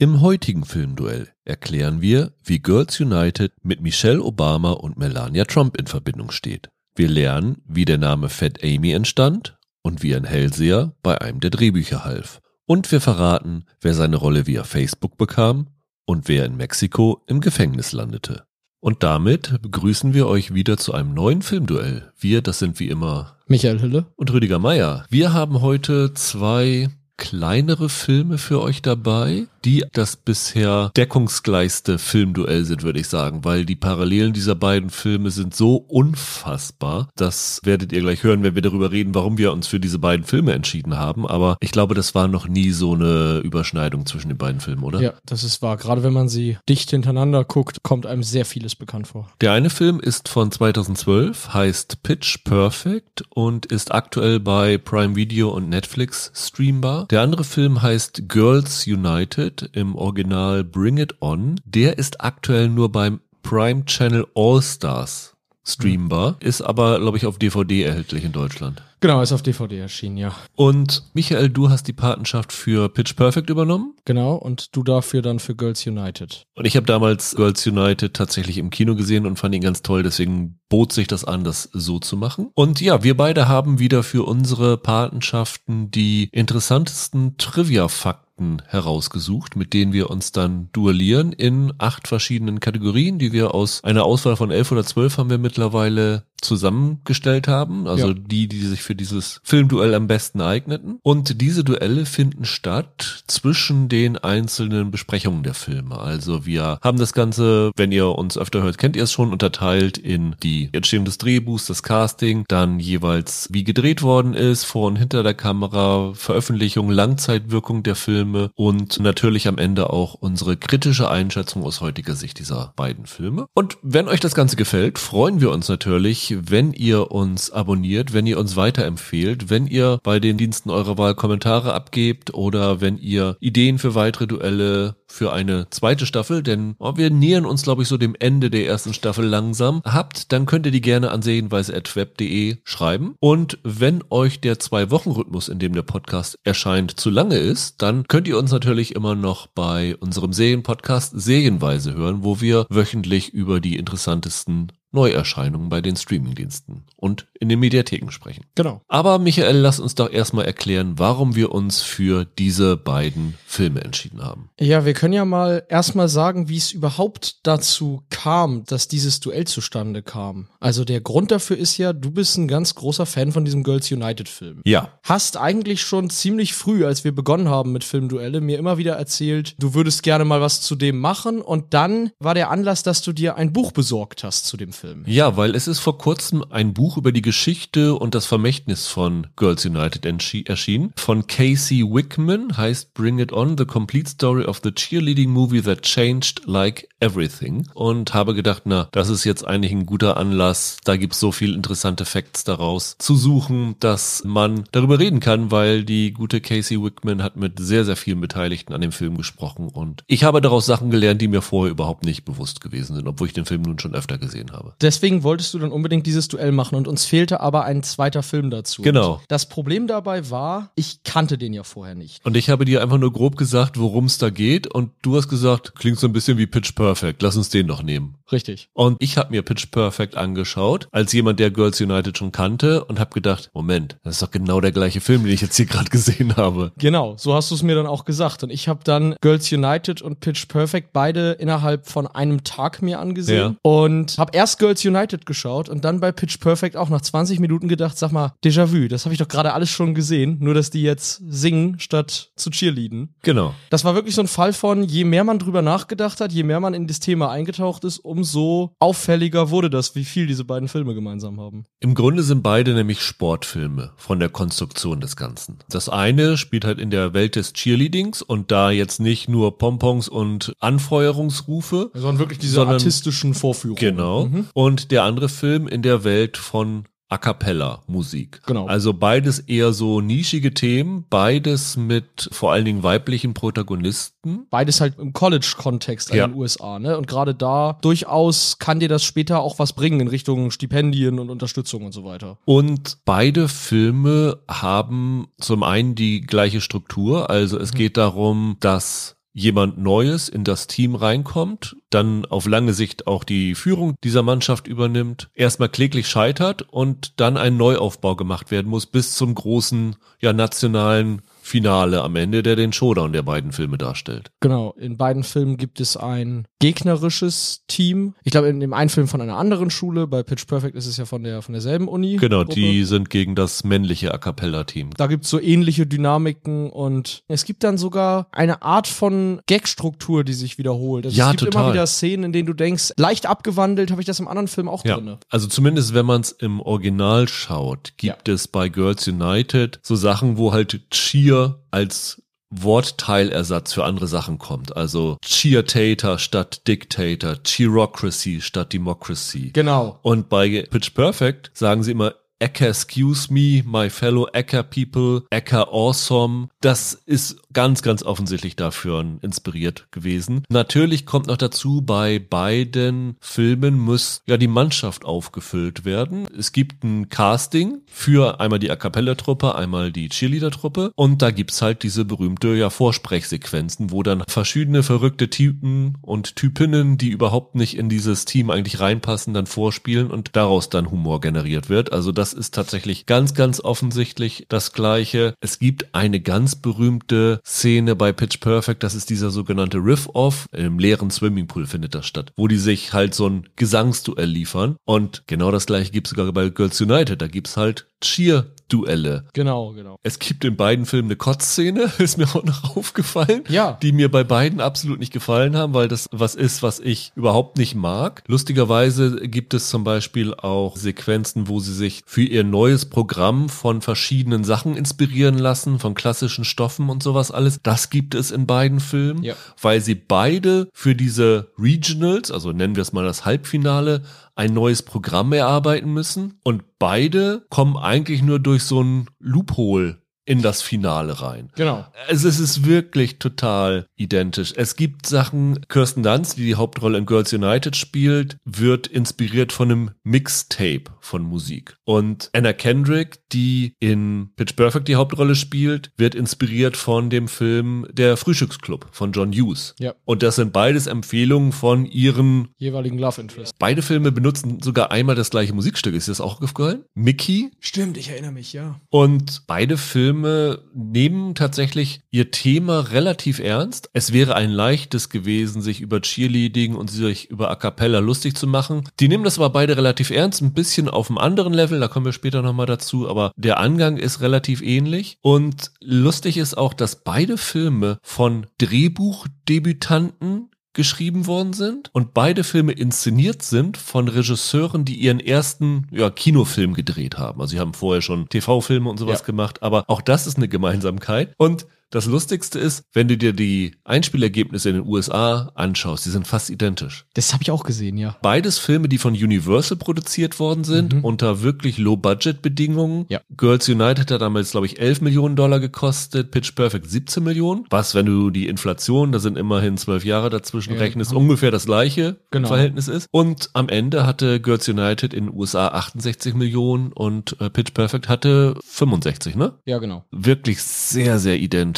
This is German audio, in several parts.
Im heutigen Filmduell erklären wir, wie Girls United mit Michelle Obama und Melania Trump in Verbindung steht. Wir lernen, wie der Name Fat Amy entstand und wie ein Hellseher bei einem der Drehbücher half. Und wir verraten, wer seine Rolle via Facebook bekam und wer in Mexiko im Gefängnis landete. Und damit begrüßen wir euch wieder zu einem neuen Filmduell. Wir, das sind wie immer Michael Hülle und Rüdiger Meier. Wir haben heute zwei kleinere Filme für euch dabei, die das bisher deckungsgleichste Filmduell sind, würde ich sagen, weil die Parallelen dieser beiden Filme sind so unfassbar. Das werdet ihr gleich hören, wenn wir darüber reden, warum wir uns für diese beiden Filme entschieden haben. Aber ich glaube, das war noch nie so eine Überschneidung zwischen den beiden Filmen, oder? Ja, das ist wahr. Gerade wenn man sie dicht hintereinander guckt, kommt einem sehr vieles bekannt vor. Der eine Film ist von 2012, heißt Pitch Perfect und ist aktuell bei Prime Video und Netflix streambar. Der andere Film heißt Girls United, im Original Bring It On. Der ist aktuell nur beim Prime Channel All Stars streambar, ist aber, glaube ich, auf DVD erhältlich in Deutschland. Genau, ist auf DVD erschienen, ja. Und Michael, du hast die Patenschaft für Pitch Perfect übernommen. Genau, und du dafür dann für Girls United. Und ich habe damals Girls United tatsächlich im Kino gesehen und fand ihn ganz toll, deswegen bot sich das an, das so zu machen. Und ja, wir beide haben wieder für unsere Patenschaften die interessantesten Trivia-Fakten herausgesucht, mit denen wir uns dann duellieren in acht verschiedenen Kategorien, die wir aus einer Auswahl von elf oder zwölf haben wir mittlerweile zusammengestellt haben, also Ja. die, die sich für dieses Filmduell am besten eigneten. Und diese Duelle finden statt zwischen den einzelnen Besprechungen der Filme. Also wir haben das Ganze, wenn ihr uns öfter hört, kennt ihr es schon, unterteilt in die Entstehung des Drehbuchs, das Casting, dann jeweils wie gedreht worden ist, vor und hinter der Kamera, Veröffentlichung, Langzeitwirkung der Filme und natürlich am Ende auch unsere kritische Einschätzung aus heutiger Sicht dieser beiden Filme. Und wenn euch das Ganze gefällt, freuen wir uns natürlich, wenn ihr uns abonniert, wenn ihr uns weiterempfehlt, wenn ihr bei den Diensten eurer Wahl Kommentare abgebt oder wenn ihr Ideen für weitere Duelle für eine zweite Staffel, denn oh, wir nähern uns, glaube ich, so dem Ende der ersten Staffel langsam, habt, dann könnt ihr die gerne an sehenweise.web.de schreiben. Und wenn euch der Zwei-Wochen-Rhythmus, in dem der Podcast erscheint, zu lange ist, dann könnt ihr uns natürlich immer noch bei unserem Serienpodcast Serienweise hören, wo wir wöchentlich über die interessantesten Neuerscheinungen bei den Streamingdiensten und in den Mediatheken sprechen. Genau. Aber Michael, lass uns doch erstmal erklären, warum wir uns für diese beiden Filme entschieden haben. Ja, wir können ja mal erstmal sagen, wie es überhaupt dazu kam, dass dieses Duell zustande kam. Also der Grund dafür ist ja, du bist ein ganz großer Fan von diesem Girls United Film. Ja. Hast eigentlich schon ziemlich früh, als wir begonnen haben mit Filmduelle, mir immer wieder erzählt, du würdest gerne mal was zu dem machen und dann war der Anlass, dass du dir ein Buch besorgt hast zu dem Film. Ja, weil es ist vor kurzem ein Buch über die Geschichte und das Vermächtnis von Girls United erschienen. Von Casey Wickman heißt Bring It On, The Complete Story of the Cheerleading Movie That Changed Like Everything. Und habe gedacht, na, das ist jetzt eigentlich ein guter Anlass. Da gibt's so viel interessante Facts daraus zu suchen, dass man darüber reden kann, weil die gute Casey Wickman hat mit sehr, sehr vielen Beteiligten an dem Film gesprochen. Und ich habe daraus Sachen gelernt, die mir vorher überhaupt nicht bewusst gewesen sind, obwohl ich den Film nun schon öfter gesehen habe. Deswegen wolltest du dann unbedingt dieses Duell machen und uns fehlte aber ein zweiter Film dazu. Genau. Und das Problem dabei war, ich kannte den ja vorher nicht. Und ich habe dir einfach nur grob gesagt, worum es da geht. Und du hast gesagt, klingt so ein bisschen wie Pitch Perfect. Lass uns den doch nehmen. Richtig. Und ich habe mir Pitch Perfect angeschaut, als jemand, der Girls United schon kannte und habe gedacht, Moment, das ist doch genau der gleiche Film, den ich jetzt hier gerade gesehen habe. Genau, so hast du es mir dann auch gesagt. Und ich habe dann Girls United und Pitch Perfect beide innerhalb von einem Tag mir angesehen und habe erst Girls United geschaut und dann bei Pitch Perfect auch nach 20 Minuten gedacht, sag mal, Déjà-vu, das habe ich doch gerade alles schon gesehen, nur dass die jetzt singen statt zu cheerleaden. Genau. Das war wirklich so ein Fall von, je mehr man drüber nachgedacht hat, je mehr man in das Thema eingetaucht ist, umso auffälliger wurde das, wie viel diese beiden Filme gemeinsam haben. Im Grunde sind beide nämlich Sportfilme von der Konstruktion des Ganzen. Das eine spielt halt in der Welt des Cheerleadings und da jetzt nicht nur Pompons und Anfeuerungsrufe, Sondern wirklich diese artistischen Vorführungen. Genau. Und der andere Film in der Welt von A cappella Musik. Genau. Also beides eher so nischige Themen, beides mit vor allen Dingen weiblichen Protagonisten. beides halt im College-Kontext Ja. in den USA, ne? Und gerade da durchaus kann dir das später auch was bringen in Richtung Stipendien und Unterstützung und so weiter. Und beide Filme haben zum einen die gleiche Struktur. Also es geht darum, dass jemand Neues in das Team reinkommt, dann auf lange Sicht auch die Führung dieser Mannschaft übernimmt, erstmal kläglich scheitert und dann ein Neuaufbau gemacht werden muss bis zum großen, ja, nationalen Finale am Ende, der den Showdown der beiden Filme darstellt. Genau, in beiden Filmen gibt es ein gegnerisches Team. Ich glaube, in dem einen Film von einer anderen Schule, bei Pitch Perfect ist es ja von der von derselben Uni. Genau, Gruppe. die sind gegen das männliche A cappella-Team. Da gibt's so ähnliche Dynamiken und es gibt dann sogar eine Art von Gagstruktur, die sich wiederholt. Also ja, es gibt total. immer wieder Szenen, in denen du denkst, leicht abgewandelt, habe ich das im anderen Film auch ja. drin. Also zumindest wenn man es im Original schaut, gibt ja. es bei Girls United so Sachen, wo halt Cheer als Wortteilersatz für andere Sachen kommt. Also Cheertator statt Dictator, Cheerocracy statt Democracy. Genau. Und bei Pitch Perfect sagen sie immer Ecker Excuse Me, My Fellow Ecker People, Ecker Awesome. Das ist ganz, ganz offensichtlich dafür inspiriert gewesen. Natürlich kommt noch dazu, bei beiden Filmen muss ja die Mannschaft aufgefüllt werden. Es gibt ein Casting für einmal die A Cappella-Truppe, einmal die Cheerleader-Truppe und da gibt's halt diese berühmte ja Vorsprechsequenzen, wo dann verschiedene verrückte Typen und Typinnen, die überhaupt nicht in dieses Team eigentlich reinpassen, dann vorspielen und daraus dann Humor generiert wird. Also das ist tatsächlich ganz, ganz offensichtlich das Gleiche. Es gibt eine ganz berühmte Szene bei Pitch Perfect, das ist dieser sogenannte Riff-Off. Im leeren Swimmingpool findet das statt, wo die sich halt so ein Gesangsduell liefern. Und genau das gleiche gibt's sogar bei Girls United. Da gibt's halt Cheer Duelle. Genau, genau. Es gibt in beiden Filmen eine Kotzszene, ist mir auch noch aufgefallen, ja. die mir bei beiden absolut nicht gefallen haben, weil das was ist, was ich überhaupt nicht mag. Lustigerweise gibt es zum Beispiel auch Sequenzen, wo sie sich für ihr neues Programm von verschiedenen Sachen inspirieren lassen, von klassischen Stoffen und sowas alles. Das gibt es in beiden Filmen, ja. weil sie beide für diese Regionals, also nennen wir es mal das Halbfinale, ein neues Programm erarbeiten müssen und beide kommen eigentlich nur durch so ein Loophole in das Finale rein. Genau. Also es ist wirklich total identisch. Es gibt Sachen, Kirsten Dunst, die die Hauptrolle in Girls United spielt, wird inspiriert von einem Mixtape von Musik. Und Anna Kendrick, die in Pitch Perfect die Hauptrolle spielt, wird inspiriert von dem Film Der Frühstücksclub von John Hughes. Ja. Und das sind beides Empfehlungen von ihren jeweiligen Love Interest. Beide Filme benutzen sogar einmal das gleiche Musikstück. Ist das auch gefallen? Mickey. Stimmt, ich erinnere mich, ja. Und beide Filme Filme nehmen tatsächlich ihr Thema relativ ernst. Es wäre ein leichtes gewesen, sich über Cheerleading und sich über A Cappella lustig zu machen. Die nehmen das aber beide relativ ernst, ein bisschen auf einem anderen Level, da kommen wir später nochmal dazu, aber der Angang ist relativ ähnlich. Und lustig ist auch, dass beide Filme von Drehbuchdebütanten geschrieben worden sind und beide Filme inszeniert sind von Regisseuren, die ihren ersten ja, Kinofilm gedreht haben. Also sie haben vorher schon TV-Filme und sowas Ja. gemacht, aber auch das ist eine Gemeinsamkeit. Und das Lustigste ist, wenn du dir die Einspielergebnisse in den USA anschaust, die sind fast identisch. Das habe ich auch gesehen, ja. Beides Filme, die von Universal produziert worden sind, Mhm. unter wirklich Low-Budget-Bedingungen. Ja. Girls United hat damals, glaube ich, 11 Millionen Dollar gekostet, Pitch Perfect 17 Millionen. Was, wenn du die Inflation, da sind immerhin zwölf Jahre dazwischen, Ja, rechnest, genau. ungefähr das gleiche Genau. Verhältnis ist. Und am Ende hatte Girls United in den USA 68 Millionen und äh, Pitch Perfect hatte 65, ne? Ja, genau. Wirklich sehr, sehr identisch.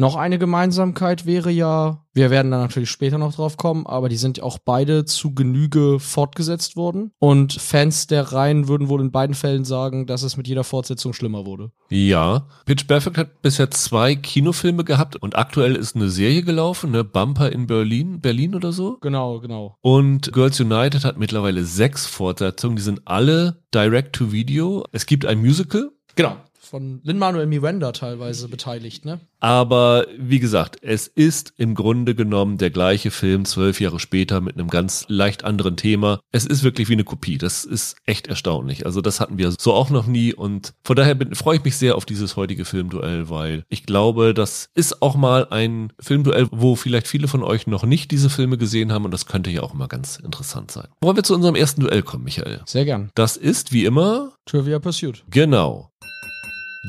Noch eine Gemeinsamkeit wäre ja, wir werden da natürlich später noch drauf kommen, aber die sind auch beide zu Genüge fortgesetzt worden. Und Fans der Reihen würden wohl in beiden Fällen sagen, dass es mit jeder Fortsetzung schlimmer wurde. Ja, Pitch Perfect hat bisher zwei Kinofilme gehabt und aktuell ist eine Serie gelaufen, ne Bumper in Berlin, Berlin oder so. Genau, genau. Und Girls United hat mittlerweile sechs Fortsetzungen, die sind alle direct to Video. Es gibt ein Musical, Genau. Von Lin-Manuel Miranda teilweise beteiligt, ne? aber wie gesagt, es ist im Grunde genommen der gleiche Film zwölf Jahre später mit einem ganz leicht anderen Thema. Es ist wirklich wie eine Kopie. Das ist echt erstaunlich. Also das hatten wir so auch noch nie und von daher bin, freue ich mich sehr auf dieses heutige Filmduell, weil ich glaube, das ist auch mal ein Filmduell, wo vielleicht viele von euch noch nicht diese Filme gesehen haben und das könnte ja auch mal ganz interessant sein. Wollen wir zu unserem ersten Duell kommen, Michael? Sehr gern. Das ist wie immer Trivia Pursuit. Genau.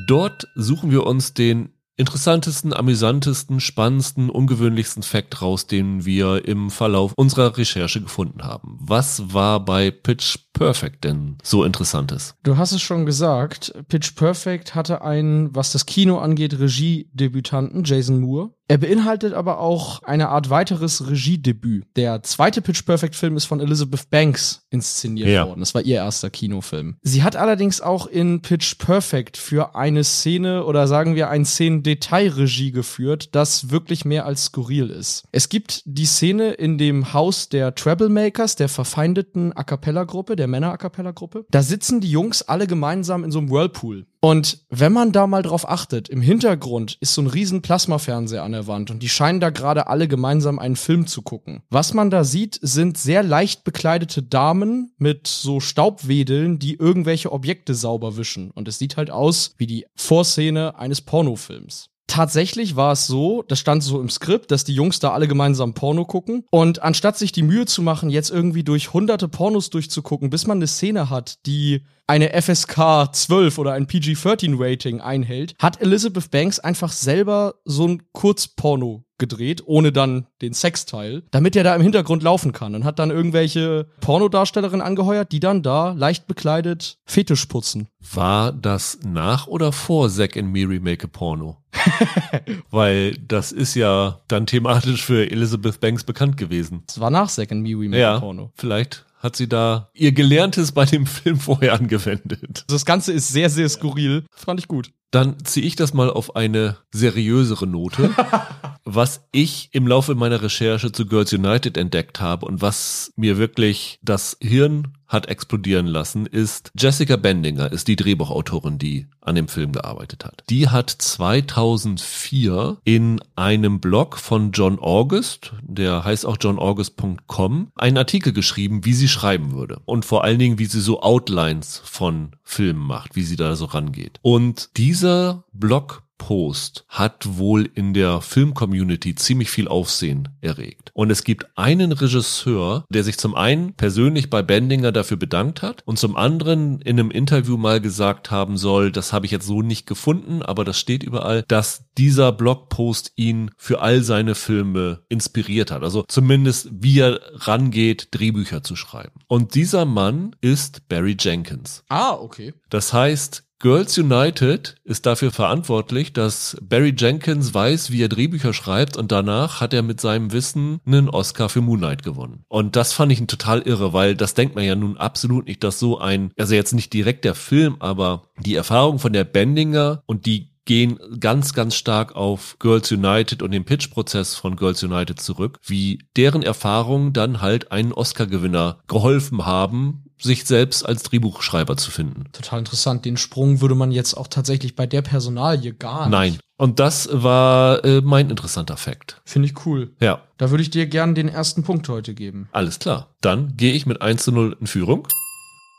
Dort suchen wir uns den interessantesten, amüsantesten, spannendsten, ungewöhnlichsten Fact raus, den wir im Verlauf unserer Recherche gefunden haben. Was war bei Pitch Perfect denn so interessantes? Du hast es schon gesagt, Pitch Perfect hatte einen, was das Kino angeht, Regiedebütanten, Jason Moore. Er beinhaltet aber auch eine Art weiteres Regiedebüt. Der zweite Pitch Perfect Film ist von Elizabeth Banks inszeniert Ja. worden. Das war ihr erster Kinofilm. Sie hat allerdings auch in Pitch Perfect für eine Szene oder sagen wir ein Szenendetail Regie geführt, das wirklich mehr als skurril ist. Es gibt die Szene in dem Haus der Troublemakers, der verfeindeten A Cappella-Gruppe, der Männer-A Cappella-Gruppe. Da sitzen die Jungs alle gemeinsam in so einem Whirlpool. Und wenn man da mal drauf achtet, im Hintergrund ist so ein riesen Plasmafernseher an der Wand und die scheinen da gerade alle gemeinsam einen Film zu gucken. Was man da sieht, sind sehr leicht bekleidete Damen mit so Staubwedeln, die irgendwelche Objekte sauber wischen. Und es sieht halt aus wie die Vorszene eines Pornofilms. Tatsächlich war es so, das stand so im Skript, dass die Jungs da alle gemeinsam Porno gucken. Und anstatt sich die Mühe zu machen, jetzt irgendwie durch hunderte Pornos durchzugucken, bis man eine Szene hat, die eine FSK 12 oder ein PG-13 Rating einhält, hat Elizabeth Banks einfach selber so ein Kurzporno gedreht, ohne dann den Sexteil, damit er da im Hintergrund laufen kann und hat dann irgendwelche Pornodarstellerinnen angeheuert, die dann da leicht bekleidet Fetisch putzen. War das nach oder vor Zack and Miri Make a Porno? Weil das ist ja dann thematisch für Elizabeth Banks bekannt gewesen. Das war nach Second Me We Make Ja, a Porno. vielleicht hat sie da ihr Gelerntes bei dem Film vorher angewendet. Das Ganze ist sehr, sehr skurril. Fand ich gut. Dann ziehe ich das mal auf eine seriösere Note. was ich im Laufe meiner Recherche zu Girls United entdeckt habe und was mir wirklich das Hirn hat explodieren lassen, ist Jessica Bendinger, ist die Drehbuchautorin, die an dem Film gearbeitet hat. Die hat 2004 in einem Blog von John August, der heißt auch johnaugust.com, einen Artikel geschrieben, wie sie schreiben würde. Und vor allen Dingen, wie sie so Outlines von Filmen macht, wie sie da so rangeht. Und dieser Blog Post hat wohl in der Film-Community ziemlich viel Aufsehen erregt. Und es gibt einen Regisseur, der sich zum einen persönlich bei Bendinger dafür bedankt hat und zum anderen in einem Interview mal gesagt haben soll, das habe ich jetzt so nicht gefunden, aber das steht überall, dass dieser Blogpost ihn für all seine Filme inspiriert hat. Also zumindest wie er rangeht, Drehbücher zu schreiben. Und dieser Mann ist Barry Jenkins. Ah, okay. Das heißt, Girls United ist dafür verantwortlich, dass Barry Jenkins weiß, wie er Drehbücher schreibt und danach hat er mit seinem Wissen einen Oscar für Moonlight gewonnen. Und das fand ich total irre, weil das denkt man ja nun absolut nicht, dass so ein, also jetzt nicht direkt der Film, aber die Erfahrung von der Bendinger und die gehen ganz, ganz stark auf Girls United und den Pitch-Prozess von Girls United zurück, wie deren Erfahrungen dann halt einen Oscar-Gewinner geholfen haben, sich selbst als Drehbuchschreiber zu finden. Total interessant. Den Sprung würde man jetzt auch tatsächlich bei der Personalie gar nicht. Nein. Und das war äh, mein interessanter Fakt. Finde ich cool. Ja, Da würde ich dir gern den ersten Punkt heute geben. alles klar. Dann gehe ich mit 1 zu 0 in Führung.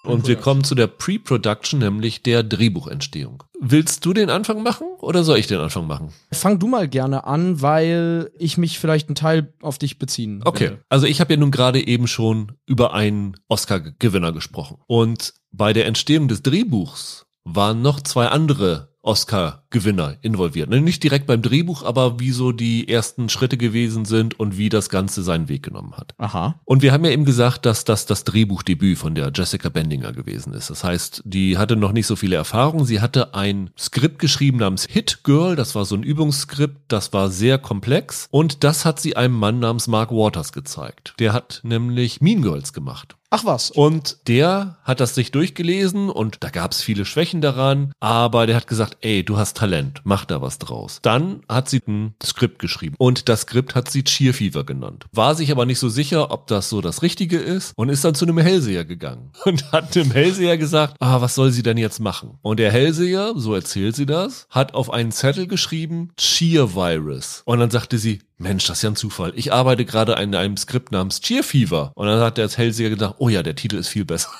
Und wir kommen zu der Pre-Production, nämlich der Drehbuchentstehung. Willst du den Anfang machen oder soll ich den Anfang machen? Fang du mal gerne an, weil ich mich vielleicht einen Teil auf dich beziehen Okay, will. also ich habe ja nun gerade eben schon über einen Oscar-Gewinner gesprochen. Und bei der Entstehung des Drehbuchs waren noch zwei andere Oscar-Gewinner involviert. Ne, Nicht direkt beim Drehbuch, aber wie so die ersten Schritte gewesen sind und wie das Ganze seinen Weg genommen hat. Aha. Und wir haben ja eben gesagt, dass das das Drehbuchdebüt von der Jessica Bendinger gewesen ist. Das heißt, die hatte noch nicht so viele Erfahrungen. Sie hatte ein Skript geschrieben namens Hit Girl. Das war so ein Übungsskript. Das war sehr komplex. Und das hat sie einem Mann namens Mark Waters gezeigt. Der hat nämlich Mean Girls gemacht. Ach was. Und der hat das sich durchgelesen und da gab es viele Schwächen daran, aber der hat gesagt, ey, du hast Talent, mach da was draus. Dann hat sie ein Skript geschrieben und das Skript hat sie Cheer Fever genannt. War sich aber nicht so sicher, ob das so das Richtige ist und ist dann zu einem Hellseher gegangen und hat dem Hellseher gesagt, ah, was soll sie denn jetzt machen? Und der Hellseher, so erzählt sie das, hat auf einen Zettel geschrieben, Cheer Virus. Und dann sagte sie, Mensch, das ist ja ein Zufall. Ich arbeite gerade an einem Skript namens Cheer Fever. Und dann hat der als Hellseher gedacht, oh ja, der Titel ist viel besser.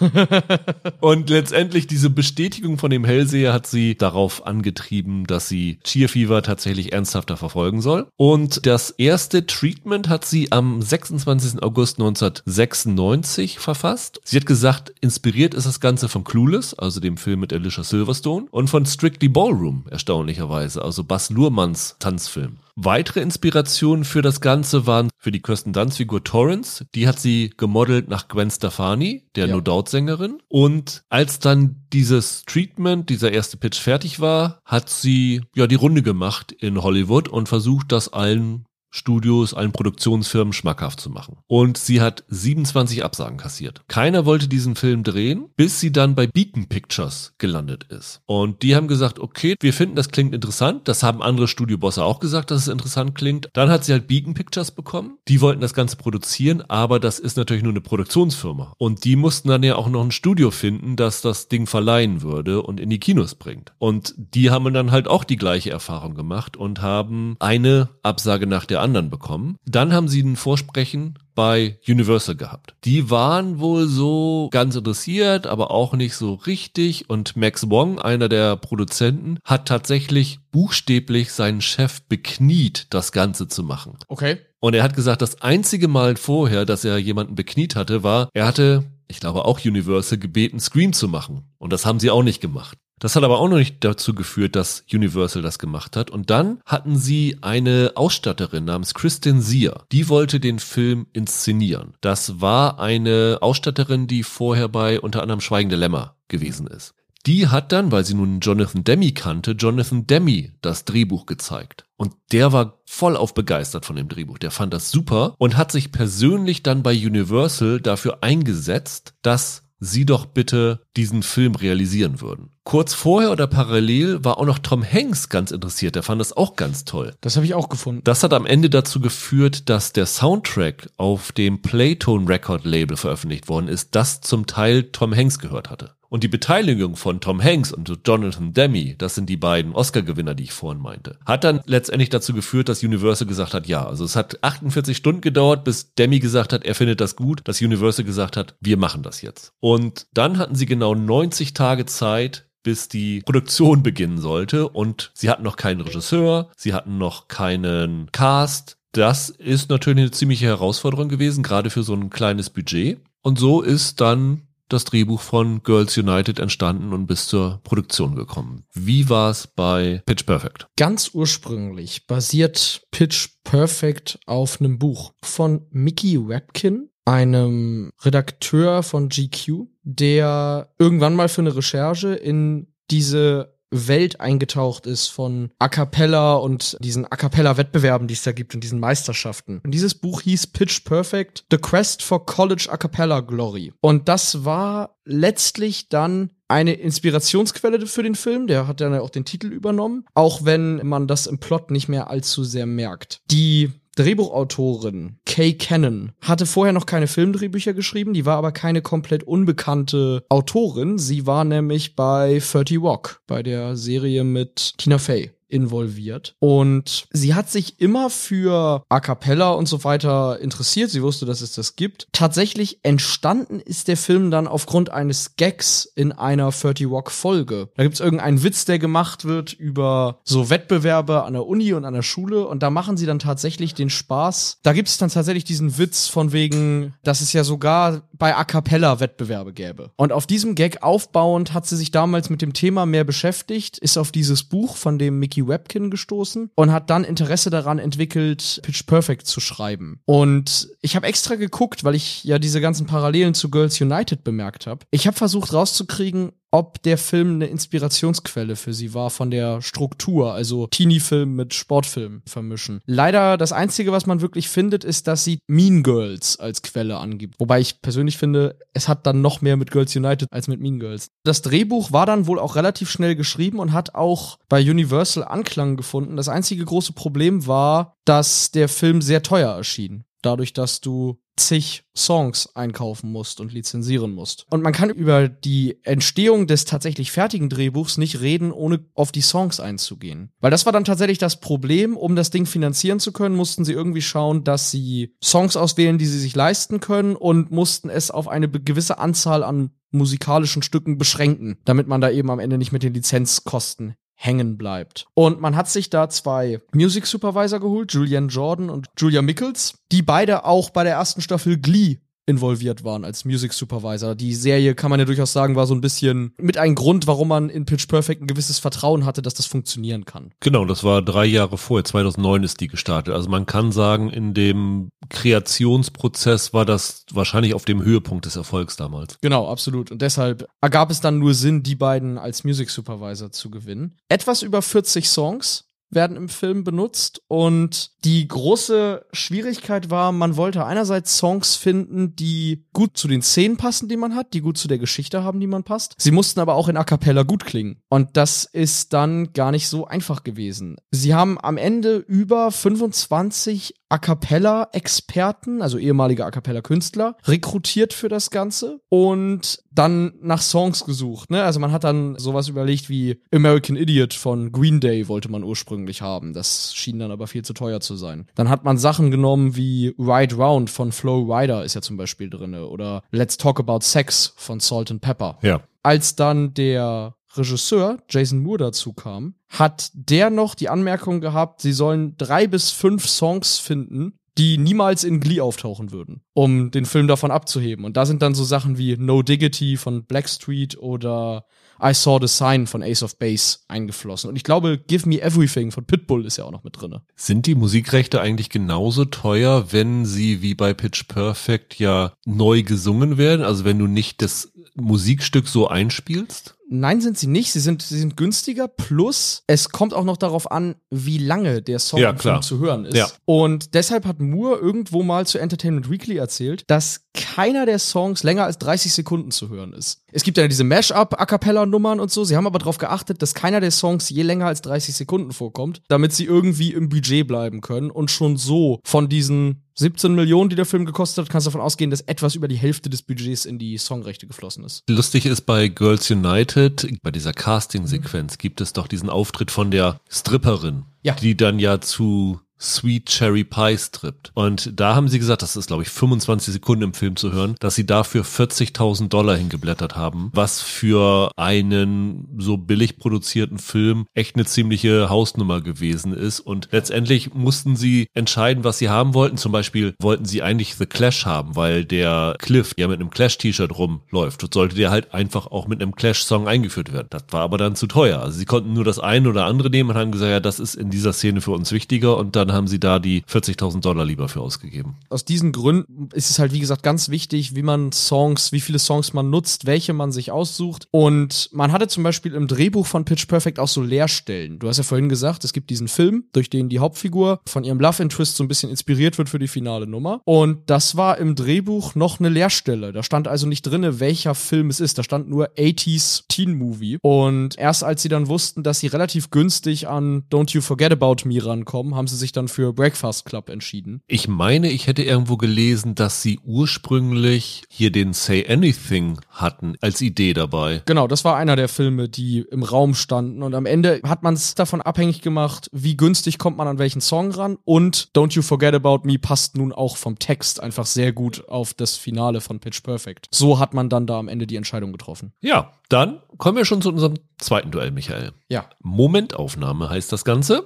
und letztendlich diese Bestätigung von dem Hellseher hat sie darauf angetrieben, dass sie Cheer Fever tatsächlich ernsthafter verfolgen soll. Und das erste Treatment hat sie am 26. August 1996 verfasst. Sie hat gesagt, inspiriert ist das Ganze von Clueless, also dem Film mit Alicia Silverstone, und von Strictly Ballroom, erstaunlicherweise, also Bas Luhrmanns Tanzfilm. Weitere Inspirationen für das Ganze waren für die Kirsten Dunst Figur Torrance. Die hat sie gemodelt nach Gwen Stefani, der ja. No Doubt Sängerin. Und als dann dieses Treatment, dieser erste Pitch fertig war, hat sie ja die Runde gemacht in Hollywood und versucht, das allen Studios, allen Produktionsfirmen schmackhaft zu machen. Und sie hat 27 Absagen kassiert. Keiner wollte diesen Film drehen, bis sie dann bei Beacon Pictures gelandet ist. Und die haben gesagt, okay, wir finden, das klingt interessant. Das haben andere Studiobosse auch gesagt, dass es interessant klingt. Dann hat sie halt Beacon Pictures bekommen. Die wollten das Ganze produzieren, aber das ist natürlich nur eine Produktionsfirma. Und die mussten dann ja auch noch ein Studio finden, das das Ding verleihen würde und in die Kinos bringt. Und die haben dann halt auch die gleiche Erfahrung gemacht und haben eine Absage nach der anderen bekommen. Dann haben sie ein Vorsprechen bei Universal gehabt. Die waren wohl so ganz interessiert, aber auch nicht so richtig. Und Max Wong, einer der Produzenten, hat tatsächlich buchstäblich seinen Chef bekniet, das Ganze zu machen. Okay. Und er hat gesagt, das einzige Mal vorher, dass er jemanden bekniet hatte, war, er hatte ich glaube auch Universal gebeten, Scream zu machen. Und das haben sie auch nicht gemacht. Das hat aber auch noch nicht dazu geführt, dass Universal das gemacht hat. Und dann hatten sie eine Ausstatterin namens Kristen Sear. Die wollte den Film inszenieren. Das war eine Ausstatterin, die vorher bei unter anderem Schweigende Lämmer gewesen ist. Die hat dann, weil sie nun Jonathan Demi kannte, Jonathan Demi das Drehbuch gezeigt. Und der war voll auf begeistert von dem Drehbuch. Der fand das super und hat sich persönlich dann bei Universal dafür eingesetzt, dass sie doch bitte diesen Film realisieren würden. Kurz vorher oder parallel war auch noch Tom Hanks ganz interessiert. Der fand das auch ganz toll. Das habe ich auch gefunden. Das hat am Ende dazu geführt, dass der Soundtrack auf dem Playtone Record Label veröffentlicht worden ist, das zum Teil Tom Hanks gehört hatte. Und die Beteiligung von Tom Hanks und Jonathan Demi, das sind die beiden Oscar-Gewinner, die ich vorhin meinte, hat dann letztendlich dazu geführt, dass Universal gesagt hat, ja. Also es hat 48 Stunden gedauert, bis Demi gesagt hat, er findet das gut, dass Universal gesagt hat, wir machen das jetzt. Und dann hatten sie genau 90 Tage Zeit, bis die Produktion beginnen sollte und sie hatten noch keinen Regisseur, sie hatten noch keinen Cast. Das ist natürlich eine ziemliche Herausforderung gewesen, gerade für so ein kleines Budget. Und so ist dann das Drehbuch von Girls United entstanden und bis zur Produktion gekommen. Wie war es bei Pitch Perfect? Ganz ursprünglich basiert Pitch Perfect auf einem Buch von Mickey Webkin, einem Redakteur von GQ, der irgendwann mal für eine Recherche in diese Welt eingetaucht ist von A cappella und diesen A cappella Wettbewerben, die es da gibt und diesen Meisterschaften. Und dieses Buch hieß Pitch Perfect: The Quest for College A cappella Glory. Und das war letztlich dann eine Inspirationsquelle für den Film, der hat dann auch den Titel übernommen, auch wenn man das im Plot nicht mehr allzu sehr merkt. Die Drehbuchautorin Kay Cannon hatte vorher noch keine Filmdrehbücher geschrieben, die war aber keine komplett unbekannte Autorin. Sie war nämlich bei 30 Rock, bei der Serie mit Tina Fey involviert. Und sie hat sich immer für A cappella und so weiter interessiert. Sie wusste, dass es das gibt. Tatsächlich entstanden ist der Film dann aufgrund eines Gags in einer 30 Rock Folge. Da gibt es irgendeinen Witz, der gemacht wird über so Wettbewerbe an der Uni und an der Schule. Und da machen sie dann tatsächlich den Spaß. Da gibt es dann tatsächlich diesen Witz von wegen, dass es ja sogar bei A cappella Wettbewerbe gäbe. Und auf diesem Gag aufbauend hat sie sich damals mit dem Thema mehr beschäftigt, ist auf dieses Buch von dem Mickey Webkin gestoßen und hat dann Interesse daran entwickelt, Pitch Perfect zu schreiben. Und ich habe extra geguckt, weil ich ja diese ganzen Parallelen zu Girls United bemerkt habe. Ich habe versucht rauszukriegen, ob der Film eine Inspirationsquelle für sie war von der Struktur, also Teenie-Film mit Sportfilm vermischen. Leider das Einzige, was man wirklich findet, ist, dass sie Mean Girls als Quelle angibt. Wobei ich persönlich finde, es hat dann noch mehr mit Girls United als mit Mean Girls. Das Drehbuch war dann wohl auch relativ schnell geschrieben und hat auch bei Universal Anklang gefunden. Das einzige große Problem war, dass der Film sehr teuer erschien dadurch, dass du zig Songs einkaufen musst und lizenzieren musst. Und man kann über die Entstehung des tatsächlich fertigen Drehbuchs nicht reden, ohne auf die Songs einzugehen. Weil das war dann tatsächlich das Problem, um das Ding finanzieren zu können, mussten sie irgendwie schauen, dass sie Songs auswählen, die sie sich leisten können und mussten es auf eine gewisse Anzahl an musikalischen Stücken beschränken, damit man da eben am Ende nicht mit den Lizenzkosten hängen bleibt. Und man hat sich da zwei Music Supervisor geholt, Julian Jordan und Julia Mickels, die beide auch bei der ersten Staffel Glee involviert waren als Music Supervisor. Die Serie, kann man ja durchaus sagen, war so ein bisschen mit ein Grund, warum man in Pitch Perfect ein gewisses Vertrauen hatte, dass das funktionieren kann. Genau, das war drei Jahre vorher, 2009 ist die gestartet. Also man kann sagen, in dem Kreationsprozess war das wahrscheinlich auf dem Höhepunkt des Erfolgs damals. Genau, absolut. Und deshalb ergab es dann nur Sinn, die beiden als Music Supervisor zu gewinnen. Etwas über 40 Songs werden im Film benutzt und die große Schwierigkeit war, man wollte einerseits Songs finden, die gut zu den Szenen passen, die man hat, die gut zu der Geschichte haben, die man passt. Sie mussten aber auch in A cappella gut klingen und das ist dann gar nicht so einfach gewesen. Sie haben am Ende über 25 A cappella Experten, also ehemalige A cappella Künstler, rekrutiert für das Ganze und dann nach Songs gesucht, ne? Also man hat dann sowas überlegt wie American Idiot von Green Day wollte man ursprünglich haben. Das schien dann aber viel zu teuer zu sein. Dann hat man Sachen genommen wie Ride Round von Flow Rider ist ja zum Beispiel drinne oder Let's Talk About Sex von Salt and Pepper. Ja. Als dann der Regisseur Jason Moore dazu kam, hat der noch die Anmerkung gehabt, sie sollen drei bis fünf Songs finden, die niemals in Glee auftauchen würden, um den Film davon abzuheben. Und da sind dann so Sachen wie No Diggity von Blackstreet oder I Saw the Sign von Ace of Base eingeflossen. Und ich glaube, Give Me Everything von Pitbull ist ja auch noch mit drinne. Sind die Musikrechte eigentlich genauso teuer, wenn sie wie bei Pitch Perfect ja neu gesungen werden? Also wenn du nicht das Musikstück so einspielst? Nein, sind sie nicht. Sie sind, sie sind günstiger. Plus, es kommt auch noch darauf an, wie lange der Song ja, klar. zu hören ist. Ja. Und deshalb hat Moore irgendwo mal zu Entertainment Weekly erzählt, dass keiner der Songs länger als 30 Sekunden zu hören ist. Es gibt ja diese Mash-up-A Cappella-Nummern und so. Sie haben aber darauf geachtet, dass keiner der Songs je länger als 30 Sekunden vorkommt, damit sie irgendwie im Budget bleiben können und schon so von diesen 17 Millionen, die der Film gekostet hat, kannst du davon ausgehen, dass etwas über die Hälfte des Budgets in die Songrechte geflossen ist. Lustig ist bei Girls United, bei dieser Casting-Sequenz gibt es doch diesen Auftritt von der Stripperin, Ja. die dann ja zu Sweet Cherry Pie strippt. Und da haben sie gesagt, das ist glaube ich 25 Sekunden im Film zu hören, dass sie dafür 40.000 Dollar hingeblättert haben, was für einen so billig produzierten Film echt eine ziemliche Hausnummer gewesen ist. Und letztendlich mussten sie entscheiden, was sie haben wollten. Zum Beispiel wollten sie eigentlich The Clash haben, weil der Cliff ja mit einem Clash-T-Shirt rumläuft. Und sollte der halt einfach auch mit einem Clash-Song eingeführt werden. Das war aber dann zu teuer. Also sie konnten nur das eine oder andere nehmen und haben gesagt, ja, das ist in dieser Szene für uns wichtiger. Und dann haben sie da die 40.000 Dollar lieber für ausgegeben. Aus diesen Gründen ist es halt, wie gesagt, ganz wichtig, wie man Songs, wie viele Songs man nutzt, welche man sich aussucht. Und man hatte zum Beispiel im Drehbuch von Pitch Perfect auch so Leerstellen. Du hast ja vorhin gesagt, es gibt diesen Film, durch den die Hauptfigur von ihrem Love Interest so ein bisschen inspiriert wird für die finale Nummer. Und das war im Drehbuch noch eine Leerstelle. Da stand also nicht drinne, welcher Film es ist. Da stand nur 80s Teen Movie. Und erst als sie dann wussten, dass sie relativ günstig an Don't You Forget About Me rankommen, haben sie sich dann für Breakfast Club entschieden. Ich meine, ich hätte irgendwo gelesen, dass sie ursprünglich hier den Say Anything hatten als Idee dabei. Genau, das war einer der Filme, die im Raum standen. Und am Ende hat man es davon abhängig gemacht, wie günstig kommt man an welchen Song ran. Und Don't You Forget About Me passt nun auch vom Text einfach sehr gut auf das Finale von Pitch Perfect. So hat man dann da am Ende die Entscheidung getroffen. Ja, dann kommen wir schon zu unserem zweiten Duell, Michael. Ja. Momentaufnahme heißt das Ganze.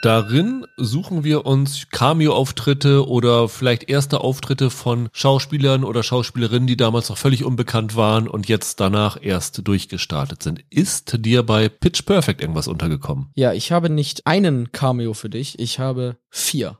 Darin suchen wir uns Cameo-Auftritte oder vielleicht erste Auftritte von Schauspielern oder Schauspielerinnen, die damals noch völlig unbekannt waren und jetzt danach erst durchgestartet sind. Ist dir bei Pitch Perfect irgendwas untergekommen? Ja, ich habe nicht einen Cameo für dich, ich habe vier.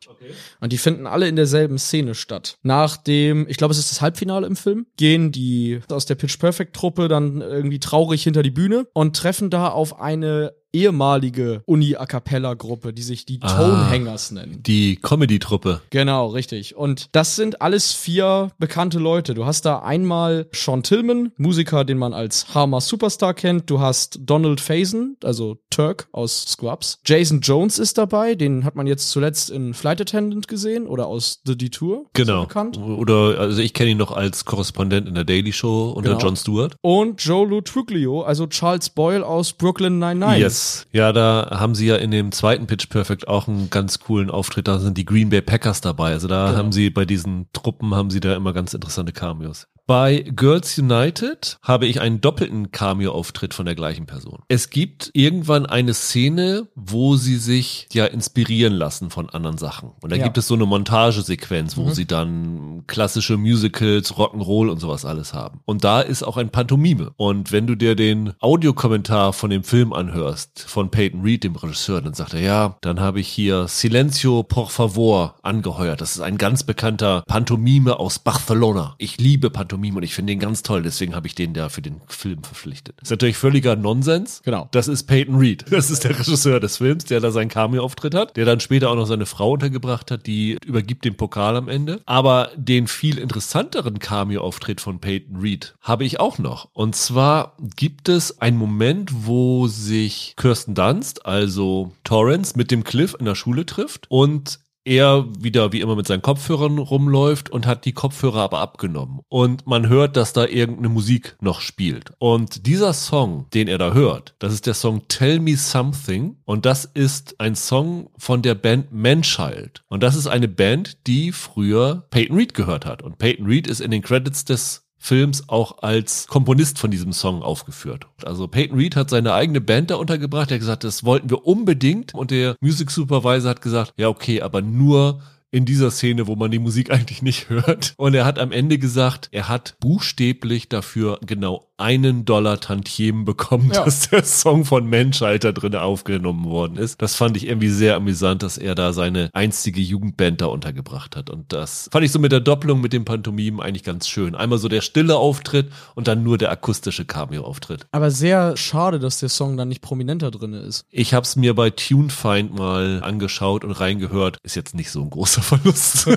Und die finden alle in derselben Szene statt. Nach dem, ich glaube, es ist das Halbfinale im Film, gehen die aus der Pitch Perfect Truppe dann irgendwie traurig hinter die Bühne und treffen da auf eine ehemalige Uni-A Cappella-Gruppe, die sich die Ah. Tonehangers nennen. Die Comedy-Truppe. Genau, richtig. Und das sind alles vier bekannte Leute. Du hast da einmal Sean Tillman, Musiker, den man als Harmer Superstar kennt. Du hast Donald Faison, also Turk aus Scrubs. Jason Jones ist dabei, den hat man jetzt zuletzt in Flight Attendant gesehen oder aus The Detour. Genau. Bekannt. Oder, also ich kenne ihn noch als Korrespondent in der Daily Show unter Genau. Jon Stewart. Und Joe Lou Truglio, also Charles Boyle aus Brooklyn 99. Yes. Ja, da haben sie ja in dem zweiten Pitch Perfect auch einen ganz coolen Auftritt. Da sind die Green Bay Packers dabei. Also da Genau. haben sie bei diesen Truppen haben sie da immer ganz interessante Cameos. Bei Girls United habe ich einen doppelten Cameo-Auftritt von der gleichen Person. Es gibt irgendwann eine Szene, wo sie sich ja inspirieren lassen von anderen Sachen. Und da Ja. gibt es so eine Montagesequenz, Mhm. wo sie dann klassische Musicals, Rock'n'Roll und sowas alles haben. Und da ist auch ein Pantomime. Und wenn du dir den Audiokommentar von dem Film anhörst, von Peyton Reed, dem Regisseur, dann sagt er, ja, dann habe ich hier Silencio por favor angeheuert. Das ist ein ganz bekannter Pantomime aus Barcelona. Ich liebe Pantomime und ich finde den ganz toll. Deswegen habe ich den da für den Film verpflichtet. Ist natürlich völliger Nonsens. Genau. Das ist Peyton Reed. Das ist der Regisseur des Films, der da seinen Cameo-Auftritt hat, der dann später auch noch seine Frau untergebracht hat, die übergibt den Pokal am Ende. Aber den viel interessanteren Cameo-Auftritt von Peyton Reed habe ich auch noch. Und zwar gibt es einen Moment, wo sich Kirsten Dunst, also Torrance, mit dem Cliff in der Schule trifft und er wieder wie immer mit seinen Kopfhörern rumläuft und hat die Kopfhörer aber abgenommen. Und man hört, dass da irgendeine Musik noch spielt. Und dieser Song, den er da hört, das ist der Song Tell Me Something. Und das ist ein Song von der Band Manchild. Und das ist eine Band, die früher Peyton Reed gehört hat. Und Peyton Reed ist in den Credits des Films auch als Komponist von diesem Song aufgeführt. Also Peyton Reed hat seine eigene Band da untergebracht. Er hat gesagt, das wollten wir unbedingt. Und der Music Supervisor hat gesagt, ja okay, aber nur in dieser Szene, wo man die Musik eigentlich nicht hört. Und er hat am Ende gesagt, er hat buchstäblich dafür genau einen Dollar Tantiemen bekommen, Ja. dass der Song von Menschheit da drin aufgenommen worden ist. Das fand ich irgendwie sehr amüsant, dass er da seine einstige Jugendband da untergebracht hat. Und das fand ich so mit der Doppelung mit dem Pantomimen eigentlich ganz schön. Einmal so der stille Auftritt und dann nur der akustische Cameo-Auftritt. Aber sehr schade, dass der Song dann nicht prominenter drin ist. Ich habe es mir bei TuneFind mal angeschaut und reingehört. Ist jetzt nicht so ein großer Verlust.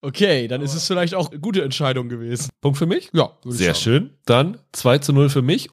Okay, dann ist es vielleicht auch eine gute Entscheidung gewesen. Punkt für mich? Ja, Sehr schön. Dann 2 zu 0 für mich.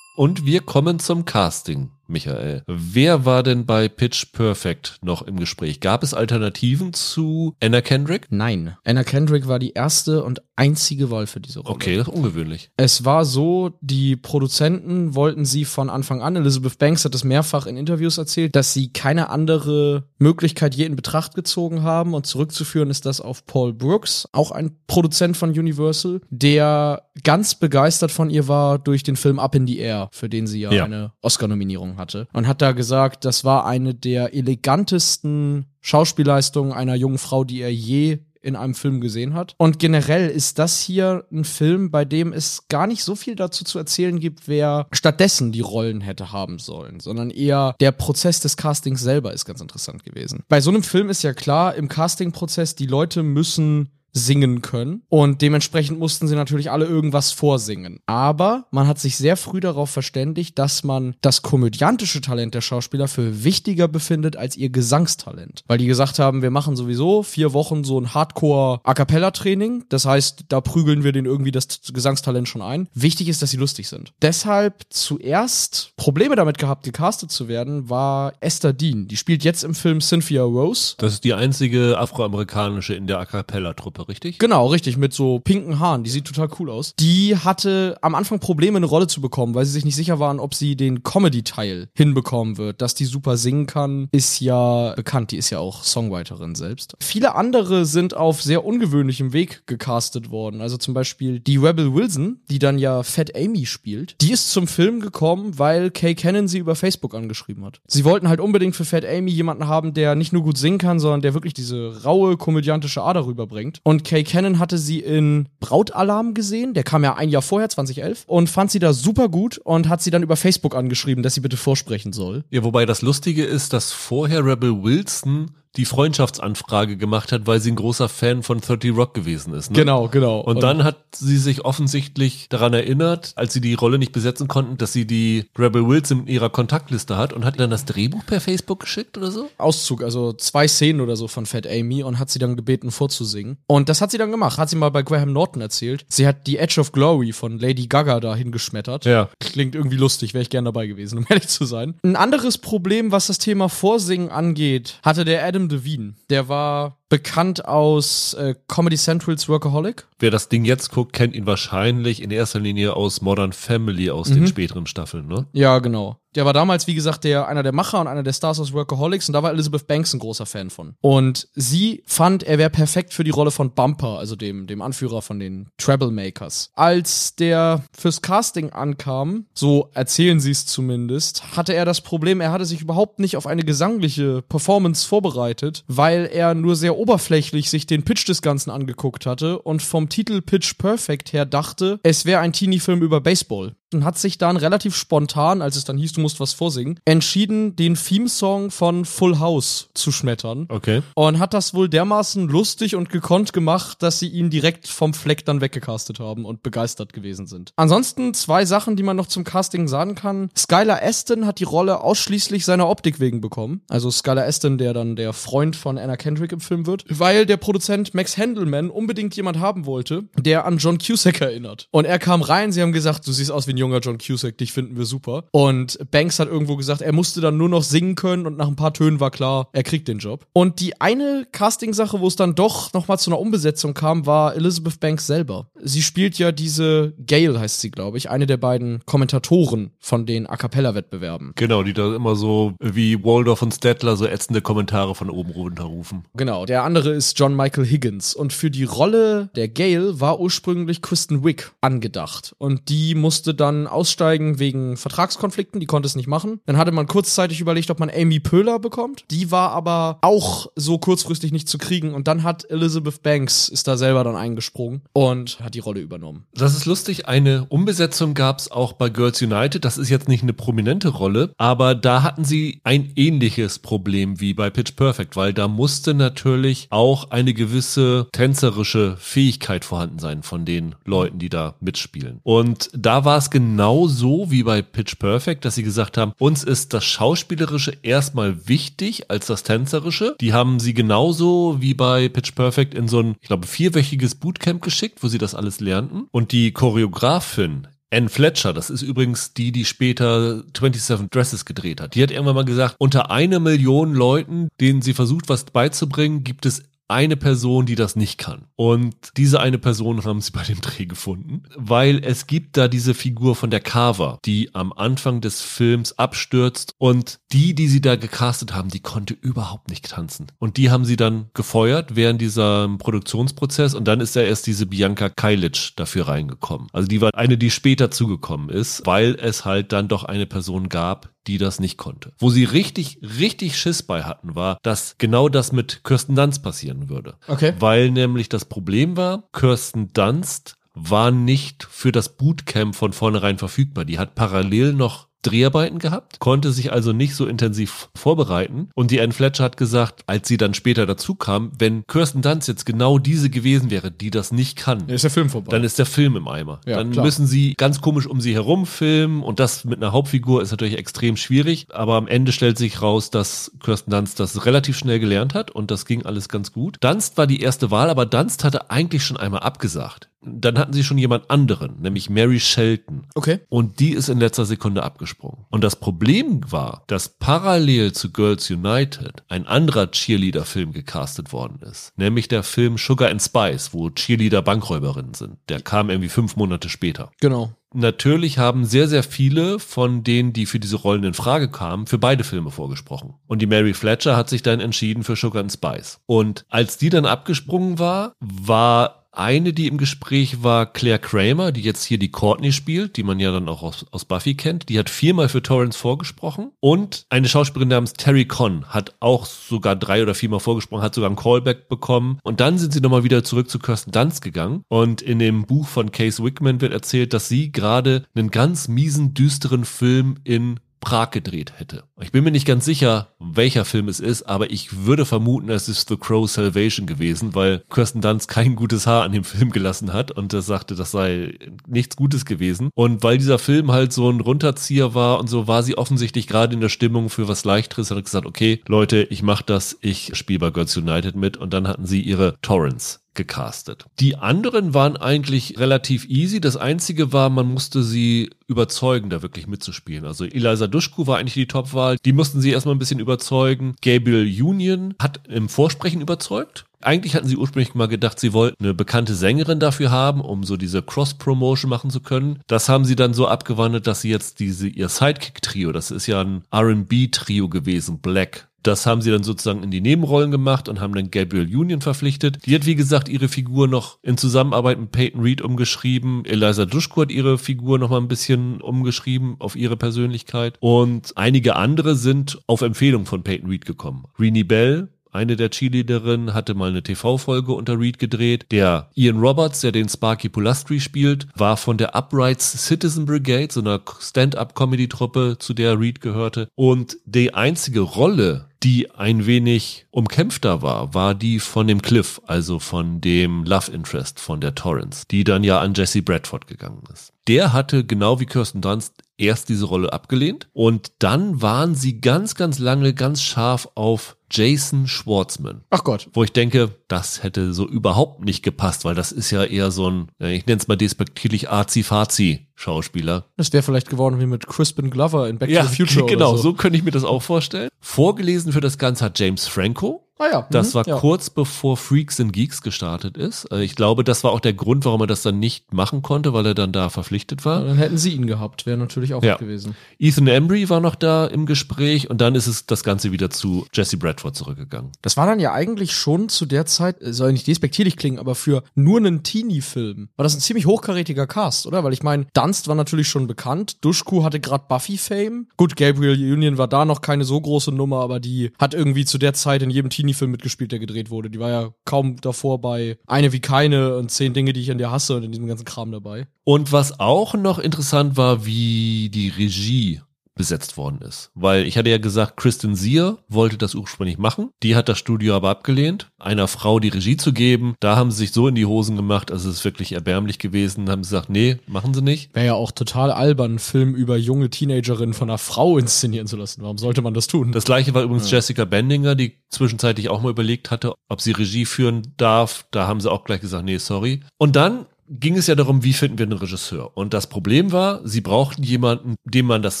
Und wir kommen zum Casting, Michael. Wer war denn bei Pitch Perfect noch im Gespräch? Gab es Alternativen zu Anna Kendrick? Nein. Anna Kendrick war die erste und einzige Wahl für diese Rolle. Okay, das ist ungewöhnlich. Es war so, die Produzenten wollten sie von Anfang an, Elizabeth Banks hat es mehrfach in Interviews erzählt, dass sie keine andere Möglichkeit je in Betracht gezogen haben und zurückzuführen ist das auf Paul Brooks, auch ein Produzent von Universal, der ganz begeistert von ihr war durch den Film Up in the Air, für den sie ja, Ja. eine Oscar-Nominierung hatte und hat da gesagt, das war eine der elegantesten Schauspielleistungen einer jungen Frau, die er je in einem Film gesehen hat. Und generell ist das hier ein Film, bei dem es gar nicht so viel dazu zu erzählen gibt, wer stattdessen die Rollen hätte haben sollen, sondern eher der Prozess des Castings selber ist ganz interessant gewesen. Bei so einem Film ist ja klar, im Castingprozess, die Leute müssen singen können und dementsprechend mussten sie natürlich alle irgendwas vorsingen. Aber man hat sich sehr früh darauf verständigt, dass man das komödiantische Talent der Schauspieler für wichtiger befindet als ihr Gesangstalent. Weil die gesagt haben, wir machen sowieso vier Wochen so ein Hardcore-A-Cappella-Training. Das heißt, da prügeln wir denen irgendwie das Gesangstalent schon ein. Wichtig ist, dass sie lustig sind. Deshalb zuerst Probleme damit gehabt, gecastet zu werden, war Esther Dean. Die spielt jetzt im Film Cynthia Rose. Das ist die einzige afroamerikanische in der A Cappella-Truppe, richtig? Genau, richtig, mit so pinken Haaren. Die sieht total cool aus. Die hatte am Anfang Probleme, eine Rolle zu bekommen, weil sie sich nicht sicher waren, ob sie den Comedy-Teil hinbekommen wird. Dass die super singen kann, ist ja bekannt. Die ist ja auch Songwriterin selbst. Viele andere sind auf sehr ungewöhnlichem Weg gecastet worden. Also zum Beispiel die Rebel Wilson, die dann ja Fat Amy spielt. Die ist zum Film gekommen, weil Kay Cannon sie über Facebook angeschrieben hat. Sie wollten halt unbedingt für Fat Amy jemanden haben, der nicht nur gut singen kann, sondern der wirklich diese raue, komödiantische Ader rüberbringt. Und Kay Cannon hatte sie in Brautalarm gesehen, der kam ja ein Jahr vorher, 2011, und fand sie da super gut und hat sie dann über Facebook angeschrieben, dass sie bitte vorsprechen soll. Ja, wobei das Lustige ist, dass vorher Rebel Wilson die Freundschaftsanfrage gemacht hat, weil sie ein großer Fan von 30 Rock gewesen ist. Ne? Genau, genau. Und dann hat sie sich offensichtlich daran erinnert, als sie die Rolle nicht besetzen konnten, dass sie die Rebel Wilson in ihrer Kontaktliste hat und hat dann das Drehbuch per Facebook geschickt oder so? Auszug, also zwei Szenen oder so von Fat Amy und hat sie dann gebeten vorzusingen. Und das hat sie dann gemacht, hat sie mal bei Graham Norton erzählt. Sie hat die Edge of Glory von Lady Gaga da hingeschmettert. Ja. Klingt irgendwie lustig, wäre ich gern dabei gewesen, um ehrlich zu sein. Ein anderes Problem, was das Thema Vorsingen angeht, hatte der Adam Devine. Der war bekannt aus äh, Comedy Centrals Workaholic. Wer das Ding jetzt guckt, kennt ihn wahrscheinlich in erster Linie aus Modern Family aus Mhm. den späteren Staffeln, ne? Ja, genau. Der war damals, wie gesagt, der, einer der Macher und einer der Stars aus Workaholics und da war Elizabeth Banks ein großer Fan von. Und sie fand, er wäre perfekt für die Rolle von Bumper, also dem, dem Anführer von den Troublemakers. Als der fürs Casting ankam, so erzählen sie es zumindest, hatte er das Problem, er hatte sich überhaupt nicht auf eine gesangliche Performance vorbereitet, weil er nur sehr oberflächlich sich den Pitch des Ganzen angeguckt hatte und vom Titel Pitch Perfect her dachte, es wäre ein Teenie-Film über Baseball und hat sich dann relativ spontan, als es dann hieß, du musst was vorsingen, entschieden, den Theme-Song von Full House zu schmettern. Okay. Und hat das wohl dermaßen lustig und gekonnt gemacht, dass sie ihn direkt vom Fleck dann weggecastet haben und begeistert gewesen sind. Ansonsten zwei Sachen, die man noch zum Casting sagen kann. Skylar Aston hat die Rolle ausschließlich seiner Optik wegen bekommen. Also Skylar Aston, der dann der Freund von Anna Kendrick im Film wird, weil der Produzent Max Handelman unbedingt jemand haben wollte, der an John Cusack erinnert. Und er kam rein, sie haben gesagt, du siehst aus wie ein junger John Cusack, dich finden wir super. Und Banks hat irgendwo gesagt, er musste dann nur noch singen können und nach ein paar Tönen war klar, er kriegt den Job. Und die eine Casting-Sache, wo es dann doch nochmal zu einer Umbesetzung kam, war Elizabeth Banks selber. Sie spielt ja diese, Gail heißt sie, glaube ich, eine der beiden Kommentatoren von den A Cappella-Wettbewerben. Genau, die da immer so wie Waldorf und Stettler so ätzende Kommentare von oben runterrufen. Genau, der andere ist John Michael Higgins. Und für die Rolle der Gail war ursprünglich Kristen Wick angedacht. Und die musste dann aussteigen wegen Vertragskonflikten, die konnte es nicht machen. Dann hatte man kurzzeitig überlegt, ob man Amy Pöhler bekommt. Die war aber auch so kurzfristig nicht zu kriegen. Und dann hat Elizabeth Banks, ist da selber dann eingesprungen und hat die Rolle übernommen. Das ist lustig, eine Umbesetzung gab es auch bei Girls United. Das ist jetzt nicht eine prominente Rolle, aber da hatten sie ein ähnliches Problem wie bei Pitch Perfect, weil da musste natürlich auch eine gewisse tänzerische Fähigkeit vorhanden sein von den Leuten, die da mitspielen. Und da war es genau so wie bei Pitch Perfect, dass sie gesagt haben, uns ist das Schauspielerische erstmal wichtig als das Tänzerische. Die haben sie genauso wie bei Pitch Perfect in so ein, ich glaube, vierwöchiges Bootcamp geschickt, wo sie das alles lernten. Und die Choreografin Anne Fletcher, das ist übrigens die, die später 27 Dresses gedreht hat. Die hat irgendwann mal gesagt, unter einer Million Leuten, denen sie versucht, was beizubringen, gibt es eine Person, die das nicht kann. Und diese eine Person haben sie bei dem Dreh gefunden, weil es gibt da diese Figur von der Carver, die am Anfang des Films abstürzt und die, die sie da gecastet haben, die konnte überhaupt nicht tanzen. Und die haben sie dann gefeuert während dieser Produktionsprozess und dann ist ja erst diese Bianca Kailic dafür reingekommen. Also die war eine, die später zugekommen ist, weil es halt dann doch eine Person gab, die das nicht konnte. Wo sie richtig, richtig Schiss bei hatten, war, dass genau das mit Kirsten Dunst passieren würde. Okay. Weil nämlich das Problem war, Kirsten Dunst war nicht für das Bootcamp von vornherein verfügbar. Die hat parallel noch Dreharbeiten gehabt, konnte sich also nicht so intensiv vorbereiten. Und die Anne Fletcher hat gesagt, als sie dann später dazu kam, wenn Kirsten Dunst jetzt genau diese gewesen wäre, die das nicht kann, Dann ist der Film vorbei. dann ist der Film im Eimer. Ja, dann klar. müssen sie ganz komisch um sie herum filmen und das mit einer Hauptfigur ist natürlich extrem schwierig, aber am Ende stellt sich raus, dass Kirsten Dunst das relativ schnell gelernt hat und das ging alles ganz gut. Dunst war die erste Wahl, aber Dunst hatte eigentlich schon einmal abgesagt. Dann hatten sie schon jemand anderen, nämlich Mary Shelton. okay. Und die ist in letzter Sekunde abgesprungen. Und das Problem war, dass parallel zu Girls United ein anderer Cheerleader-Film gecastet worden ist. Nämlich der Film Sugar and Spice, wo Cheerleader Bankräuberinnen sind. Der kam irgendwie fünf Monate später. Genau. Natürlich haben sehr, sehr viele von denen, die für diese Rollen in Frage kamen, für beide Filme vorgesprochen. Und die Mary Fletcher hat sich dann entschieden für Sugar and Spice. Und als die dann abgesprungen war, war eine, die im Gespräch war, Claire Kramer, die jetzt hier die Courtney spielt, die man ja dann auch aus, aus Buffy kennt. Die hat viermal für Torrance vorgesprochen. Und eine Schauspielerin namens Terry Conn hat auch sogar drei oder viermal vorgesprochen, hat sogar einen Callback bekommen. Und dann sind sie nochmal wieder zurück zu Kirsten Dunst gegangen. Und in dem Buch von Case Wickman wird erzählt, dass sie gerade einen ganz miesen, düsteren Film in Prag gedreht hätte. Ich bin mir nicht ganz sicher, welcher Film es ist, aber ich würde vermuten, es ist The Crow Salvation gewesen, weil Kirsten Dunst kein gutes Haar an dem Film gelassen hat und er sagte, das sei nichts Gutes gewesen. Und weil dieser Film halt so ein Runterzieher war und so, war sie offensichtlich gerade in der Stimmung für was Leichteres hat gesagt, okay, Leute, ich mach das, ich spiele bei Girls United mit und dann hatten sie ihre Torrance gecastet. Die anderen waren eigentlich relativ easy. Das einzige war, man musste sie überzeugen, da wirklich mitzuspielen. Also Eliza Duschku war eigentlich die Topwahl. Die mussten sie erstmal ein bisschen überzeugen. Gabriel Union hat im Vorsprechen überzeugt. Eigentlich hatten sie ursprünglich mal gedacht, sie wollten eine bekannte Sängerin dafür haben, um so diese Cross-Promotion machen zu können. Das haben sie dann so abgewandelt, dass sie jetzt diese, ihr Sidekick-Trio, das ist ja ein R&B-Trio gewesen, Black, das haben sie dann sozusagen in die Nebenrollen gemacht und haben dann Gabriel Union verpflichtet. Die hat, wie gesagt, ihre Figur noch in Zusammenarbeit mit Peyton Reed umgeschrieben. Eliza Duschko hat ihre Figur noch mal ein bisschen umgeschrieben auf ihre Persönlichkeit. Und einige andere sind auf Empfehlung von Peyton Reed gekommen. Renee Bell, eine der Cheerleaderinnen hatte mal eine TV-Folge unter Reed gedreht. Der Ian Roberts, der den Sparky Pulastri spielt, war von der Uprights Citizen Brigade, so einer Stand-up-Comedy-Truppe, zu der Reed gehörte. Und die einzige Rolle, die ein wenig umkämpfter war, war die von dem Cliff, also von dem Love Interest von der Torrance, die dann ja an Jesse Bradford gegangen ist. Der hatte genau wie Kirsten Dunst erst diese Rolle abgelehnt und dann waren sie ganz, ganz lange ganz scharf auf Jason Schwartzman. Ach Gott. Wo ich denke, das hätte so überhaupt nicht gepasst, weil das ist ja eher so ein, ich nenne es mal despektierlich Azi-Fazi Schauspieler. Das wäre vielleicht geworden wie mit Crispin Glover in Back ja, to the Future. Genau, so. so könnte ich mir das auch vorstellen. Vorgelesen für das Ganze hat James Franco. Ah ja. Das mhm, war ja. kurz bevor Freaks and Geeks gestartet ist. Äh, Ich glaube, das war auch der Grund, warum er das dann nicht machen konnte, weil er dann da verpflichtet war. Dann hätten sie ihn gehabt, wäre natürlich auch Ja. gewesen. Ethan Embry war noch da im Gespräch und dann ist es das Ganze wieder zu Jesse Bradford zurückgegangen. Das war dann ja eigentlich schon zu der Zeit, äh, soll nicht despektierlich klingen, aber für nur einen Teenie-Film war das ein ziemlich hochkarätiger Cast, oder? Weil ich meine, Dunst war natürlich schon bekannt, Duschku hatte gerade Buffy-Fame. Gut, Gabriel Union war da noch keine so große Nummer, aber die hat irgendwie zu der Zeit in jedem Teenie-Film mitgespielt, der gedreht wurde. Die war ja kaum davor bei Eine wie keine und zehn Dinge, die ich an dir hasse und in diesem ganzen Kram dabei. Und was auch noch interessant war, wie die Regie besetzt worden ist. Weil ich hatte ja gesagt, Kristen Sear wollte das ursprünglich machen. Die hat das Studio aber abgelehnt, einer Frau die Regie zu geben. Da haben sie sich so in die Hosen gemacht, also es ist wirklich erbärmlich gewesen. Haben sie gesagt, nee, machen sie nicht. Wäre ja auch total albern, einen Film über junge Teenagerinnen von einer Frau inszenieren zu lassen. Warum sollte man das tun? Das gleiche war übrigens Jessica Bendinger, die zwischenzeitlich auch mal überlegt hatte, ob sie Regie führen darf. Da haben sie auch gleich gesagt, nee, sorry. Und dann ging es ja darum, wie finden wir einen Regisseur. Und das Problem war, sie brauchten jemanden, dem man das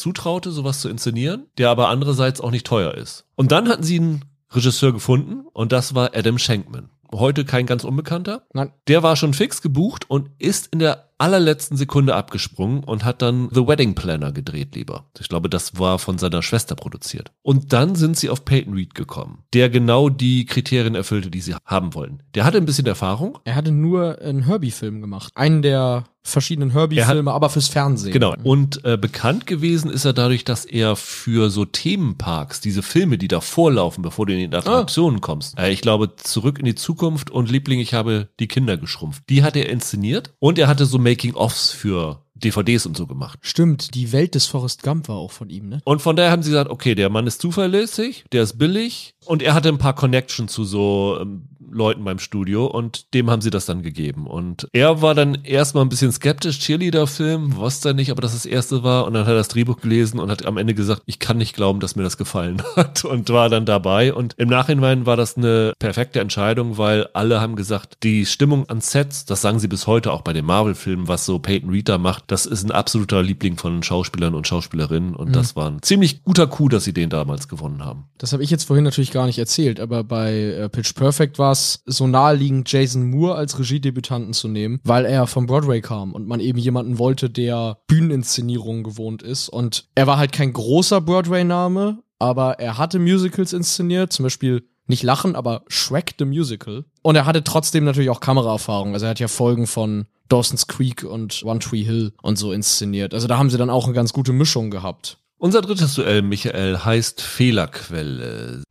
zutraute, sowas zu inszenieren, der aber andererseits auch nicht teuer ist. Und dann hatten sie einen Regisseur gefunden und das war Adam Shankman. Heute kein ganz Unbekannter. Nein. Der war schon fix gebucht und ist in der allerletzten Sekunde abgesprungen und hat dann The Wedding Planner gedreht lieber. Ich glaube, das war von seiner Schwester produziert. Und dann sind sie auf Peyton Reed gekommen, der genau die Kriterien erfüllte, die sie haben wollten. Der hatte ein bisschen Erfahrung. Er hatte nur einen Herbie-Film gemacht. Einen der verschiedenen Herbie-Filme, aber fürs Fernsehen. Genau. Und äh, bekannt gewesen ist er dadurch, dass er für so Themenparks, diese Filme, die da vorlaufen, bevor du in die Attraktionen kommst, äh, ich glaube, Zurück in die Zukunft und Liebling, ich habe die Kinder geschrumpft. Die hat er inszeniert und er hatte so Making-ofs für DVDs und so gemacht. Stimmt, die Welt des Forrest Gump war auch von ihm, ne? Und von daher haben sie gesagt, okay, der Mann ist zuverlässig, der ist billig und er hatte ein paar Connections zu so ähm, Leuten beim Studio und dem haben sie das dann gegeben. Und er war dann erstmal ein bisschen skeptisch, Cheerleader-Film, wusste er nicht, aber das das erste war. Und dann hat er das Drehbuch gelesen und hat am Ende gesagt, ich kann nicht glauben, dass mir das gefallen hat und war dann dabei. Und im Nachhinein war das eine perfekte Entscheidung, weil alle haben gesagt, die Stimmung an Sets, das sagen sie bis heute auch bei den Marvel-Filmen, was so Peyton Reed da macht, das ist ein absoluter Liebling von Schauspielern und Schauspielerinnen. Und das war ein ziemlich guter Coup, dass sie den damals gewonnen haben. Das habe ich jetzt vorhin natürlich gar nicht erzählt, aber bei äh, Pitch Perfect war es so naheliegend, Jason Moore als Regiedebütanten zu nehmen, weil er vom Broadway kam und man eben jemanden wollte, der Bühneninszenierungen gewohnt ist. Und er war halt kein großer Broadway-Name, aber er hatte Musicals inszeniert, zum Beispiel nicht Lachen, aber Shrek the Musical. Und er hatte trotzdem natürlich auch Kameraerfahrung. Also er hat ja Folgen von Dawson's Creek und One Tree Hill und so inszeniert. Also da haben sie dann auch eine ganz gute Mischung gehabt. Unser drittes Duell, Michael, heißt Fehlerquelle.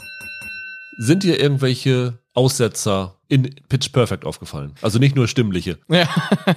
Sind dir irgendwelche Aussetzer in Pitch Perfect aufgefallen? Also nicht nur stimmliche. Ja.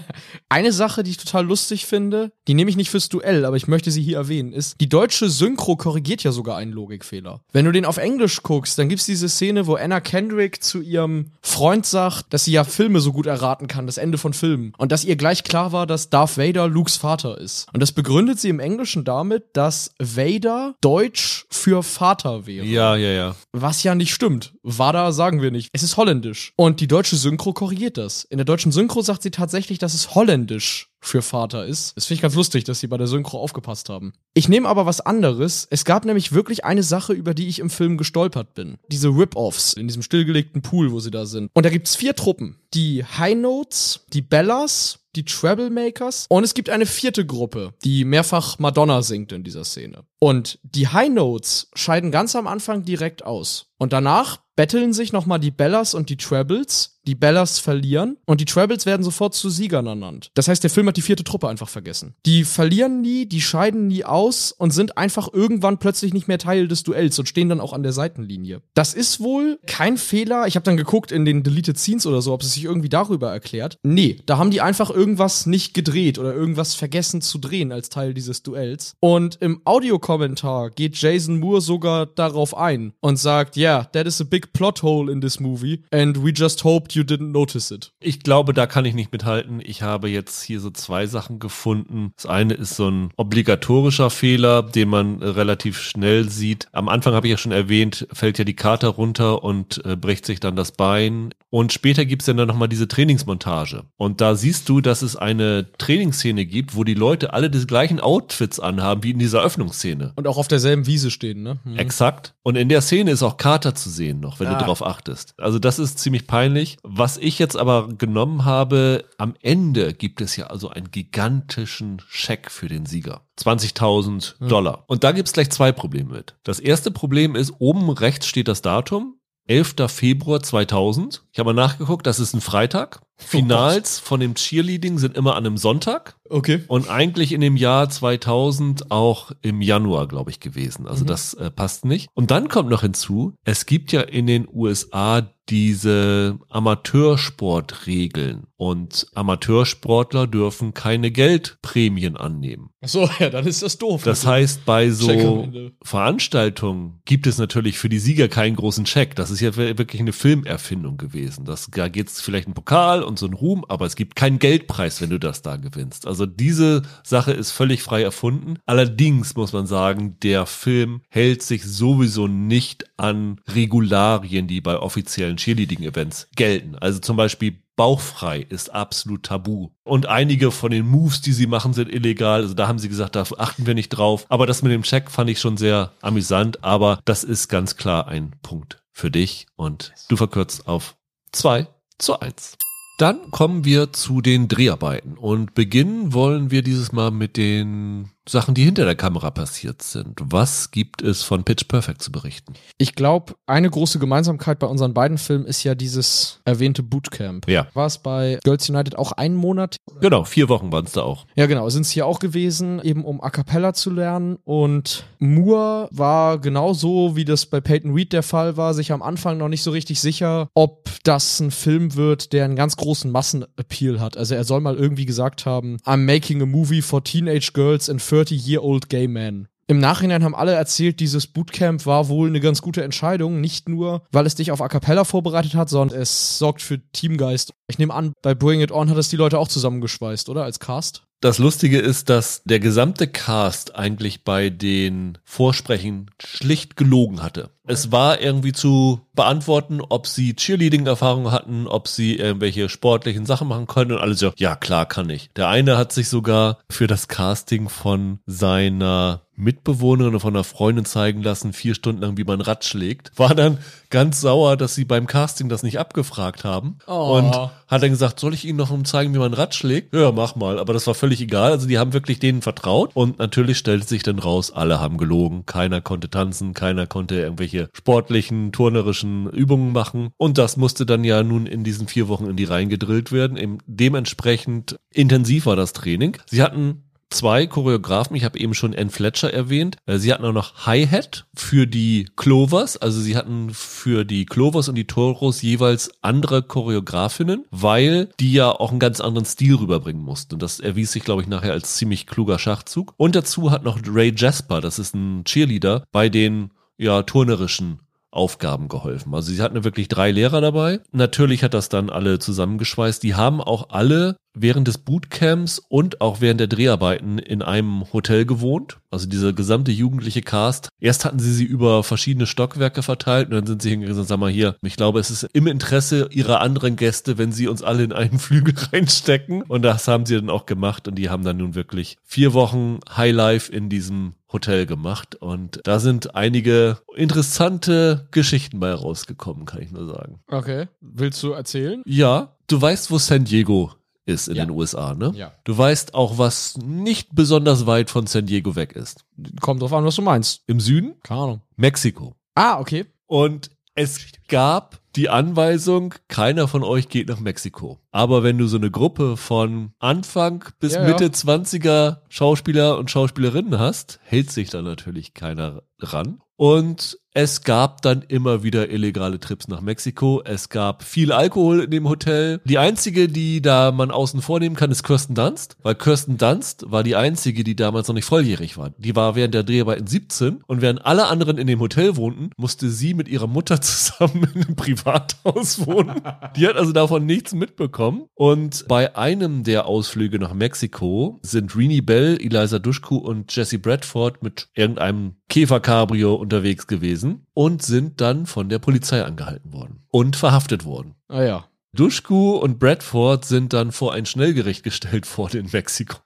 Eine Sache, die ich total lustig finde, die nehme ich nicht fürs Duell, aber ich möchte sie hier erwähnen, ist, die deutsche Synchro korrigiert ja sogar einen Logikfehler. Wenn du den auf Englisch guckst, dann gibt's diese Szene, wo Anna Kendrick zu ihrem Freund sagt, dass sie ja Filme so gut erraten kann, das Ende von Filmen. Und dass ihr gleich klar war, dass Darth Vader Lukes Vater ist. Und das begründet sie im Englischen damit, dass Vader Deutsch für Vater wäre. Ja, ja, ja. Was ja nicht stimmt. Vader sagen wir nicht. Es ist holländisch. Und die deutsche Synchro korrigiert das. In der deutschen Synchro sagt sie tatsächlich, dass es holländisch für Vater ist. Das finde ich ganz lustig, dass sie bei der Synchro aufgepasst haben. Ich nehme aber was anderes. Es gab nämlich wirklich eine Sache, über die ich im Film gestolpert bin. Diese Rip-Offs in diesem stillgelegten Pool, wo sie da sind. Und da gibt's vier Truppen. Die High Notes, die Bellas, die Treble-Makers und es gibt eine vierte Gruppe, die mehrfach Madonna singt in dieser Szene. Und die High Notes scheiden ganz am Anfang direkt aus. Und danach betteln sich nochmal die Bellas und die Trebles. Die Bellas verlieren und die Trebles werden sofort zu Siegern ernannt. Das heißt, der Film hat die vierte Truppe einfach vergessen. Die verlieren nie, die scheiden nie aus und sind einfach irgendwann plötzlich nicht mehr Teil des Duells und stehen dann auch an der Seitenlinie. Das ist wohl kein Fehler. Ich habe dann geguckt in den Deleted Scenes oder so, ob es sich irgendwie darüber erklärt. Nee, da haben die einfach irgendwas nicht gedreht oder irgendwas vergessen zu drehen als Teil dieses Duells. Und im Audiokommentar geht Jason Moore sogar darauf ein und sagt, yeah, that is a big plot hole in this movie and we just hoped you didn't notice it. Ich glaube, da kann ich nicht mithalten. Ich habe jetzt hier so zwei Sachen gefunden. Das eine ist so ein obligatorischer Fehler, den man relativ schnell sieht. Am Anfang habe ich ja schon erwähnt, fällt ja die Karte runter und äh, bricht sich dann das Bein. Und später gibt es ja dann nochmal diese Trainingsmontage. Und da siehst du, dass es eine Trainingsszene gibt, wo die Leute alle die gleichen Outfits anhaben wie in dieser Öffnungsszene. Und auch auf derselben Wiese stehen, ne? Mhm. Exakt. Und in der Szene ist auch Carter zu sehen noch, wenn ah. du darauf achtest. Also das ist ziemlich peinlich. Was ich jetzt aber genommen habe, am Ende gibt es ja also einen gigantischen Scheck für den Sieger. 20.000 mhm. Dollar. Und da gibt es gleich zwei Probleme mit. Das erste Problem ist, oben rechts steht das Datum. 11. Februar 2000. Ich habe mal nachgeguckt, das ist ein Freitag. Oh Finals von dem Cheerleading sind immer an einem Sonntag. Okay. Und eigentlich in dem Jahr 2000 auch im Januar, glaube ich, gewesen. Also mhm. das äh, passt nicht. Und dann kommt noch hinzu, es gibt ja in den USA diese Amateursportregeln und Amateursportler dürfen keine Geldprämien annehmen. Ach so, ja, dann ist das doof. Das heißt, bei so Veranstaltungen gibt es natürlich für die Sieger keinen großen Check. Das ist ja wirklich eine Filmerfindung gewesen. Das, da geht es vielleicht einen Pokal und so einen Ruhm, aber es gibt keinen Geldpreis, wenn du das da gewinnst. Also diese Sache ist völlig frei erfunden. Allerdings muss man sagen, der Film hält sich sowieso nicht an Regularien, die bei offiziellen Cheerleading-Events gelten. Also zum Beispiel bauchfrei ist absolut tabu. Und einige von den Moves, die sie machen, sind illegal. Also da haben sie gesagt, da achten wir nicht drauf. Aber das mit dem Check fand ich schon sehr amüsant. Aber das ist ganz klar ein Punkt für dich. Und du verkürzt auf zwei zu eins. Dann kommen wir zu den Dreharbeiten. Und beginnen wollen wir dieses Mal mit den Sachen, die hinter der Kamera passiert sind. Was gibt es von Pitch Perfect zu berichten? Ich glaube, eine große Gemeinsamkeit bei unseren beiden Filmen ist ja dieses erwähnte Bootcamp. Ja. War es bei Girls United auch einen Monat? Genau, vier Wochen waren es da auch. Ja, genau, sind es hier auch gewesen, eben um A Cappella zu lernen. Und Moore war genauso, wie das bei Peyton Reed der Fall war, sich am Anfang noch nicht so richtig sicher, ob das ein Film wird, der einen ganz großen Massenappeal hat. Also er soll mal irgendwie gesagt haben, I'm making a movie for teenage girls in 30-year-old gay men. Im Nachhinein haben alle erzählt, dieses Bootcamp war wohl eine ganz gute Entscheidung. Nicht nur, weil es dich auf A Cappella vorbereitet hat, sondern es sorgt für Teamgeist. Ich nehme an, bei Bring It On hat es die Leute auch zusammengeschweißt, oder? Als Cast? Das Lustige ist, dass der gesamte Cast eigentlich bei den Vorsprechen schlicht gelogen hatte. Es war irgendwie zu beantworten, ob sie Cheerleading-Erfahrung hatten, ob sie irgendwelche sportlichen Sachen machen können und alles so, ja klar kann ich. Der eine hat sich sogar für das Casting von seiner Mitbewohnerin von einer Freundin zeigen lassen, vier Stunden lang, wie man Rad schlägt. War dann ganz sauer, dass sie beim Casting das nicht abgefragt haben. Oh. Und hat dann gesagt, soll ich Ihnen noch zeigen, wie man Rad schlägt? Ja, mach mal. Aber das war völlig egal. Also die haben wirklich denen vertraut. Und natürlich stellte sich dann raus, alle haben gelogen. Keiner konnte tanzen, keiner konnte irgendwelche sportlichen, turnerischen Übungen machen. Und das musste dann ja nun in diesen vier Wochen in die Reihen gedrillt werden. Dementsprechend intensiv war das Training. Sie hatten zwei Choreografen. Ich habe eben schon Ann Fletcher erwähnt. Äh, sie hatten auch noch Hi-Hat für die Clovers. Also sie hatten für die Clovers und die Toros jeweils andere Choreografinnen, weil die ja auch einen ganz anderen Stil rüberbringen mussten. Und das erwies sich, glaube ich, nachher als ziemlich kluger Schachzug. Und dazu hat noch Ray Jasper, das ist ein Cheerleader, bei den ja turnerischen Aufgaben geholfen. Also sie hatten wirklich drei Lehrer dabei. Natürlich hat das dann alle zusammengeschweißt. Die haben auch alle während des Bootcamps und auch während der Dreharbeiten in einem Hotel gewohnt. Also dieser gesamte jugendliche Cast. Erst hatten sie sie über verschiedene Stockwerke verteilt und dann sind sie hingegangen und sag mal hier, ich glaube, es ist im Interesse ihrer anderen Gäste, wenn sie uns alle in einen Flügel reinstecken. Und das haben sie dann auch gemacht und die haben dann nun wirklich vier Wochen Highlife in diesem Hotel gemacht und da sind einige interessante Geschichten bei rausgekommen, kann ich nur sagen. Okay. Willst du erzählen? Ja, du weißt, wo San Diego ist in Ja. den USA, ne? Ja. Du weißt auch, was nicht besonders weit von San Diego weg ist. Kommt drauf an, was du meinst. Im Süden Keine Ahnung. Mexiko. Ah, okay. Und es gab die Anweisung, keiner von euch geht nach Mexiko. Aber wenn du so eine Gruppe von Anfang bis Ja, ja. Mitte 20er Schauspieler und Schauspielerinnen hast, hält sich da natürlich keiner ran. Und es gab dann immer wieder illegale Trips nach Mexiko. Es gab viel Alkohol in dem Hotel. Die einzige, die da man außen vornehmen kann, ist Kirsten Dunst, weil Kirsten Dunst war die einzige, die damals noch nicht volljährig war. Die war während der Dreharbeiten 17 und während alle anderen in dem Hotel wohnten, musste sie mit ihrer Mutter zusammen in einem Privathaus wohnen. Die hat also davon nichts mitbekommen. Und bei einem der Ausflüge nach Mexiko sind Rini Bell, Eliza Dushku und Jesse Bradford mit irgendeinem Käfer-Cabrio unterwegs gewesen und sind dann von der Polizei angehalten worden und verhaftet worden. Ah ja. Dushku und Bradford sind dann vor ein Schnellgericht gestellt worden in Mexiko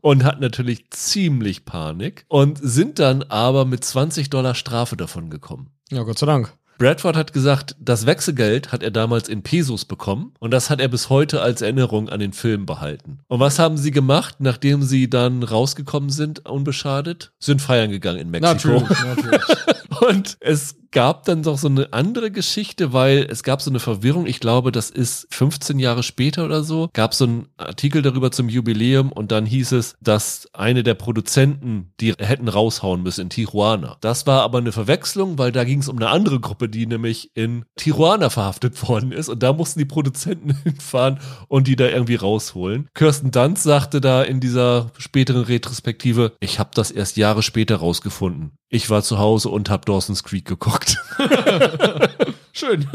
und hatten natürlich ziemlich Panik und sind dann aber mit 20 Dollar Strafe davon gekommen. Ja, Gott sei Dank. Bradford hat gesagt, das Wechselgeld hat er damals in Pesos bekommen und das hat er bis heute als Erinnerung an den Film behalten. Und was haben sie gemacht, nachdem sie dann rausgekommen sind, unbeschadet? Sind feiern gegangen in Mexiko. natürlich. Und es gab dann doch so eine andere Geschichte, weil es gab so eine Verwirrung. Ich glaube, das ist 15 Jahre später oder so. Gab so einen Artikel darüber zum Jubiläum und dann hieß es, dass eine der Produzenten die hätten raushauen müssen in Tijuana. Das war aber eine Verwechslung, weil da ging es um eine andere Gruppe, die nämlich in Tijuana verhaftet worden ist und da mussten die Produzenten hinfahren und die da irgendwie rausholen. Kirsten Dunst sagte da in dieser späteren Retrospektive, ich habe das erst Jahre später rausgefunden. Ich war zu Hause und habe Dawson's Creek geguckt. Schön.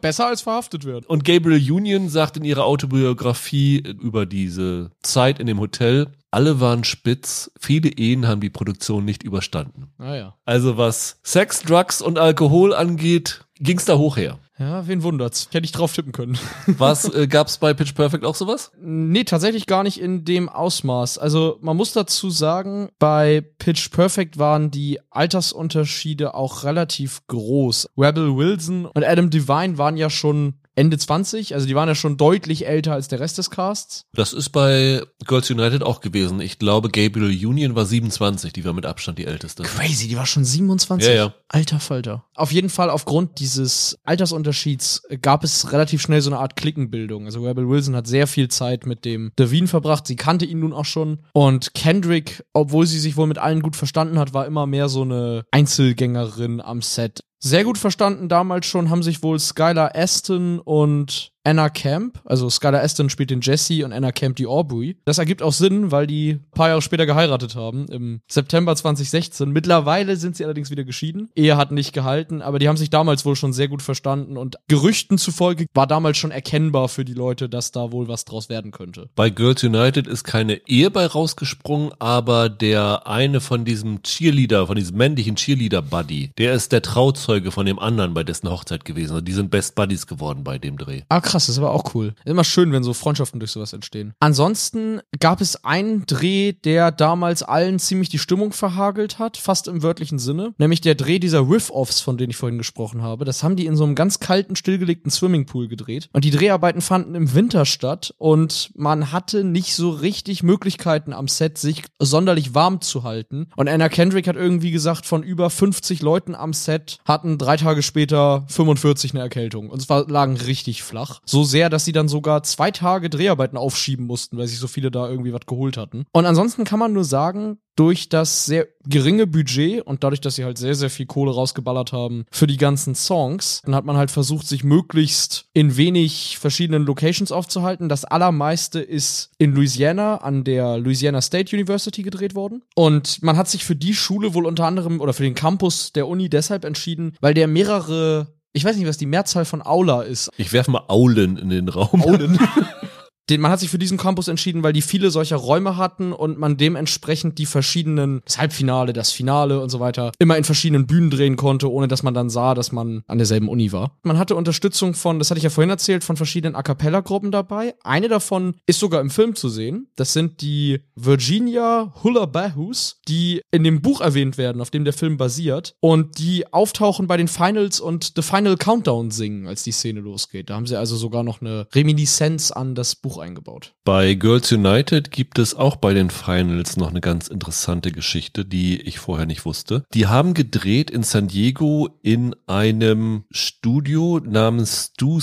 Besser als verhaftet werden. Und Gabriel Union sagt in ihrer Autobiografie über diese Zeit in dem Hotel, alle waren spitz, viele Ehen haben die Produktion nicht überstanden. Ah ja. Also was Sex, Drugs und Alkohol angeht, ging's da hoch her. Ja, wen wundert's? Hätte ich drauf tippen können. Was äh, gab's bei Pitch Perfect auch sowas? Nee, tatsächlich gar nicht in dem Ausmaß. Also man muss dazu sagen, bei Pitch Perfect waren die Altersunterschiede auch relativ groß. Rebel Wilson und Adam Devine waren ja schon Ende 20, also die waren ja schon deutlich älter als der Rest des Casts. Das ist bei Girls United auch gewesen. Ich glaube, Gabriel Union war 27, die war mit Abstand die älteste. Crazy, die war schon 27. Ja, ja. Alter Falter. Auf jeden Fall aufgrund dieses Altersunterschieds gab es relativ schnell so eine Art Klickenbildung. Also Rebel Wilson hat sehr viel Zeit mit dem Devine verbracht. Sie kannte ihn nun auch schon. Und Kendrick, obwohl sie sich wohl mit allen gut verstanden hat, war immer mehr so eine Einzelgängerin am Set. Sehr gut verstanden damals schon haben sich wohl Skylar Aston und Anna Camp, also Skylar Aston spielt den Jesse und Anna Camp die Aubrey. Das ergibt auch Sinn, weil die ein paar Jahre später geheiratet haben, im September 2016. Mittlerweile sind sie allerdings wieder geschieden. Ehe hat nicht gehalten, aber die haben sich damals wohl schon sehr gut verstanden und Gerüchten zufolge war damals schon erkennbar für die Leute, dass da wohl was draus werden könnte. Bei Girls United ist keine Ehe bei rausgesprungen, aber der eine von diesem Cheerleader, von diesem männlichen Cheerleader-Buddy, der ist der Trauzeuge von dem anderen bei dessen Hochzeit gewesen. Und die sind Best Buddies geworden bei dem Dreh. Ah, krass, das war auch cool. Immer schön, wenn so Freundschaften durch sowas entstehen. Ansonsten gab es einen Dreh, der damals allen ziemlich die Stimmung verhagelt hat, fast im wörtlichen Sinne. Nämlich der Dreh dieser Riff-Offs, von denen ich vorhin gesprochen habe. Das haben die in so einem ganz kalten, stillgelegten Swimmingpool gedreht. Und die Dreharbeiten fanden im Winter statt und man hatte nicht so richtig Möglichkeiten am Set, sich sonderlich warm zu halten. Und Anna Kendrick hat irgendwie gesagt, von über 50 Leuten am Set hatten drei Tage später 45 eine Erkältung. Und zwar lagen richtig flach. So sehr, dass sie dann sogar zwei Tage Dreharbeiten aufschieben mussten, weil sich so viele da irgendwie was geholt hatten. Und ansonsten kann man nur sagen, durch das sehr geringe Budget und dadurch, dass sie halt sehr, sehr viel Kohle rausgeballert haben für die ganzen Songs, dann hat man halt versucht, sich möglichst in wenig verschiedenen Locations aufzuhalten. Das allermeiste ist in Louisiana an der Louisiana State University gedreht worden. Und man hat sich für die Schule wohl unter anderem oder für den Campus der Uni deshalb entschieden, weil der mehrere ich weiß nicht, was die Mehrzahl von Aula ist. Ich werfe mal Aulen in den Raum. Aulen. Den, man hat sich für diesen Campus entschieden, weil die viele solcher Räume hatten und man dementsprechend die verschiedenen, das Halbfinale, das Finale und so weiter, immer in verschiedenen Bühnen drehen konnte, ohne dass man dann sah, dass man an derselben Uni war. Man hatte Unterstützung von, das hatte ich ja vorhin erzählt, von verschiedenen A Cappella-Gruppen dabei. Eine davon ist sogar im Film zu sehen. Das sind die Virginia Hullabahus, die in dem Buch erwähnt werden, auf dem der Film basiert und die auftauchen bei den Finals und The Final Countdown singen, als die Szene losgeht. Da haben sie also sogar noch eine Reminiszenz an das Buch eingebaut. Bei Girls United gibt es auch bei den Finals noch eine ganz interessante Geschichte, die ich vorher nicht wusste. Die haben gedreht in San Diego in einem Studio namens Stu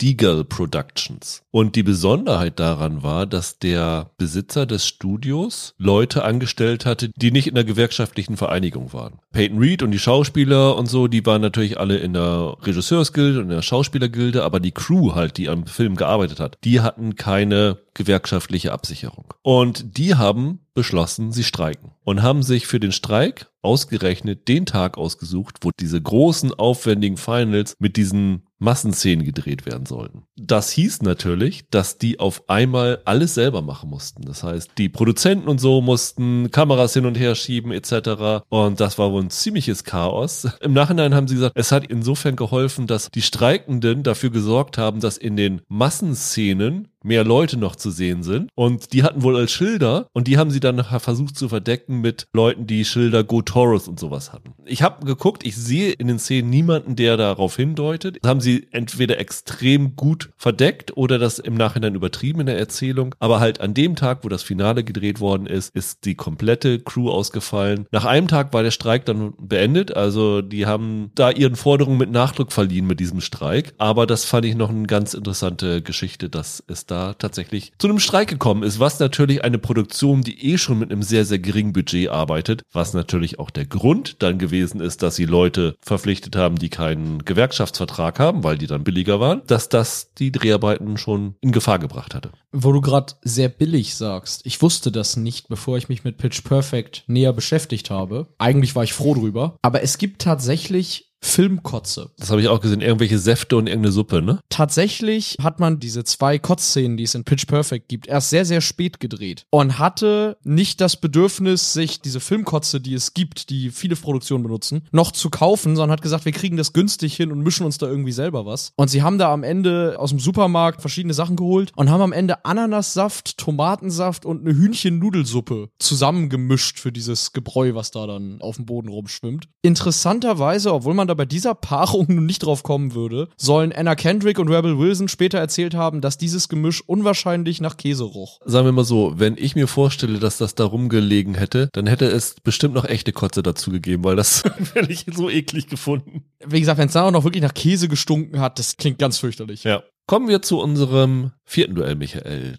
Deagle Productions. Und die Besonderheit daran war, dass der Besitzer des Studios Leute angestellt hatte, die nicht in der gewerkschaftlichen Vereinigung waren. Peyton Reed und die Schauspieler und so, die waren natürlich alle in der Regisseursgilde und in der Schauspielergilde, aber die Crew halt, die am Film gearbeitet hat, die hatten keine gewerkschaftliche Absicherung. Und die haben beschlossen, sie streiken und haben sich für den Streik ausgerechnet den Tag ausgesucht, wo diese großen, aufwendigen Finals mit diesen Massenszenen gedreht werden sollten. Das hieß natürlich, dass die auf einmal alles selber machen mussten. Das heißt, die Produzenten und so mussten Kameras hin und her schieben etc. Und das war wohl ein ziemliches Chaos. Im Nachhinein haben sie gesagt, es hat insofern geholfen, dass die Streikenden dafür gesorgt haben, dass in den Massenszenen mehr Leute noch zu sehen sind. Und die hatten wohl als Schilder und die haben sie dann versucht zu verdecken mit Leuten, die Schilder Go Taurus und sowas hatten. Ich habe geguckt, ich sehe in den Szenen niemanden, der darauf hindeutet. Das haben sie entweder extrem gut verdeckt oder das im Nachhinein übertrieben in der Erzählung. Aber halt an dem Tag, wo das Finale gedreht worden ist, ist die komplette Crew ausgefallen. Nach einem Tag war der Streik dann beendet. Also die haben da ihren Forderungen mit Nachdruck verliehen mit diesem Streik. Aber das fand ich noch eine ganz interessante Geschichte, dass es da tatsächlich zu einem Streik gekommen ist, was natürlich eine Produktion, die eh schon mit einem sehr, sehr geringen Budget arbeitet, was natürlich auch der Grund dann gewesen ist, dass sie Leute verpflichtet haben, die keinen Gewerkschaftsvertrag haben, weil die dann billiger waren, dass das die Dreharbeiten schon in Gefahr gebracht hatte. Wo du gerade sehr billig sagst, ich wusste das nicht, bevor ich mich mit Pitch Perfect näher beschäftigt habe. Eigentlich war ich froh drüber. Aber es gibt tatsächlich Filmkotze. Das habe ich auch gesehen, irgendwelche Säfte und irgendeine Suppe, ne? Tatsächlich hat man diese zwei Kotzszenen, die es in Pitch Perfect gibt, erst sehr, sehr spät gedreht und hatte nicht das Bedürfnis, sich diese Filmkotze, die es gibt, die viele Produktionen benutzen, noch zu kaufen, sondern hat gesagt, wir kriegen das günstig hin und mischen uns da irgendwie selber was. Und sie haben da am Ende aus dem Supermarkt verschiedene Sachen geholt und haben am Ende Ananassaft, Tomatensaft und eine Hühnchennudelsuppe zusammengemischt für dieses Gebräu, was da dann auf dem Boden rumschwimmt. Interessanterweise, obwohl man da bei dieser Paarung nun nicht drauf kommen würde, sollen Anna Kendrick und Rebel Wilson später erzählt haben, dass dieses Gemisch unwahrscheinlich nach Käse roch. Sagen wir mal so, wenn ich mir vorstelle, dass das da rumgelegen hätte, dann hätte es bestimmt noch echte Kotze dazu gegeben, weil das hätte ich so eklig gefunden. Wie gesagt, wenn es da auch noch wirklich nach Käse gestunken hat, das klingt ganz fürchterlich. Ja. Kommen wir zu unserem vierten Duell, Michael.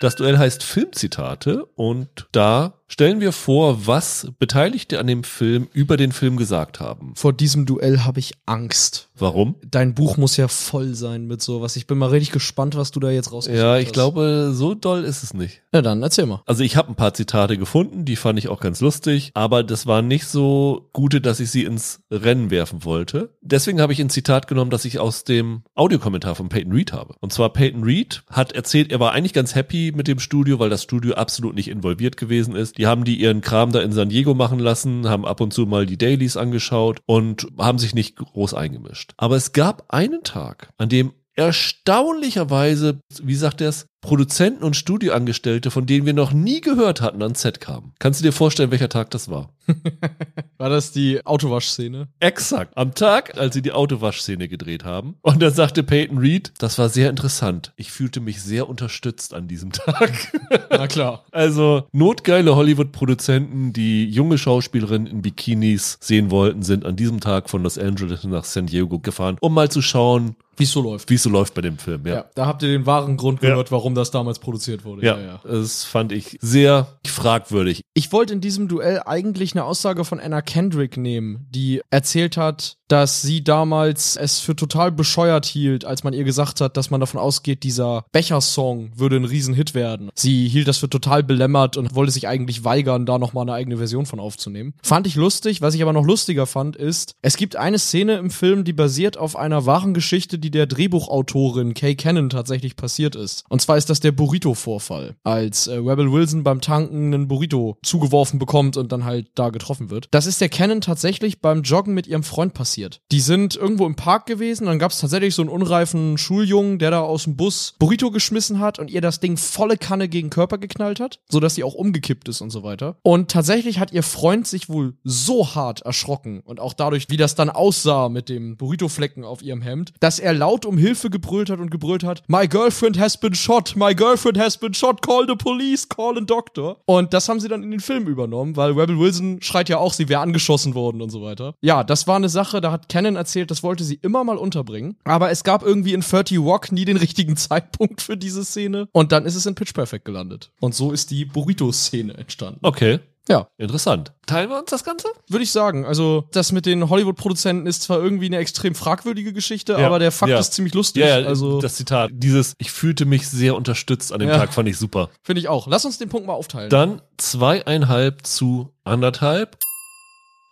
Das Duell heißt Filmzitate und da stellen wir vor, was Beteiligte an dem Film über den Film gesagt haben. Vor diesem Duell habe ich Angst. Warum? Dein Buch muss ja voll sein mit sowas. Ich bin mal richtig gespannt, was du da jetzt rausgesucht hast. Ja, ich glaube, so doll ist es nicht. Ja, dann erzähl mal. Also ich habe ein paar Zitate gefunden, die fand ich auch ganz lustig, aber das waren nicht so gute, dass ich sie ins Rennen werfen wollte. Deswegen habe ich ein Zitat genommen, das ich aus dem Audiokommentar von Peyton Reed habe. Und zwar Peyton Reed hat erzählt, er war eigentlich ganz happy mit dem Studio, weil das Studio absolut nicht involviert gewesen ist. Die haben die ihren Kram da in San Diego machen lassen, haben ab und zu mal die Dailies angeschaut und haben sich nicht groß eingemischt. Aber es gab einen Tag, an dem erstaunlicherweise, wie sagt er es, Produzenten und Studioangestellte, von denen wir noch nie gehört hatten, ans Set kamen. Kannst du dir vorstellen, welcher Tag das war? war das die Autowaschszene? Exakt. Am Tag, als sie die Autowaschszene gedreht haben. Und dann sagte Peyton Reed, das war sehr interessant. Ich fühlte mich sehr unterstützt an diesem Tag. Na klar. Also notgeile Hollywood-Produzenten, die junge Schauspielerinnen in Bikinis sehen wollten, sind an diesem Tag von Los Angeles nach San Diego gefahren, um mal zu schauen, wie es so läuft. Wie es so läuft bei dem Film, ja. ja. Da habt ihr den wahren Grund gehört, ja. warum das damals produziert wurde. Ja, ja, ja, das fand ich sehr fragwürdig. Ich wollte in diesem Duell eigentlich eine Aussage von Anna Kendrick nehmen, die erzählt hat, dass sie damals es für total bescheuert hielt, als man ihr gesagt hat, dass man davon ausgeht, dieser Becher-Song würde ein Riesenhit werden. Sie hielt das für total belämmert und wollte sich eigentlich weigern, da nochmal eine eigene Version von aufzunehmen. Fand ich lustig. Was ich aber noch lustiger fand, ist, es gibt eine Szene im Film, die basiert auf einer wahren Geschichte, die der Drehbuchautorin Kay Cannon tatsächlich passiert ist. Und zwar ist das der Burrito-Vorfall, als äh, Rebel Wilson beim Tanken einen Burrito zugeworfen bekommt und dann halt da getroffen wird. Das ist der Cannon tatsächlich beim Joggen mit ihrem Freund passiert. Die sind irgendwo im Park gewesen, dann gab es tatsächlich so einen unreifen Schuljungen, der da aus dem Bus Burrito geschmissen hat und ihr das Ding volle Kanne gegen Körper geknallt hat, sodass sie auch umgekippt ist und so weiter. Und tatsächlich hat ihr Freund sich wohl so hart erschrocken und auch dadurch, wie das dann aussah mit dem Burrito-Flecken auf ihrem Hemd, dass er laut um Hilfe gebrüllt hat und gebrüllt hat, My girlfriend has been shot, my girlfriend has been shot, call the police, call a doctor. Und das haben sie dann in den Film übernommen, weil Rebel Wilson schreit ja auch, sie wäre angeschossen worden und so weiter. Ja, das war eine Sache, da hat Cannon erzählt, das wollte sie immer mal unterbringen. Aber es gab irgendwie in 30 Rock nie den richtigen Zeitpunkt für diese Szene. Und dann ist es in Pitch Perfect gelandet. Und so ist die Burrito-Szene entstanden. Okay. Ja. Interessant. Teilen wir uns das Ganze? Würde ich sagen. Also, das mit den Hollywood-Produzenten ist zwar irgendwie eine extrem fragwürdige Geschichte, Ja, aber der Fakt ja. ist ziemlich lustig. Ja, ja also, das Zitat. Dieses, ich fühlte mich sehr unterstützt an dem. Tag, fand ich super. finde ich auch. Lass uns den Punkt mal aufteilen. Dann zweieinhalb zu anderthalb.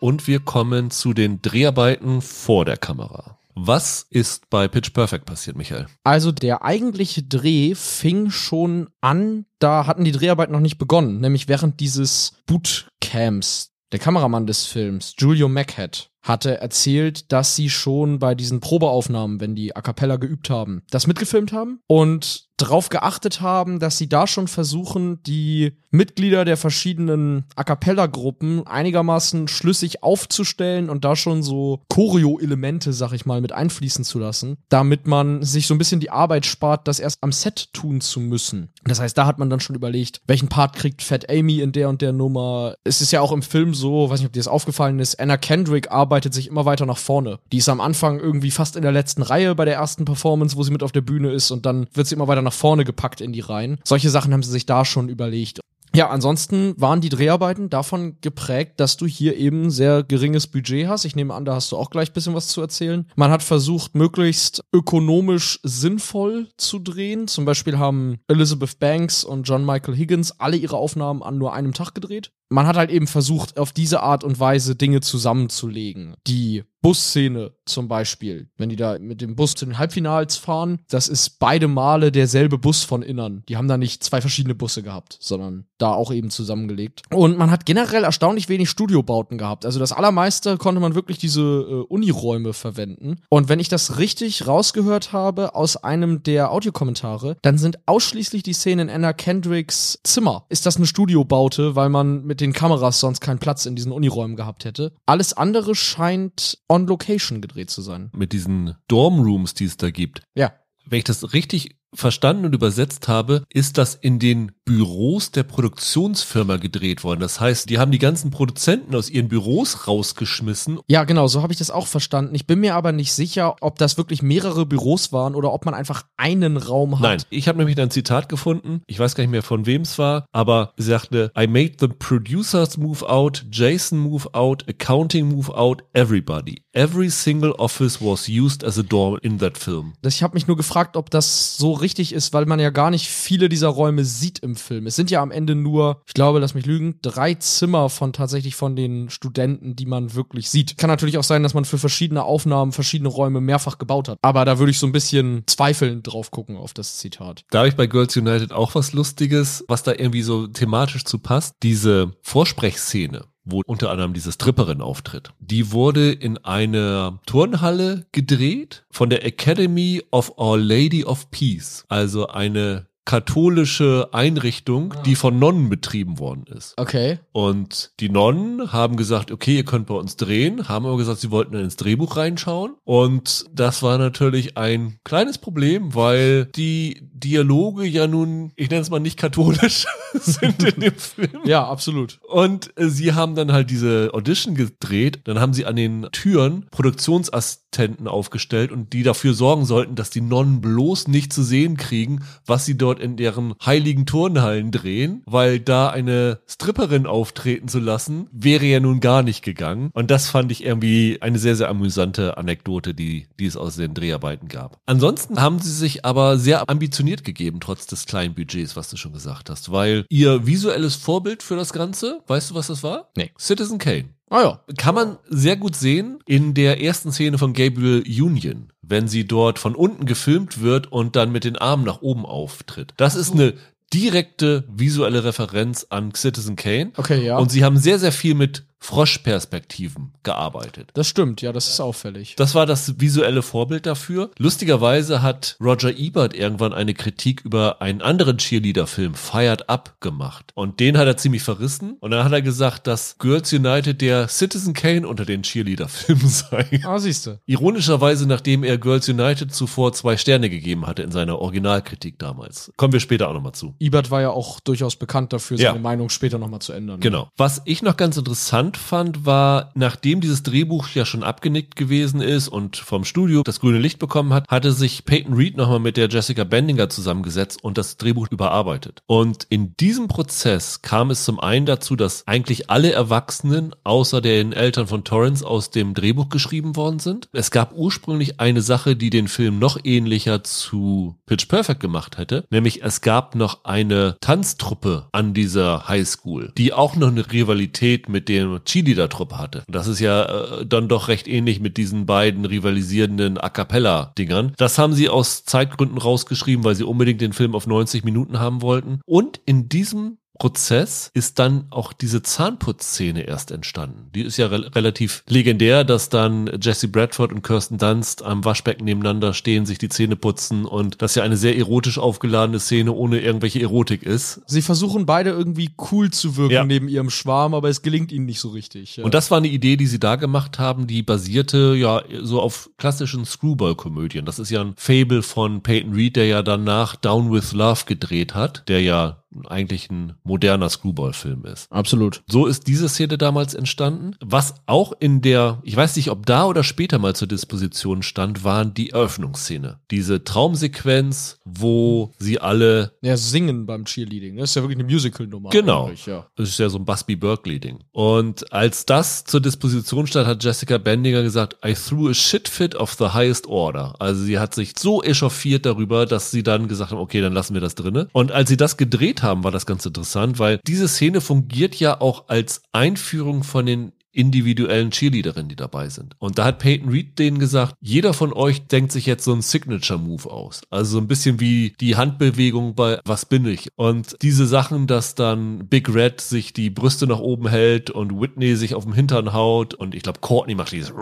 Und wir kommen zu den Dreharbeiten vor der Kamera. Was ist bei Pitch Perfect passiert, Michael? Also der eigentliche Dreh fing schon an, da hatten die Dreharbeiten noch nicht begonnen, nämlich während dieses Bootcamps. Der Kameramann des Films, Julio Machead, hatte erzählt, dass sie schon bei diesen Probeaufnahmen, wenn die A cappella geübt haben, das mitgefilmt haben und darauf geachtet haben, dass sie da schon versuchen, die Mitglieder der verschiedenen A cappella-Gruppen einigermaßen schlüssig aufzustellen und da schon so Choreo-Elemente, sag ich mal, mit einfließen zu lassen, damit man sich so ein bisschen die Arbeit spart, das erst am Set tun zu müssen. Das heißt, da hat man dann schon überlegt, welchen Part kriegt Fat Amy in der und der Nummer. Es ist ja auch im Film so, weiß nicht, ob dir das aufgefallen ist, Anna Kendrick arbeitet sich immer weiter nach vorne. Die ist am Anfang irgendwie fast in der letzten Reihe bei der ersten Performance, wo sie mit auf der Bühne ist und dann wird sie immer weiter nach vorne gepackt in die Reihen. Solche Sachen haben sie sich da schon überlegt. Ja, ansonsten waren die Dreharbeiten davon geprägt, dass du hier eben sehr geringes Budget hast. Ich nehme an, da hast du auch gleich bisschen was zu erzählen. Man hat versucht, möglichst ökonomisch sinnvoll zu drehen. Zum Beispiel haben Elizabeth Banks und John Michael Higgins alle ihre Aufnahmen an nur einem Tag gedreht. Man hat halt eben versucht, auf diese Art und Weise Dinge zusammenzulegen. Die Busszene zum Beispiel, wenn die da mit dem Bus zu den Halbfinals fahren, das ist beide Male derselbe Bus von innen. Die haben da nicht zwei verschiedene Busse gehabt, sondern da auch eben zusammengelegt. Und man hat generell erstaunlich wenig Studiobauten gehabt. Also das allermeiste konnte man wirklich diese äh, Uniräume verwenden. Und wenn ich das richtig rausgehört habe aus einem der Audiokommentare, dann sind ausschließlich die Szenen in Anna Kendricks Zimmer. Ist das eine Studiobaute, weil man mit den Kameras sonst keinen Platz in diesen Uniräumen gehabt hätte. Alles andere scheint on location gedreht zu sein. Mit diesen Dormrooms, die es da gibt. Ja. Wenn ich das richtig verstanden und übersetzt habe, ist das in den Büros der Produktionsfirma gedreht worden. Das heißt, die haben die ganzen Produzenten aus ihren Büros rausgeschmissen. Ja, genau, so habe ich das auch verstanden. Ich bin mir aber nicht sicher, ob das wirklich mehrere Büros waren oder ob man einfach einen Raum hat. Nein, ich habe nämlich ein Zitat gefunden. Ich weiß gar nicht mehr von wem es war, aber sie sagte, I made the producers move out, Jason move out, accounting move out, everybody. Every single office was used as a door in that film. Ich habe mich nur gefragt, ob das so richtig ist, weil man ja gar nicht viele dieser Räume sieht im Film. Es sind ja am Ende nur, ich glaube, lass mich lügen, drei Zimmer von tatsächlich von den Studenten, die man wirklich sieht. Kann natürlich auch sein, dass man für verschiedene Aufnahmen verschiedene Räume mehrfach gebaut hat. Aber da würde ich so ein bisschen zweifelnd drauf gucken auf das Zitat. Da habe ich bei Girls United auch was Lustiges, was da irgendwie so thematisch zu passt. Diese Vorsprechszene wo unter anderem diese Stripperin auftritt. Die wurde in einer Turnhalle gedreht von der Academy of Our Lady of Peace, also eine katholische Einrichtung, die von Nonnen betrieben worden ist. Okay. Und die Nonnen haben gesagt, okay, ihr könnt bei uns drehen, haben aber gesagt, sie wollten ins Drehbuch reinschauen. Und das war natürlich ein kleines Problem, weil die Dialoge ja nun, ich nenne es mal nicht katholisch, sind in dem Film. Ja, absolut. Und äh, sie haben dann halt diese Audition gedreht. Dann haben sie an den Türen Produktionsassistenten aufgestellt und die dafür sorgen sollten, dass die Nonnen bloß nicht zu sehen kriegen, was sie dort dort in deren heiligen Turnhallen drehen, weil da eine Stripperin auftreten zu lassen, wäre ja nun gar nicht gegangen. Und das fand ich irgendwie eine sehr, sehr amüsante Anekdote, die, die es aus den Dreharbeiten gab. Ansonsten haben sie sich aber sehr ambitioniert gegeben, trotz des kleinen Budgets, was du schon gesagt hast, weil ihr visuelles Vorbild für das Ganze, weißt du, was das war? Nee. Citizen Kane. Ah ja. Kann man sehr gut sehen in der ersten Szene von Gabriel Union, wenn sie dort von unten gefilmt wird und dann mit den Armen nach oben auftritt. Das ist eine direkte visuelle Referenz an Citizen Kane. Okay, ja. Und sie haben sehr, sehr viel mit Froschperspektiven gearbeitet. Das stimmt, ja, das ist auffällig. Das war das visuelle Vorbild dafür. Lustigerweise hat Roger Ebert irgendwann eine Kritik über einen anderen Cheerleader-Film, Fired Up, gemacht. Und den hat er ziemlich verrissen. Und dann hat er gesagt, dass Girls United der Citizen Kane unter den Cheerleader-Filmen sei. Ah, siehste. Ironischerweise, nachdem er Girls United zuvor zwei Sterne gegeben hatte in seiner Originalkritik damals. Kommen wir später auch nochmal zu. Ebert war ja auch durchaus bekannt dafür, Ja. seine Meinung später nochmal zu ändern. Genau. Was ich noch ganz interessant fand, war, nachdem dieses Drehbuch ja schon abgenickt gewesen ist und vom Studio das grüne Licht bekommen hat, hatte sich Peyton Reed nochmal mit der Jessica Bendinger zusammengesetzt und das Drehbuch überarbeitet. Und in diesem Prozess kam es zum einen dazu, dass eigentlich alle Erwachsenen außer den Eltern von Torrance aus dem Drehbuch geschrieben worden sind. Es gab ursprünglich eine Sache, die den Film noch ähnlicher zu Pitch Perfect gemacht hätte, nämlich es gab noch eine Tanztruppe an dieser Highschool, die auch noch eine Rivalität mit der Cheerleader-Truppe hatte. Das ist ja äh, dann doch recht ähnlich mit diesen beiden rivalisierenden A Cappella-Dingern. Das haben sie aus Zeitgründen rausgeschrieben, weil sie unbedingt den Film auf 90 Minuten haben wollten. Und in diesem Prozess ist dann auch diese Zahnputzszene erst entstanden. Die ist ja re relativ legendär, dass dann Jesse Bradford und Kirsten Dunst am Waschbecken nebeneinander stehen, sich die Zähne putzen und das ja eine sehr erotisch aufgeladene Szene ohne irgendwelche Erotik ist. Sie versuchen beide irgendwie cool zu wirken Ja. neben ihrem Schwarm, aber es gelingt ihnen nicht so richtig. Ja. Und das war eine Idee, die sie da gemacht haben, die basierte ja so auf klassischen Screwball-Komödien. Das ist ja ein Fable von Peyton Reed, der ja danach Down with Love gedreht hat, der ja eigentlich ein moderner Screwball-Film ist. Absolut. So ist diese Szene damals entstanden. Was auch in der, ich weiß nicht, ob da oder später mal zur Disposition stand, waren die Eröffnungsszene. Diese Traumsequenz, wo sie alle Ja, singen beim Cheerleading. Das ist ja wirklich eine Musical-Nummer. Genau. Ja. Das ist ja so ein Busby Berkeley-Ding. Und als das zur Disposition stand, hat Jessica Bendinger gesagt, I threw a shit fit of the highest order. Also sie hat sich so echauffiert darüber, dass sie dann gesagt haben, okay, dann lassen wir das drinne. Und als sie das gedreht haben, war das ganz interessant, weil diese Szene fungiert ja auch als Einführung von den individuellen Cheerleaderinnen, die dabei sind. Und da hat Peyton Reed denen gesagt, jeder von euch denkt sich jetzt so einen Signature-Move aus. Also so ein bisschen wie die Handbewegung bei Was bin ich? Und diese Sachen, dass dann Big Red sich die Brüste nach oben hält und Whitney sich auf dem Hintern haut und ich glaube Courtney macht dieses.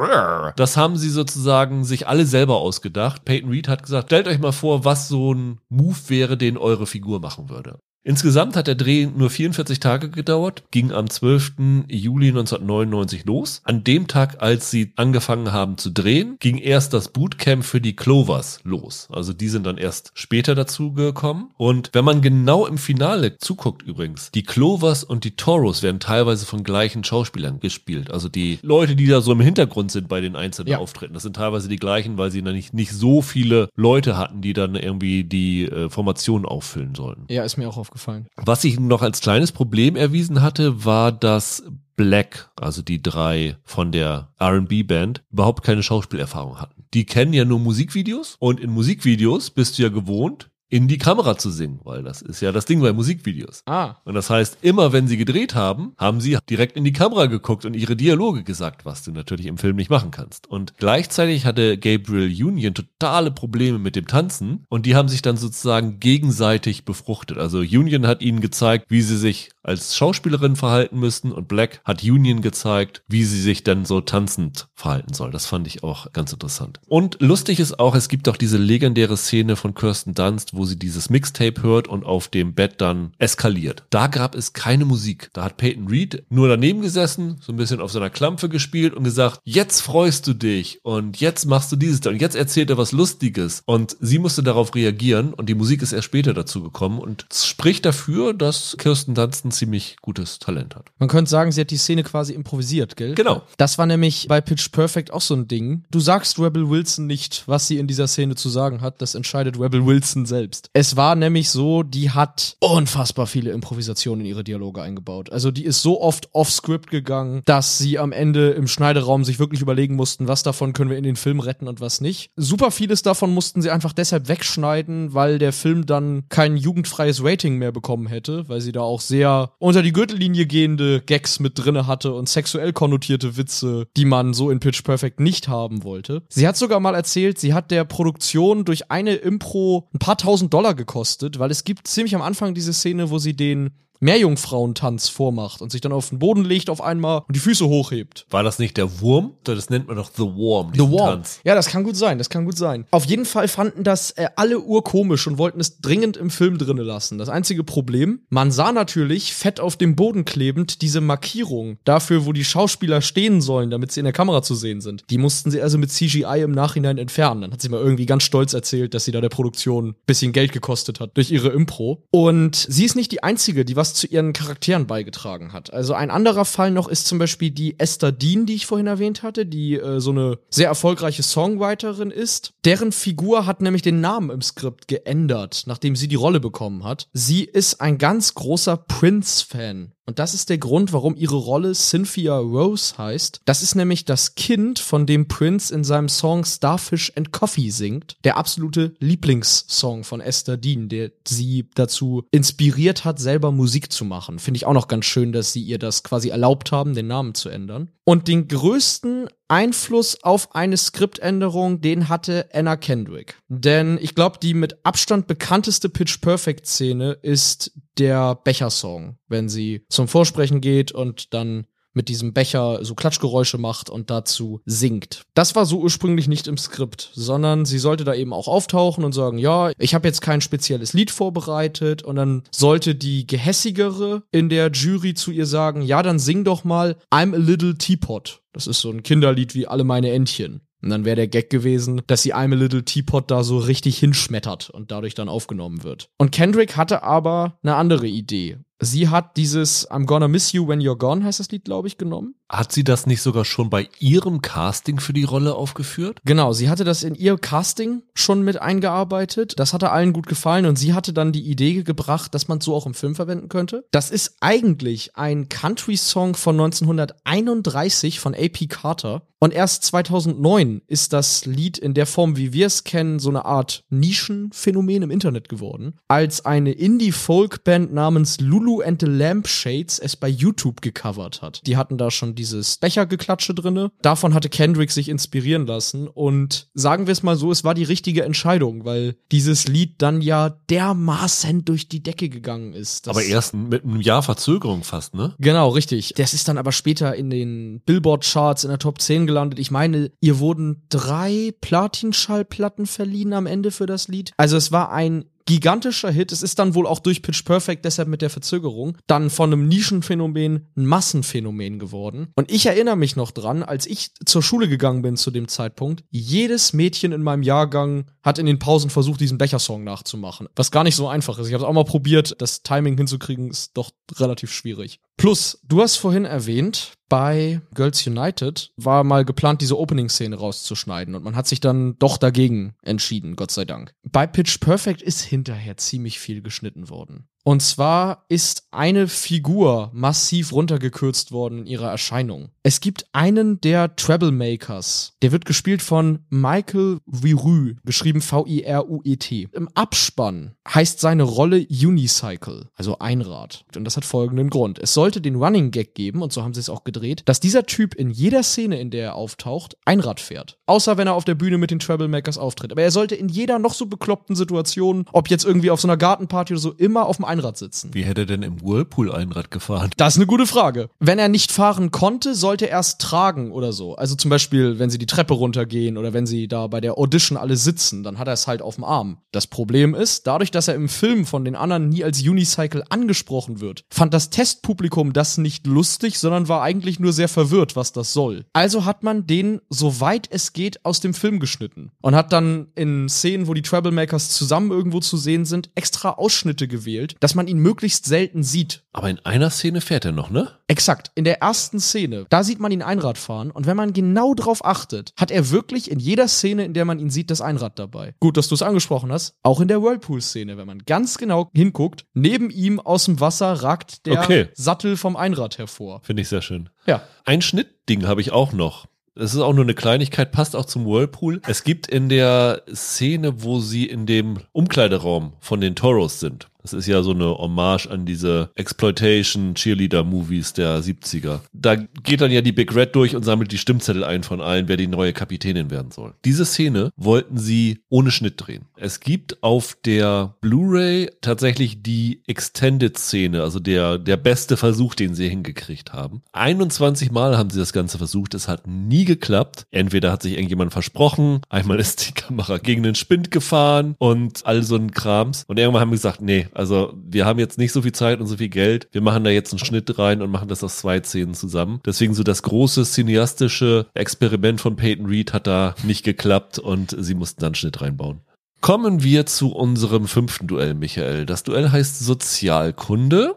Das haben sie sozusagen sich alle selber ausgedacht. Peyton Reed hat gesagt, stellt euch mal vor, was so ein Move wäre, den eure Figur machen würde. Insgesamt hat der Dreh nur 44 Tage gedauert, ging am 12. Juli 1999 los. An dem Tag, als sie angefangen haben zu drehen, ging erst das Bootcamp für die Clovers los. Also die sind dann erst später dazu gekommen. Und wenn man genau im Finale zuguckt übrigens, die Clovers und die Toros werden teilweise von gleichen Schauspielern gespielt. Also die Leute, die da so im Hintergrund sind bei den einzelnen Ja. Auftritten, das sind teilweise die gleichen, weil sie dann nicht, nicht so viele Leute hatten, die dann irgendwie die äh, Formation auffüllen sollten. ja, ist mir auch aufgefallen. Was sich noch als kleines Problem erwiesen hatte, war, dass Black, also die drei von der R&B-Band, überhaupt keine Schauspielerfahrung hatten. Die kennen ja nur Musikvideos und in Musikvideos bist du ja gewohnt, in die Kamera zu singen, weil das ist ja das Ding bei Musikvideos. Ah, Und das heißt, immer wenn sie gedreht haben, haben sie direkt in die Kamera geguckt und ihre Dialoge gesagt, was du natürlich im Film nicht machen kannst. Und gleichzeitig hatte Gabriel Union totale Probleme mit dem Tanzen und die haben sich dann sozusagen gegenseitig befruchtet. Also Union hat ihnen gezeigt, wie sie sich als Schauspielerin verhalten müssten und Black hat Union gezeigt, wie sie sich dann so tanzend verhalten soll. Das fand ich auch ganz interessant. Und lustig ist auch, es gibt auch diese legendäre Szene von Kirsten Dunst, wo sie dieses Mixtape hört und auf dem Bett dann eskaliert. Da gab es keine Musik. Da hat Peyton Reed nur daneben gesessen, so ein bisschen auf seiner Klampfe gespielt und gesagt, jetzt freust du dich und jetzt machst du dieses und jetzt erzählt er was Lustiges. Und sie musste darauf reagieren und die Musik ist erst später dazu gekommen und spricht dafür, dass Kirsten Dunstens ziemlich gutes Talent hat. Man könnte sagen, sie hat die Szene quasi improvisiert, gell? Genau. Das war nämlich bei Pitch Perfect auch so ein Ding. Du sagst Rebel Wilson nicht, was sie in dieser Szene zu sagen hat. Das entscheidet Rebel Wilson selbst. Es war nämlich so, die hat unfassbar viele Improvisationen in ihre Dialoge eingebaut. Also die ist so oft off-script gegangen, dass sie am Ende im Schneideraum sich wirklich überlegen mussten, was davon können wir in den Film retten und was nicht. Super vieles davon mussten sie einfach deshalb wegschneiden, weil der Film dann kein jugendfreies Rating mehr bekommen hätte, weil sie da auch sehr unter die Gürtellinie gehende Gags mit drinne hatte und sexuell konnotierte Witze, die man so in Pitch Perfect nicht haben wollte. Sie hat sogar mal erzählt, sie hat der Produktion durch eine Impro ein paar tausend Dollar gekostet, weil es gibt ziemlich am Anfang diese Szene, wo sie den Meerjungfrauentanz vormacht und sich dann auf den Boden legt auf einmal und die Füße hochhebt. War das nicht der Wurm? Das nennt man doch The Worm. The Worm. Tanz. Ja, das kann gut sein, das kann gut sein. Auf jeden Fall fanden das äh, alle urkomisch und wollten es dringend im Film drinne lassen. Das einzige Problem, man sah natürlich fett auf dem Boden klebend diese Markierung dafür, wo die Schauspieler stehen sollen, damit sie in der Kamera zu sehen sind. Die mussten sie also mit CGI im Nachhinein entfernen. Dann hat sie mal irgendwie ganz stolz erzählt, dass sie da der Produktion bisschen Geld gekostet hat durch ihre Impro. Und sie ist nicht die einzige, die was was zu ihren Charakteren beigetragen hat. Also ein anderer Fall noch ist zum Beispiel die Esther Dean, die ich vorhin erwähnt hatte, die äh, so eine sehr erfolgreiche Songwriterin ist. Deren Figur hat nämlich den Namen im Skript geändert, nachdem sie die Rolle bekommen hat. Sie ist ein ganz großer Prince-Fan. Und das ist der Grund, warum ihre Rolle Cynthia Rose heißt. Das ist nämlich das Kind, von dem Prince in seinem Song Starfish and Coffee singt. Der absolute Lieblingssong von Esther Dean, der sie dazu inspiriert hat, selber Musik zu machen. Finde ich auch noch ganz schön, dass sie ihr das quasi erlaubt haben, den Namen zu ändern. Und den größten Einfluss auf eine Skriptänderung, den hatte Anna Kendrick. Denn ich glaube, die mit Abstand bekannteste Pitch Perfect Szene ist der Becher-Song, wenn sie zum Vorsprechen geht und dann mit diesem Becher so Klatschgeräusche macht und dazu singt. Das war so ursprünglich nicht im Skript, sondern sie sollte da eben auch auftauchen und sagen, ja, ich habe jetzt kein spezielles Lied vorbereitet und dann sollte die gehässigere in der Jury zu ihr sagen, ja, dann sing doch mal I'm a Little Teapot. Das ist so ein Kinderlied wie alle meine Entchen. Und dann wäre der Gag gewesen, dass sie I'm a Little Teapot da so richtig hinschmettert und dadurch dann aufgenommen wird. Und Kendrick hatte aber eine andere Idee. Sie hat dieses I'm Gonna Miss You When You're Gone, heißt das Lied, glaube ich, genommen. Hat sie das nicht sogar schon bei ihrem Casting für die Rolle aufgeführt? Genau, sie hatte das in ihr Casting schon mit eingearbeitet. Das hatte allen gut gefallen und sie hatte dann die Idee gebracht, dass man es so auch im Film verwenden könnte. Das ist eigentlich ein Country-Song von 1931 von A.P. Carter. Und erst 2009 ist das Lied in der Form, wie wir es kennen, so eine Art Nischenphänomen im Internet geworden, als eine Indie-Folk-Band namens Lulu and the Lampshades es bei YouTube gecovert hat. Die hatten da schon dieses Bechergeklatsche drinne. Davon hatte Kendrick sich inspirieren lassen und sagen wir es mal so, es war die richtige Entscheidung, weil dieses Lied dann ja dermaßen durch die Decke gegangen ist. aber erst mit einem Jahr Verzögerung fast, ne? Genau, richtig. Das ist dann aber später in den Billboard-Charts in der Top 10 gelandet. Ich meine, ihr wurden drei Platinschallplatten verliehen am Ende für das Lied. Also es war ein gigantischer Hit. Es ist dann wohl auch durch Pitch Perfect, deshalb mit der Verzögerung, dann von einem Nischenphänomen ein Massenphänomen geworden. Und ich erinnere mich noch dran, als ich zur Schule gegangen bin zu dem Zeitpunkt, jedes Mädchen in meinem Jahrgang hat in den Pausen versucht, diesen Bechersong nachzumachen. Was gar nicht so einfach ist. Ich habe es auch mal probiert. Das Timing hinzukriegen ist doch relativ schwierig. Plus, du hast vorhin erwähnt, bei Girls United war mal geplant, diese Opening-Szene rauszuschneiden und man hat sich dann doch dagegen entschieden, Gott sei Dank. Bei Pitch Perfect ist hinterher ziemlich viel geschnitten worden. Und zwar ist eine Figur massiv runtergekürzt worden in ihrer Erscheinung. Es gibt einen der Troublemakers. Der wird gespielt von Michael Viru, geschrieben V-I-R-U-E-T. Im Abspann heißt seine Rolle Unicycle, also Einrad. Und das hat folgenden Grund. Es sollte den Running Gag geben, und so haben sie es auch gedreht, dass dieser Typ in jeder Szene, in der er auftaucht, Einrad fährt. Außer wenn er auf der Bühne mit den Troublemakers auftritt. Aber er sollte in jeder noch so bekloppten Situation, ob jetzt irgendwie auf so einer Gartenparty oder so, immer auf dem Einrad sitzen. Wie hätte er denn im Whirlpool Einrad gefahren? Das ist eine gute Frage. Wenn er nicht fahren konnte, sollte er es tragen oder so. Also zum Beispiel, wenn sie die Treppe runtergehen oder wenn sie da bei der Audition alle sitzen, dann hat er es halt auf dem Arm. Das Problem ist, dadurch, dass er im Film von den anderen nie als Unicycle angesprochen wird, fand das Testpublikum das nicht lustig, sondern war eigentlich nur sehr verwirrt, was das soll. Also hat man den, soweit es geht, aus dem Film geschnitten und hat dann in Szenen, wo die Troublemakers zusammen irgendwo zu sehen sind, extra Ausschnitte gewählt, dass man ihn möglichst selten sieht. Aber in einer Szene fährt er noch, ne? Exakt. In der ersten Szene, da sieht man ihn Einrad fahren und wenn man genau drauf achtet, hat er wirklich in jeder Szene, in der man ihn sieht, das Einrad dabei. Gut, dass du es angesprochen hast. Auch in der Whirlpool-Szene, wenn man ganz genau hinguckt, neben ihm aus dem Wasser ragt der Okay. Sattel vom Einrad hervor. Finde ich sehr schön. Ja. Ein Schnittding habe ich auch noch. Es ist auch nur eine Kleinigkeit, passt auch zum Whirlpool. Es gibt in der Szene, wo sie in dem Umkleideraum von den Toros sind. Das ist ja so eine Hommage an diese Exploitation Cheerleader Movies der 70er. Da geht dann ja die Big Red durch und sammelt die Stimmzettel ein von allen, wer die neue Kapitänin werden soll. Diese Szene wollten sie ohne Schnitt drehen. Es gibt auf der Blu-ray tatsächlich die Extended Szene, also der, der beste Versuch, den sie hingekriegt haben. 21 Mal haben sie das Ganze versucht. Es hat nie geklappt. Entweder hat sich irgendjemand versprochen, einmal ist die Kamera gegen den Spind gefahren und all so ein Krams. Und irgendwann haben wir gesagt, nee, also wir haben jetzt nicht so viel Zeit und so viel Geld. Wir machen da jetzt einen Schnitt rein und machen das aus zwei Szenen zusammen. Deswegen so das große cineastische Experiment von Peyton Reed hat da nicht geklappt und sie mussten dann einen Schnitt reinbauen. Kommen wir zu unserem fünften Duell, Michael. Das Duell heißt Sozialkunde.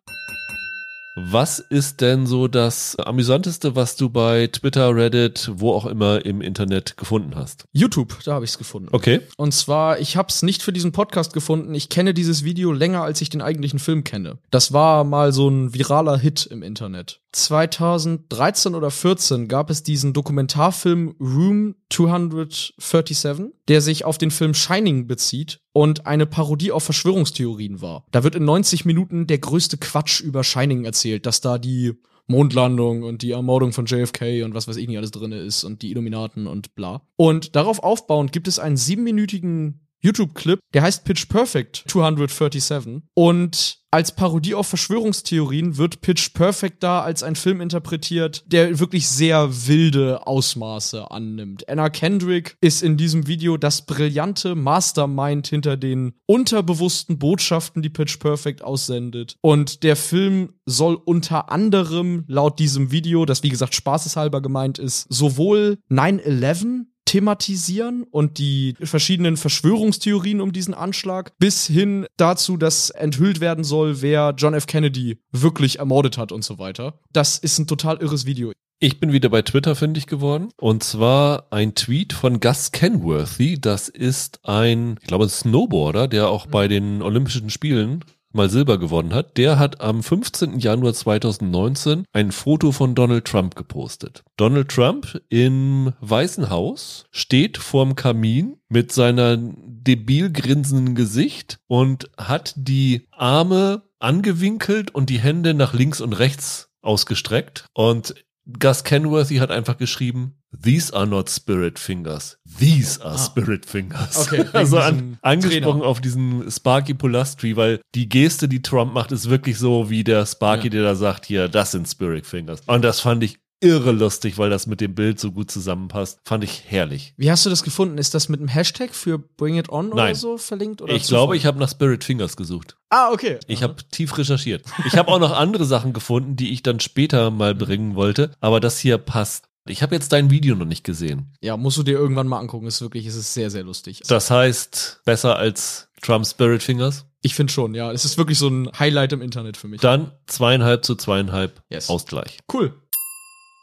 Was ist denn so das Amüsanteste, was du bei Twitter, Reddit, wo auch immer im Internet gefunden hast? YouTube, da habe ich es gefunden. Okay. Und zwar, ich habe es nicht für diesen Podcast gefunden. Ich kenne dieses Video länger, als ich den eigentlichen Film kenne. Das war mal so ein viraler Hit im Internet. 2013 oder 14 gab es diesen Dokumentarfilm Room 237, der sich auf den Film Shining bezieht und eine Parodie auf Verschwörungstheorien war. Da wird in 90 Minuten der größte Quatsch über Shining erzählt, dass da die Mondlandung und die Ermordung von JFK und was weiß ich nicht alles drin ist und die Illuminaten und bla. Und darauf aufbauend gibt es einen siebenminütigen YouTube-Clip, der heißt Pitch Perfect 237. Und als Parodie auf Verschwörungstheorien wird Pitch Perfect da als ein Film interpretiert, der wirklich sehr wilde Ausmaße annimmt. Anna Kendrick ist in diesem Video das brillante Mastermind hinter den unterbewussten Botschaften, die Pitch Perfect aussendet. Und der Film soll unter anderem laut diesem Video, das wie gesagt spaßeshalber gemeint ist, sowohl 9-11 thematisieren und die verschiedenen Verschwörungstheorien um diesen Anschlag bis hin dazu, dass enthüllt werden soll, wer John F. Kennedy wirklich ermordet hat und so weiter. Das ist ein total irres Video. Ich bin wieder bei Twitter fündig geworden. Und zwar ein Tweet von Gus Kenworthy. Das ist ein, ich glaube, ein Snowboarder, der auch bei den Olympischen Spielen mal Silber gewonnen hat, der hat am 15. Januar 2019 ein Foto von Donald Trump gepostet. Donald Trump im Weißen Haus steht vorm Kamin mit seiner debil grinsenden Gesicht und hat die Arme angewinkelt und die Hände nach links und rechts ausgestreckt und Gus Kenworthy hat einfach geschrieben, These are not spirit fingers. These are Ah. spirit fingers. Okay, also an, angesprochen Trainer. auf diesen Sparky Polastri, weil die Geste, die Trump macht, ist wirklich so wie der Sparky, Ja. der da sagt, hier, das sind spirit fingers. Und das fand ich irre lustig, weil das mit dem Bild so gut zusammenpasst. Fand ich herrlich. Wie hast du das gefunden? Ist das mit einem Hashtag für Bring It On oder Nein. so verlinkt? Oder ich Zufall? glaube, ich habe nach Spirit Fingers gesucht. Ah, okay. Ich habe tief recherchiert. Ich habe auch noch andere Sachen gefunden, die ich dann später mal bringen wollte, aber das hier passt. Ich habe jetzt dein Video noch nicht gesehen. Ja, musst du dir irgendwann mal angucken. Ist wirklich, es ist sehr, sehr lustig. Das heißt, besser als Trump Spirit Fingers? Ich finde schon, ja. Es ist wirklich so ein Highlight im Internet für mich. Dann zweieinhalb zu zweieinhalb Yes. Ausgleich. Cool.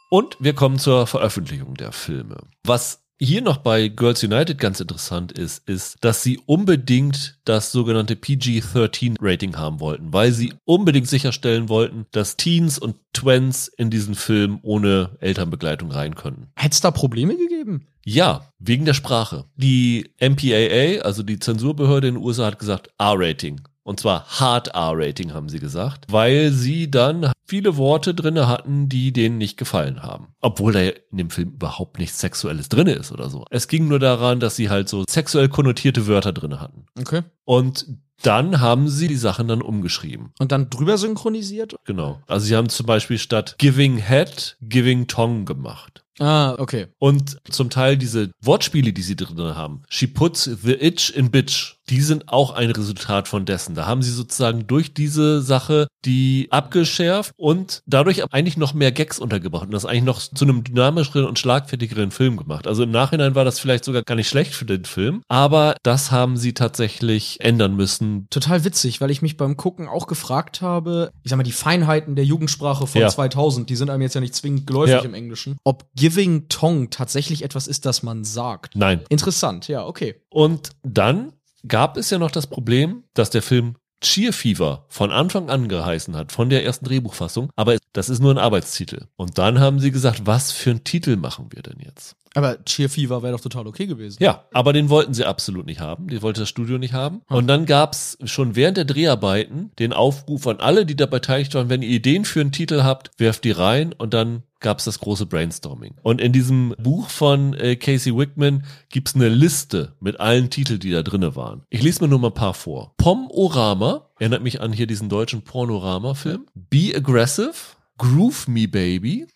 Und wir kommen zur Veröffentlichung der Filme. Was hier noch bei Girls United ganz interessant ist, ist, dass sie unbedingt das sogenannte PG-13-Rating haben wollten, weil sie unbedingt sicherstellen wollten, dass Teens und Twins in diesen Film ohne Elternbegleitung rein können. Hätte es da Probleme gegeben? Ja, wegen der Sprache. Die MPAA, also die Zensurbehörde in den USA, hat gesagt R-Rating. Und zwar Hard R-Rating haben sie gesagt, weil sie dann viele Worte drinne hatten, die denen nicht gefallen haben. Obwohl da in dem Film überhaupt nichts Sexuelles drinne ist oder so. Es ging nur daran, dass sie halt so sexuell konnotierte Wörter drinne hatten. Okay. Und dann haben sie die Sachen dann umgeschrieben. Und dann drüber synchronisiert? Genau. Also sie haben zum Beispiel statt Giving Head, Giving Tongue gemacht. Ah, okay. Und zum Teil diese Wortspiele, die sie drin haben. She puts the itch in bitch. Die sind auch ein Resultat von dessen. Da haben sie sozusagen durch diese Sache die abgeschärft und dadurch eigentlich noch mehr Gags untergebracht und das eigentlich noch zu einem dynamischeren und schlagfertigeren Film gemacht. Also im Nachhinein war das vielleicht sogar gar nicht schlecht für den Film, aber das haben sie tatsächlich ändern müssen. Total witzig, weil ich mich beim Gucken auch gefragt habe, ich sag mal, die Feinheiten der Jugendsprache von Ja. 2000, die sind einem jetzt ja nicht zwingend geläufig Ja. im Englischen, ob Giving Tongue tatsächlich etwas ist, das man sagt. Nein. Interessant, ja, okay. Und dann gab es ja noch das Problem, dass der Film Cheer Fever von Anfang an geheißen hat, von der ersten Drehbuchfassung, aber das ist nur ein Arbeitstitel. Und dann haben sie gesagt, was für einen Titel machen wir denn jetzt? Aber Cheer Fever wäre doch total okay gewesen. Ja, aber den wollten sie absolut nicht haben. Die wollte das Studio nicht haben. Und dann gab's schon während der Dreharbeiten den Aufruf an alle, die da beteiligt waren, wenn ihr Ideen für einen Titel habt, werft die rein und dann gab's das große Brainstorming. Und in diesem Buch von äh, Casey Wickman gibt's eine Liste mit allen Titeln, die da drinne waren. Ich lese mir nur mal ein paar vor. Pomorama, erinnert mich an hier diesen deutschen Pornorama-Film. Be Aggressive. Groove Me Baby.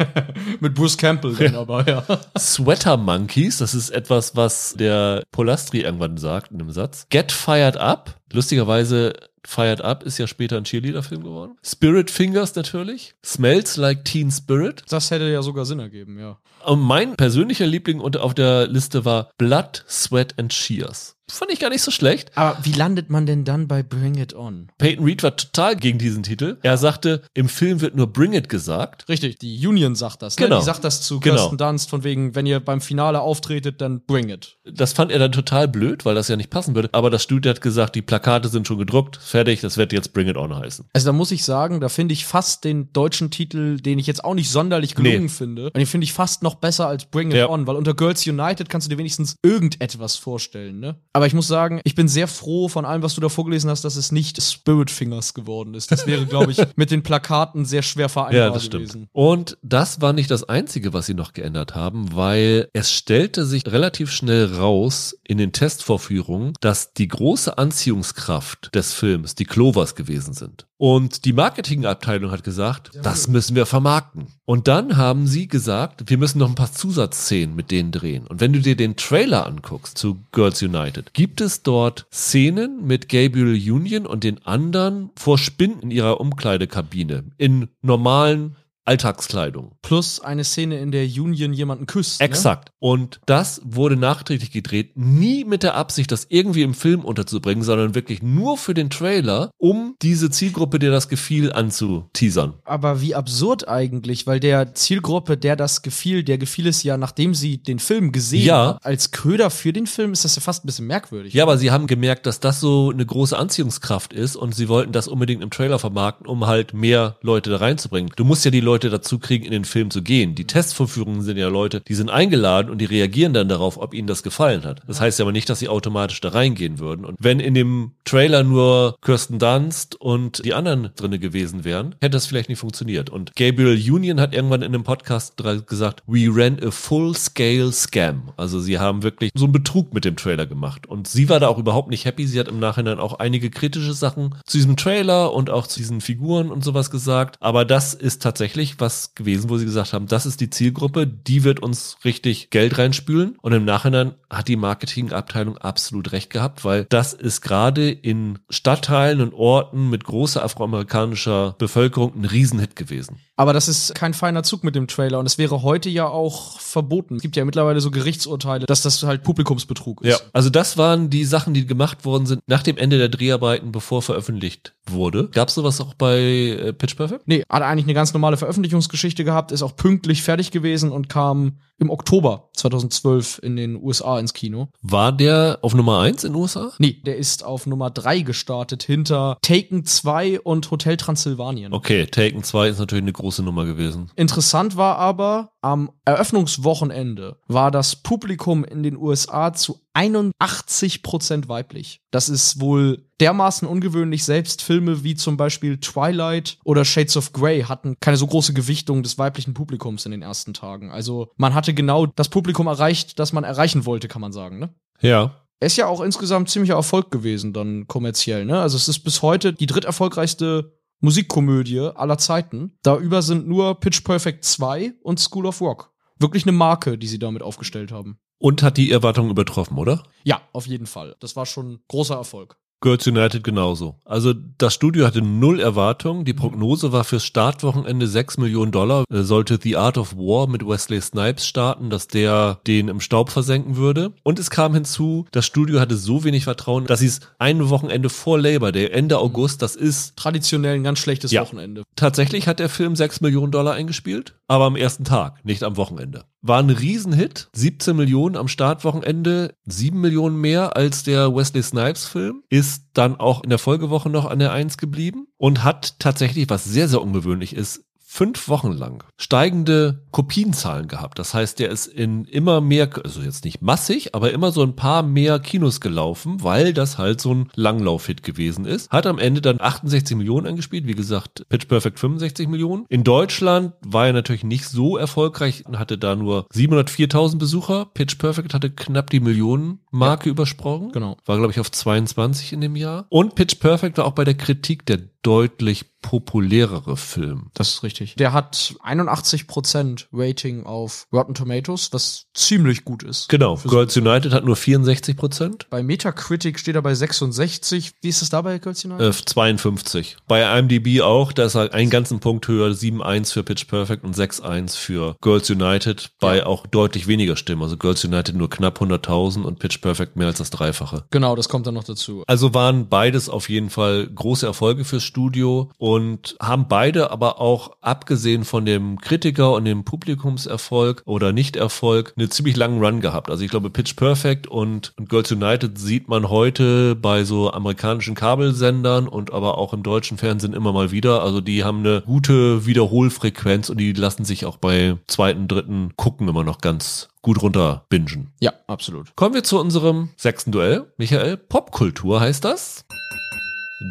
Mit Bruce Campbell dann aber, ja. Sweater Monkeys, das ist etwas, was der Polastri irgendwann sagt in einem Satz. Get Fired Up, lustigerweise Fired Up ist ja später ein Cheerleader-Film geworden. Spirit Fingers natürlich. Smells Like Teen Spirit. Das hätte ja sogar Sinn ergeben, ja. Und mein persönlicher Liebling unter auf der Liste war Blood, Sweat and Shears. Fand ich gar nicht so schlecht. Aber wie landet man denn dann bei Bring It On? Peyton Reed war total gegen diesen Titel. Er sagte, im Film wird nur Bring It gesagt. Richtig, die Union sagt das. Ne? Genau. Die sagt das zu Genau. Kirsten Dunst von wegen, wenn ihr beim Finale auftretet, dann bring it. Das fand er dann total blöd, weil das ja nicht passen würde. Aber das Studio hat gesagt, die Plakate sind schon gedruckt, fertig, das wird jetzt Bring It On heißen. Also da muss ich sagen, da finde ich fast den deutschen Titel, den ich jetzt auch nicht sonderlich gelungen Nee. finde. Und den finde ich fast noch besser als Bring It Ja. On, weil unter Girls United kannst du dir wenigstens irgendetwas vorstellen, ne? Aber ich muss sagen, ich bin sehr froh von allem, was du da vorgelesen hast, dass es nicht Spirit Fingers geworden ist. Das wäre, glaube ich, mit den Plakaten sehr schwer vereinbar Ja, das gewesen. stimmt. Und das war nicht das Einzige, was sie noch geändert haben, weil es stellte sich relativ schnell raus in den Testvorführungen, dass die große Anziehungskraft des Films die Clovers gewesen sind. Und die Marketingabteilung hat gesagt, das müssen wir vermarkten. Und dann haben sie gesagt, wir müssen noch ein paar Zusatzszenen mit denen drehen. Und wenn du dir den Trailer anguckst zu Girls United, gibt es dort Szenen mit Gabriel Union und den anderen vor Spinnen in ihrer Umkleidekabine in normalen Alltagskleidung. Plus eine Szene, in der Union jemanden küsst. Ne? Exakt. Und das wurde nachträglich gedreht, nie mit der Absicht, das irgendwie im Film unterzubringen, sondern wirklich nur für den Trailer, um diese Zielgruppe, der das gefiel, anzuteasern. Aber wie absurd eigentlich, weil der Zielgruppe, der das gefiel, der gefiel es ja, nachdem sie den Film gesehen Ja. hat. Als Köder für den Film ist das ja fast ein bisschen merkwürdig. Ja, aber sie haben gemerkt, dass das so eine große Anziehungskraft ist und sie wollten das unbedingt im Trailer vermarkten, um halt mehr Leute da reinzubringen. Du musst ja die Leute dazu kriegen, in den Film zu gehen. Die Testvorführungen sind ja Leute, die sind eingeladen und die reagieren dann darauf, ob ihnen das gefallen hat. Das heißt ja aber nicht, dass sie automatisch da reingehen würden. Und wenn in dem Trailer nur Kirsten Dunst und die anderen drinne gewesen wären, hätte das vielleicht nicht funktioniert. Und Gabriel Union hat irgendwann in einem Podcast gesagt, we ran a full-scale scam. Also sie haben wirklich so einen Betrug mit dem Trailer gemacht. Und sie war da auch überhaupt nicht happy. Sie hat im Nachhinein auch einige kritische Sachen zu diesem Trailer und auch zu diesen Figuren und sowas gesagt. Aber das ist tatsächlich was gewesen, wo sie gesagt haben, das ist die Zielgruppe, die wird uns richtig Geld reinspülen. Und im Nachhinein hat die Marketingabteilung absolut recht gehabt, weil das ist gerade in Stadtteilen und Orten mit großer afroamerikanischer Bevölkerung ein Riesenhit gewesen. Aber das ist kein feiner Zug mit dem Trailer und es wäre heute ja auch verboten. Es gibt ja mittlerweile so Gerichtsurteile, dass das halt Publikumsbetrug ist. Ja, also das waren die Sachen, die gemacht worden sind nach dem Ende der Dreharbeiten, bevor veröffentlicht wurde. Gab es sowas auch bei äh, Pitch Perfect? Nee, hat eigentlich eine ganz normale Veröffentlichungsgeschichte gehabt, ist auch pünktlich fertig gewesen und kam im Oktober 2012 in den USA ins Kino. War der auf Nummer eins in den USA? Nee, der ist auf Nummer drei gestartet hinter Taken 2 und Hotel Transsilvanien. Okay, Taken 2 ist natürlich eine große Nummer gewesen. Interessant war aber, am Eröffnungswochenende war das Publikum in den USA zu 81 Prozent weiblich. Das ist wohl dermaßen ungewöhnlich. Selbst Filme wie zum Beispiel Twilight oder Shades of Grey hatten keine so große Gewichtung des weiblichen Publikums in den ersten Tagen. Also man hatte genau das Publikum erreicht, das man erreichen wollte, kann man sagen. Ne? Ja. Er ist ja auch insgesamt ziemlicher Erfolg gewesen, dann kommerziell, ne? Also es ist bis heute die dritterfolgreichste Musikkomödie aller Zeiten. Da über sind nur Pitch Perfect 2 und School of Rock. wirklich eine Marke, die sie damit aufgestellt haben. Und hat die Erwartungen übertroffen, oder? Ja, auf jeden Fall. Das war schon großer Erfolg. Girls United genauso. Also das Studio hatte null Erwartungen. Die Prognose war fürs Startwochenende 6 Millionen Dollar. Äh, sollte The Art of War mit Wesley Snipes starten, dass der den im Staub versenken würde. Und es kam hinzu, das Studio hatte so wenig Vertrauen, dass sie es ein Wochenende vor Labor Day, Ende August, das ist traditionell ein ganz schlechtes ja. Wochenende. Tatsächlich hat der Film 6 Millionen Dollar eingespielt, aber am ersten Tag, nicht am Wochenende. War ein Riesenhit, 17 Millionen am Startwochenende, 7 Millionen mehr als der Wesley Snipes Film, ist dann auch in der Folgewoche noch an der Eins geblieben und hat tatsächlich, was sehr, sehr ungewöhnlich ist, fünf Wochen lang steigende Kopienzahlen gehabt. Das heißt, der ist in immer mehr, also jetzt nicht massig, aber immer so ein paar mehr Kinos gelaufen, weil das halt so ein Langlauf-Hit gewesen ist. Hat am Ende dann 68 Millionen eingespielt, wie gesagt, Pitch Perfect 65 Millionen. In Deutschland war er natürlich nicht so erfolgreich, hatte da nur 704.000 Besucher. Pitch Perfect hatte knapp die Millionen-Marke ja. übersprungen. Genau. War, glaube ich, auf 22 in dem Jahr. Und Pitch Perfect war auch bei der Kritik der deutlich populärere Film. Das ist richtig. Der hat 81% Rating auf Rotten Tomatoes, was ziemlich gut ist. Genau. Girls so United hat nur 64%. Bei Metacritic steht er bei 66. Wie ist es da bei Girls United? Äh, 52. Bei IMDb auch, da ist er einen ganzen Punkt höher, 7,1 für Pitch Perfect und 6,1 für Girls United, bei ja. auch deutlich weniger Stimmen. Also Girls United nur knapp 100.000 und Pitch Perfect mehr als das Dreifache. Genau, das kommt dann noch dazu. Also waren beides auf jeden Fall große Erfolge fürs Studio und haben beide aber auch abgesehen von dem Kritiker und dem Publikumserfolg oder Nichterfolg eine ziemlich langen Run gehabt. Also ich glaube Pitch Perfect und, und Girls United sieht man heute bei so amerikanischen Kabelsendern und aber auch im deutschen Fernsehen immer mal wieder. Also die haben eine gute Wiederholfrequenz und die lassen sich auch bei zweiten, dritten gucken immer noch ganz gut runter bingen. Ja, absolut. Kommen wir zu unserem sechsten Duell. Michael, Popkultur heißt das.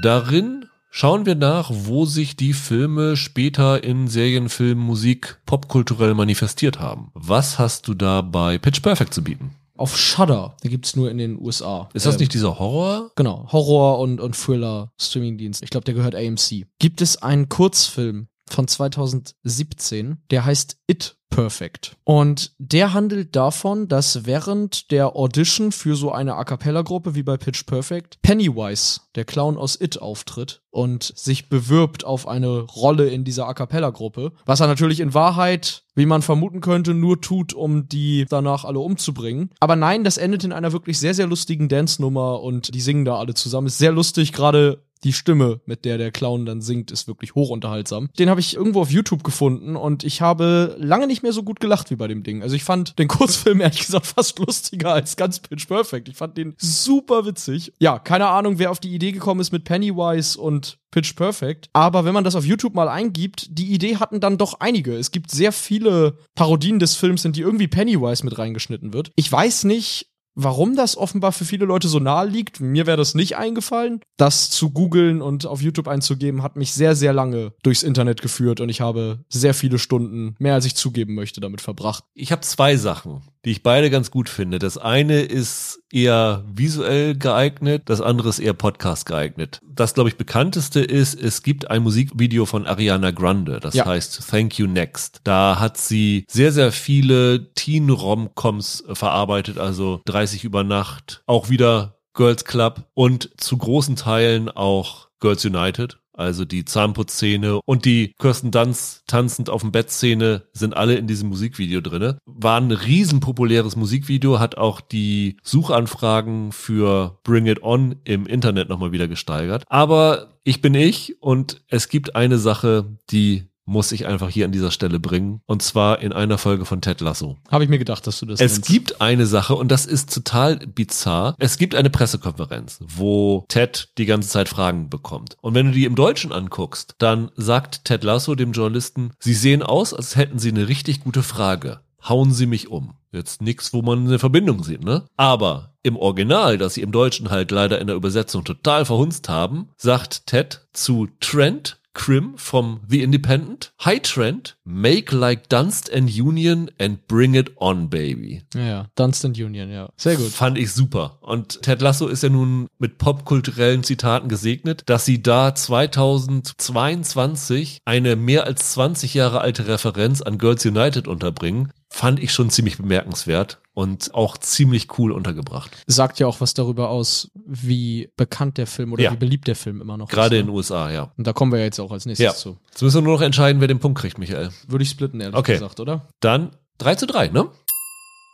Darin Schauen wir nach, wo sich die Filme später in Serien, Film, Musik popkulturell manifestiert haben. Was hast du da bei Pitch Perfect zu bieten? Auf Shudder, die gibt's nur in den USA. Ist das ähm, nicht dieser Horror? Genau, Horror und, und Thriller Streamingdienst. Ich glaube, der gehört AMC. Gibt es einen Kurzfilm von 2017, der heißt It Perfect. Und der handelt davon, dass während der Audition für so eine A Cappella-Gruppe wie bei Pitch Perfect Pennywise, der Clown aus It, auftritt und sich bewirbt auf eine Rolle in dieser A Cappella-Gruppe, was er natürlich in Wahrheit, wie man vermuten könnte, nur tut, um die danach alle umzubringen. Aber nein, das endet in einer wirklich sehr, sehr lustigen Dance-Nummer und die singen da alle zusammen. Ist sehr lustig, gerade die Stimme, mit der der Clown dann singt, ist wirklich hochunterhaltsam. Den habe ich irgendwo auf YouTube gefunden und ich habe lange nicht mehr so gut gelacht wie bei dem Ding. Also ich fand den Kurzfilm ehrlich gesagt fast lustiger als ganz Pitch Perfect. Ich fand den super witzig. Ja, keine Ahnung, wer auf die Idee gekommen ist mit Pennywise und Pitch Perfect. Aber wenn man das auf YouTube mal eingibt, die Idee hatten dann doch einige. Es gibt sehr viele Parodien des Films, in die irgendwie Pennywise mit reingeschnitten wird. Ich weiß nicht, warum das offenbar für viele Leute so nahe liegt. Mir wäre das nicht eingefallen. Das zu googeln und auf YouTube einzugeben, hat mich sehr, sehr lange durchs Internet geführt und ich habe sehr viele Stunden, mehr als ich zugeben möchte, damit verbracht. Ich habe zwei Sachen, die ich beide ganz gut finde. Das eine ist eher visuell geeignet, das andere ist eher Podcast geeignet. Das, glaube ich, bekannteste ist, es gibt ein Musikvideo von Ariana Grande, das ja. heißt Thank You Next. Da hat sie sehr, sehr viele Teen-Romcoms verarbeitet, also 30 über Nacht, auch wieder Girls Club und zu großen Teilen auch Girls United. Also die Zahnputzszene und die Kirsten Dunst tanzend auf dem Bett-Szene sind alle in diesem Musikvideo drinne. War ein riesenpopuläres Musikvideo, hat auch die Suchanfragen für Bring It On im Internet nochmal wieder gesteigert. Aber ich bin ich und es gibt eine Sache, die muss ich einfach hier an dieser Stelle bringen. Und zwar in einer Folge von Ted Lasso. Habe ich mir gedacht, dass du das Es nennst. gibt eine Sache und das ist total bizarr. Es gibt eine Pressekonferenz, wo Ted die ganze Zeit Fragen bekommt. Und wenn du die im Deutschen anguckst, dann sagt Ted Lasso dem Journalisten, sie sehen aus, als hätten sie eine richtig gute Frage. Hauen Sie mich um. Jetzt nix, wo man eine Verbindung sieht, ne? Aber im Original, das sie im Deutschen halt leider in der Übersetzung total verhunzt haben, sagt Ted zu Trent, Crim vom The Independent. High Trend, make like Dunst and Union and bring it on, baby. Ja, Dunst and Union, ja. Sehr gut. Fand ich super. Und Ted Lasso ist ja nun mit popkulturellen Zitaten gesegnet, dass sie da 2022 eine mehr als 20 Jahre alte Referenz an Girls United unterbringen fand ich schon ziemlich bemerkenswert und auch ziemlich cool untergebracht. Sagt ja auch was darüber aus, wie bekannt der Film oder Ja. wie beliebt der Film immer noch Gerade ist. in ne? den USA, ja. Und da kommen wir ja jetzt auch als nächstes Ja. zu. Jetzt müssen wir nur noch entscheiden, wer den Punkt kriegt, Michael. Würde ich splitten, ehrlich Okay. gesagt, oder? Dann 3 zu 3, ne?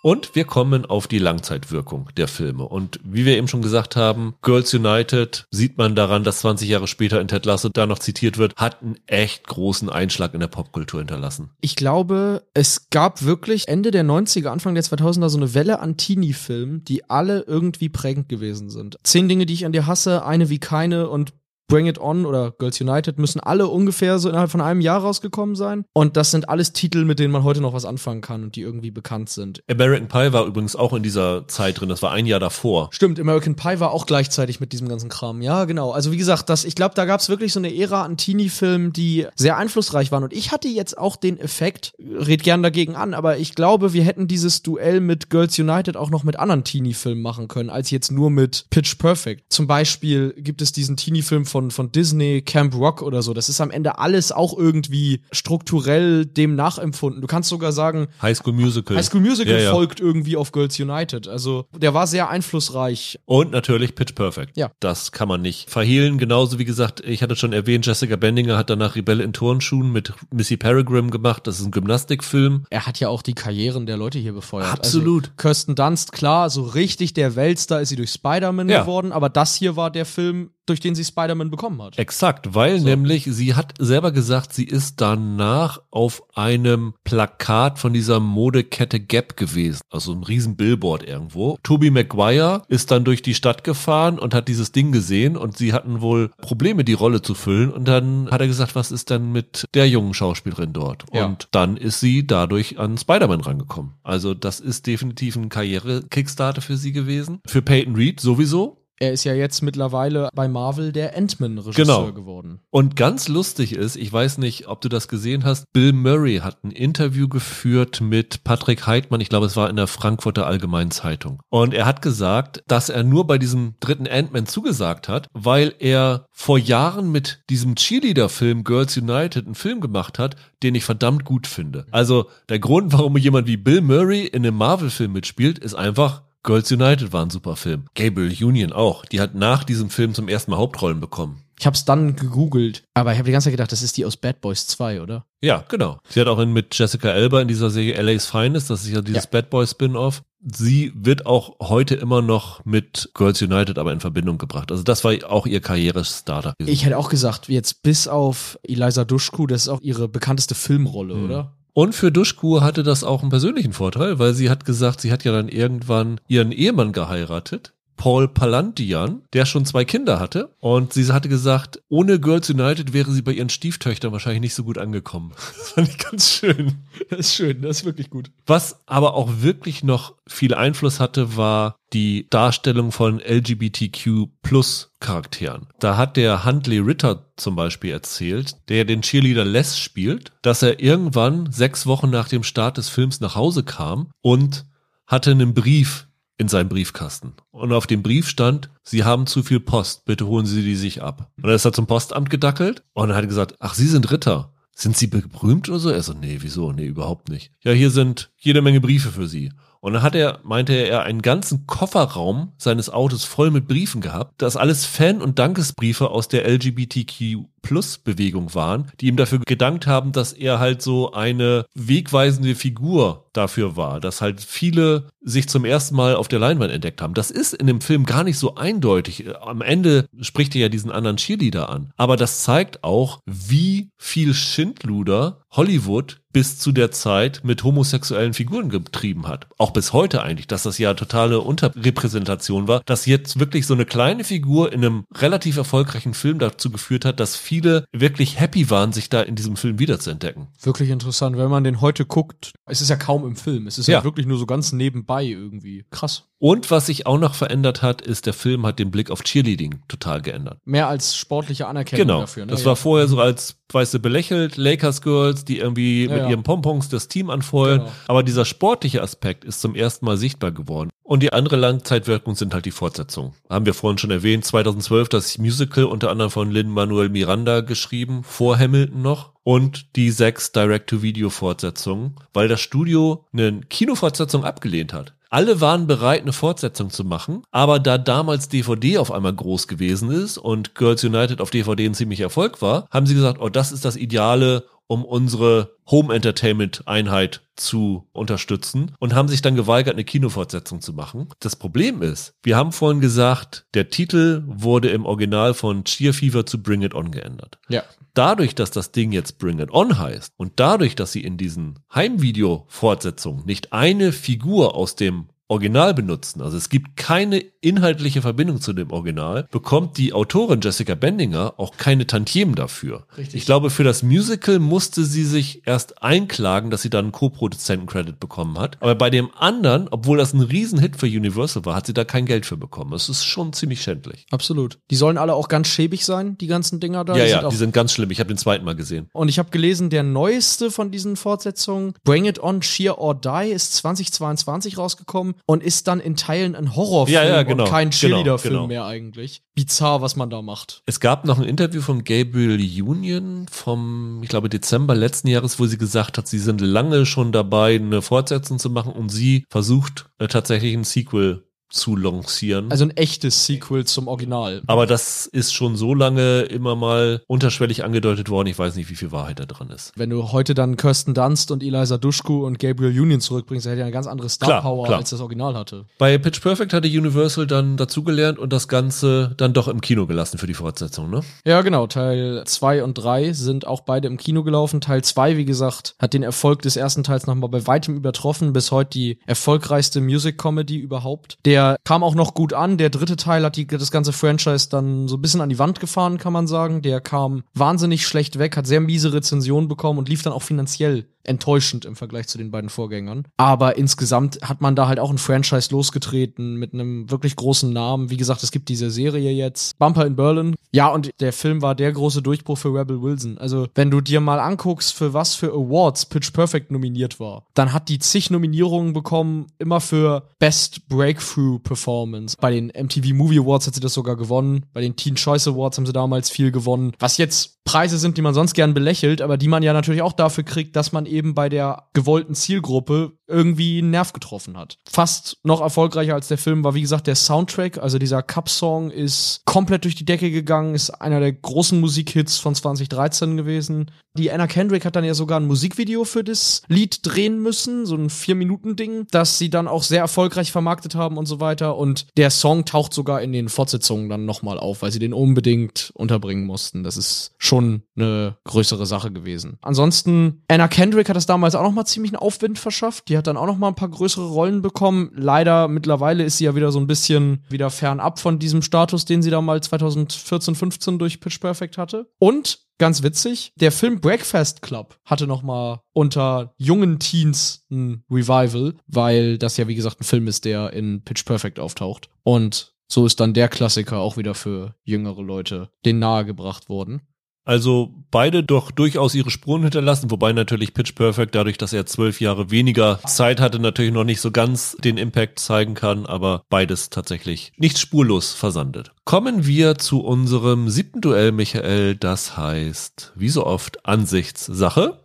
Und wir kommen auf die Langzeitwirkung der Filme. Und wie wir eben schon gesagt haben, Girls United sieht man daran, dass 20 Jahre später in Ted Lasso da noch zitiert wird, hat einen echt großen Einschlag in der Popkultur hinterlassen. Ich glaube, es gab wirklich Ende der 90er, Anfang der 2000er so eine Welle an Teenie-Filmen, die alle irgendwie prägend gewesen sind. Zehn Dinge, die ich an dir hasse, eine wie keine und Bring It On oder Girls United müssen alle ungefähr so innerhalb von einem Jahr rausgekommen sein. Und das sind alles Titel, mit denen man heute noch was anfangen kann und die irgendwie bekannt sind. American Pie war übrigens auch in dieser Zeit drin, das war ein Jahr davor. Stimmt, American Pie war auch gleichzeitig mit diesem ganzen Kram. Ja, genau. Also wie gesagt, das, ich glaube, da gab es wirklich so eine Ära an Teenie-Filmen, die sehr einflussreich waren. Und ich hatte jetzt auch den Effekt, red gern dagegen an, aber ich glaube, wir hätten dieses Duell mit Girls United auch noch mit anderen Teenie-Filmen machen können, als jetzt nur mit Pitch Perfect. Zum Beispiel gibt es diesen Teenie-Film von, von Disney, Camp Rock oder so. Das ist am Ende alles auch irgendwie strukturell dem nachempfunden. Du kannst sogar sagen, High School Musical. High School Musical Ja, ja. folgt irgendwie auf Girls United. Also der war sehr einflussreich. Und natürlich Pitch Perfect. Ja. Das kann man nicht verhehlen. Genauso wie gesagt, ich hatte schon erwähnt, Jessica Bendinger hat danach Rebelle in Turnschuhen mit Missy Peregrine gemacht. Das ist ein Gymnastikfilm. Er hat ja auch die Karrieren der Leute hier befeuert. Absolut. Also Kirsten Dunst, klar, so richtig der Weltstar ist sie durch Spider-Man Ja. geworden, aber das hier war der Film, durch den sie Spider-Man bekommen hat. Exakt, weil nämlich sie hat selber gesagt, sie ist danach auf einem Plakat von dieser Modekette Gap gewesen, also ein riesen Billboard irgendwo. Tobey Maguire ist dann durch die Stadt gefahren und hat dieses Ding gesehen und sie hatten wohl Probleme, die Rolle zu füllen und dann hat er gesagt, was ist denn mit der jungen Schauspielerin dort? Ja. Und dann ist sie dadurch an Spider-Man rangekommen. Also das ist definitiv ein Karriere-Kickstarter für sie gewesen. Für Peyton Reed sowieso, Er ist ja jetzt mittlerweile bei Marvel der Ant-Man-Regisseur Genau. geworden. Und ganz lustig ist, ich weiß nicht, ob du das gesehen hast, Bill Murray hat ein Interview geführt mit Patrick Heidmann, ich glaube, es war in der Frankfurter Allgemeinen Zeitung. Und er hat gesagt, dass er nur bei diesem dritten Ant-Man zugesagt hat, weil er vor Jahren mit diesem Cheerleader-Film Girls United einen Film gemacht hat, den ich verdammt gut finde. Also der Grund, warum jemand wie Bill Murray in einem Marvel-Film mitspielt, ist einfach, Girls United war ein super Film. Gabriel Union auch. Die hat nach diesem Film zum ersten Mal Hauptrollen bekommen. Ich hab's dann gegoogelt, aber ich habe die ganze Zeit gedacht, das ist die aus Bad Boys 2, oder? Ja, genau. Sie hat auch in, mit Jessica Elba in dieser Serie LA's Finest, das ist ja dieses Ja. Bad Boy Spin-off. Sie wird auch heute immer noch mit Girls United aber in Verbindung gebracht. Also das war auch ihr Karrierestarter. Ich hätte auch gesagt, jetzt bis auf Eliza Dushku, das ist auch ihre bekannteste Filmrolle, Hm. oder? Und für Duschku hatte das auch einen persönlichen Vorteil, weil sie hat gesagt, sie hat ja dann irgendwann ihren Ehemann geheiratet. Paul Palantian, der schon zwei Kinder hatte. Und sie hatte gesagt, ohne Girls United wäre sie bei ihren Stieftöchtern wahrscheinlich nicht so gut angekommen. Das fand ich ganz schön. Das ist schön, das ist wirklich gut. Was aber auch wirklich noch viel Einfluss hatte, war die Darstellung von LGBTQ plus Charakteren. Da hat der Huntley Ritter zum Beispiel erzählt, der den Cheerleader Les spielt, dass er irgendwann sechs Wochen nach dem Start des Films nach Hause kam und hatte einen Brief in seinem Briefkasten. Und auf dem Brief stand, Sie haben zu viel Post, bitte holen Sie die sich ab. Und dann ist er zum Postamt gedackelt und dann hat er gesagt, ach, Sie sind Ritter. Sind Sie berühmt oder so? Er so, nee, wieso? Nee, überhaupt nicht. Ja, hier sind jede Menge Briefe für Sie. Und dann hat er, meinte er, einen ganzen Kofferraum seines Autos voll mit Briefen gehabt, das alles Fan- und Dankesbriefe aus der LGBTQ Plus Bewegung waren, die ihm dafür gedankt haben, dass er halt so eine wegweisende Figur dafür war, dass halt viele sich zum ersten Mal auf der Leinwand entdeckt haben. Das ist in dem Film gar nicht so eindeutig. Am Ende spricht er ja diesen anderen Cheerleader an. Aber das zeigt auch, wie viel Schindluder Hollywood bis zu der Zeit mit homosexuellen Figuren getrieben hat. Auch bis heute eigentlich, dass das ja totale Unterrepräsentation war, dass jetzt wirklich so eine kleine Figur in einem relativ erfolgreichen Film dazu geführt hat, dass viele wirklich happy waren, sich da in diesem Film wiederzuentdecken. Wirklich interessant, wenn man den heute guckt. Es ist ja kaum im Film, es ist ja, Ja. wirklich nur so ganz nebenbei irgendwie. Krass. Und was sich auch noch verändert hat, ist, der Film hat den Blick auf Cheerleading total geändert. Mehr als sportliche Anerkennung Genau. dafür. Ne? Das war vorher so als weißt du, belächelt, Lakers Girls, die irgendwie Ja, mit ja. ihren Pompons das Team anfeuern. Genau. Aber dieser sportliche Aspekt ist zum ersten Mal sichtbar geworden. Und die andere Langzeitwirkung sind halt die Fortsetzungen. Haben wir vorhin schon erwähnt, 2012 das Musical unter anderem von Lin-Manuel Miranda geschrieben, vor Hamilton noch. Und die sechs Direct-to-Video-Fortsetzungen, weil das Studio eine Kinofortsetzung abgelehnt hat. Alle waren bereit, eine Fortsetzung zu machen, aber da damals DVD auf einmal groß gewesen ist und Girls United auf DVD ein ziemlich Erfolg war, haben sie gesagt, oh, das ist das Ideale, um unsere Home Entertainment Einheit zu unterstützen und haben sich dann geweigert, eine Kinofortsetzung zu machen. Das Problem ist, wir haben vorhin gesagt, der Titel wurde im Original von Cheer Fever zu Bring It On geändert. Ja. Dadurch, dass das Ding jetzt Bring It On heißt und dadurch, dass sie in diesen Heimvideo-Fortsetzungen nicht eine Figur aus dem Original benutzen, also es gibt keine inhaltliche Verbindung zu dem Original, bekommt die Autorin Jessica Bendinger auch keine Tantiemen dafür. Richtig. Ich glaube, für das Musical musste sie sich erst einklagen, dass sie dann einen Co-Produzenten-Credit bekommen hat. Aber bei dem anderen, obwohl das ein Riesenhit für Universal war, hat sie da kein Geld für bekommen. Es ist schon ziemlich schändlich. Absolut. Die sollen alle auch ganz schäbig sein, die ganzen Dinger da. ja, Die ja, sind die sind ganz schlimm. Ich habe den zweiten Mal gesehen. Und ich habe gelesen, der neueste von diesen Fortsetzungen, Bring It On, Cheer or Die, ist 2022 rausgekommen und ist dann in Teilen ein Horrorfilm Ja, ja, genau, und kein genau, Cheerleader-Film genau. mehr eigentlich. Bizarr, was man da macht. Es gab noch ein Interview von Gabriel Union vom, ich glaube, Dezember letzten Jahres, wo sie gesagt hat, sie sind lange schon dabei, eine Fortsetzung zu machen und sie versucht äh, tatsächlich ein Sequel zu lancieren. Also ein echtes Sequel zum Original. Aber das ist schon so lange immer mal unterschwellig angedeutet worden. Ich weiß nicht, wie viel Wahrheit da dran ist. Wenn du heute dann Kirsten Dunst und Eliza Dushku und Gabriel Union zurückbringst, hätte ja eine ganz andere Star Klar, Power, klar. als das Original hatte. Bei Pitch Perfect hatte Universal dann dazugelernt und das Ganze dann doch im Kino gelassen für die Fortsetzung, ne? Ja, genau. Teil 2 und 3 sind auch beide im Kino gelaufen. Teil 2, wie gesagt, hat den Erfolg des ersten Teils nochmal bei weitem übertroffen. Bis heute die erfolgreichste Music-Comedy überhaupt. Der kam auch noch gut an. Der dritte Teil hat die, das ganze Franchise dann so ein bisschen an die Wand gefahren, kann man sagen. Der kam wahnsinnig schlecht weg, hat sehr miese Rezensionen bekommen und lief dann auch finanziell enttäuschend im Vergleich zu den beiden Vorgängern. Aber insgesamt hat man da halt auch ein Franchise losgetreten mit einem wirklich großen Namen. Wie gesagt, es gibt diese Serie jetzt, Bumper in Berlin. Ja, und der Film war der große Durchbruch für Rebel Wilson. Also, wenn du dir mal anguckst, für was für Awards Pitch Perfect nominiert war, dann hat die zig Nominierungen bekommen, immer für Best Breakthrough Performance. Bei den MTV Movie Awards hat sie das sogar gewonnen. Bei den Teen Choice Awards haben sie damals viel gewonnen. Was jetzt Preise sind, die man sonst gern belächelt, aber die man ja natürlich auch dafür kriegt, dass man eben bei der gewollten Zielgruppe irgendwie einen Nerv getroffen hat. Fast noch erfolgreicher als der Film war, wie gesagt, der Soundtrack, also dieser Cup-Song ist komplett durch die Decke gegangen, ist einer der großen Musikhits von 2013 gewesen. Die Anna Kendrick hat dann ja sogar ein Musikvideo für das Lied drehen müssen, so ein Vier-Minuten-Ding, das sie dann auch sehr erfolgreich vermarktet haben und so weiter. Und der Song taucht sogar in den Fortsetzungen dann nochmal auf, weil sie den unbedingt unterbringen mussten. Das ist schon eine größere Sache gewesen. Ansonsten, Anna Kendrick hat das damals auch nochmal ziemlich einen Aufwind verschafft. Die hat dann auch nochmal ein paar größere Rollen bekommen. Leider mittlerweile ist sie ja wieder so ein bisschen wieder fernab von diesem Status, den sie da mal 2014, 15 durch Pitch Perfect hatte. Und Ganz witzig, der Film Breakfast Club hatte noch mal unter jungen Teens ein Revival, weil das ja wie gesagt ein Film ist, der in Pitch Perfect auftaucht. Und so ist dann der Klassiker auch wieder für jüngere Leute den nahegebracht worden. Also beide doch durchaus ihre Spuren hinterlassen, wobei natürlich Pitch Perfect, dadurch, dass er zwölf Jahre weniger Zeit hatte, natürlich noch nicht so ganz den Impact zeigen kann, aber beides tatsächlich nicht spurlos versandet. Kommen wir zu unserem siebten Duell, Michael, das heißt, wie so oft, Ansichtssache,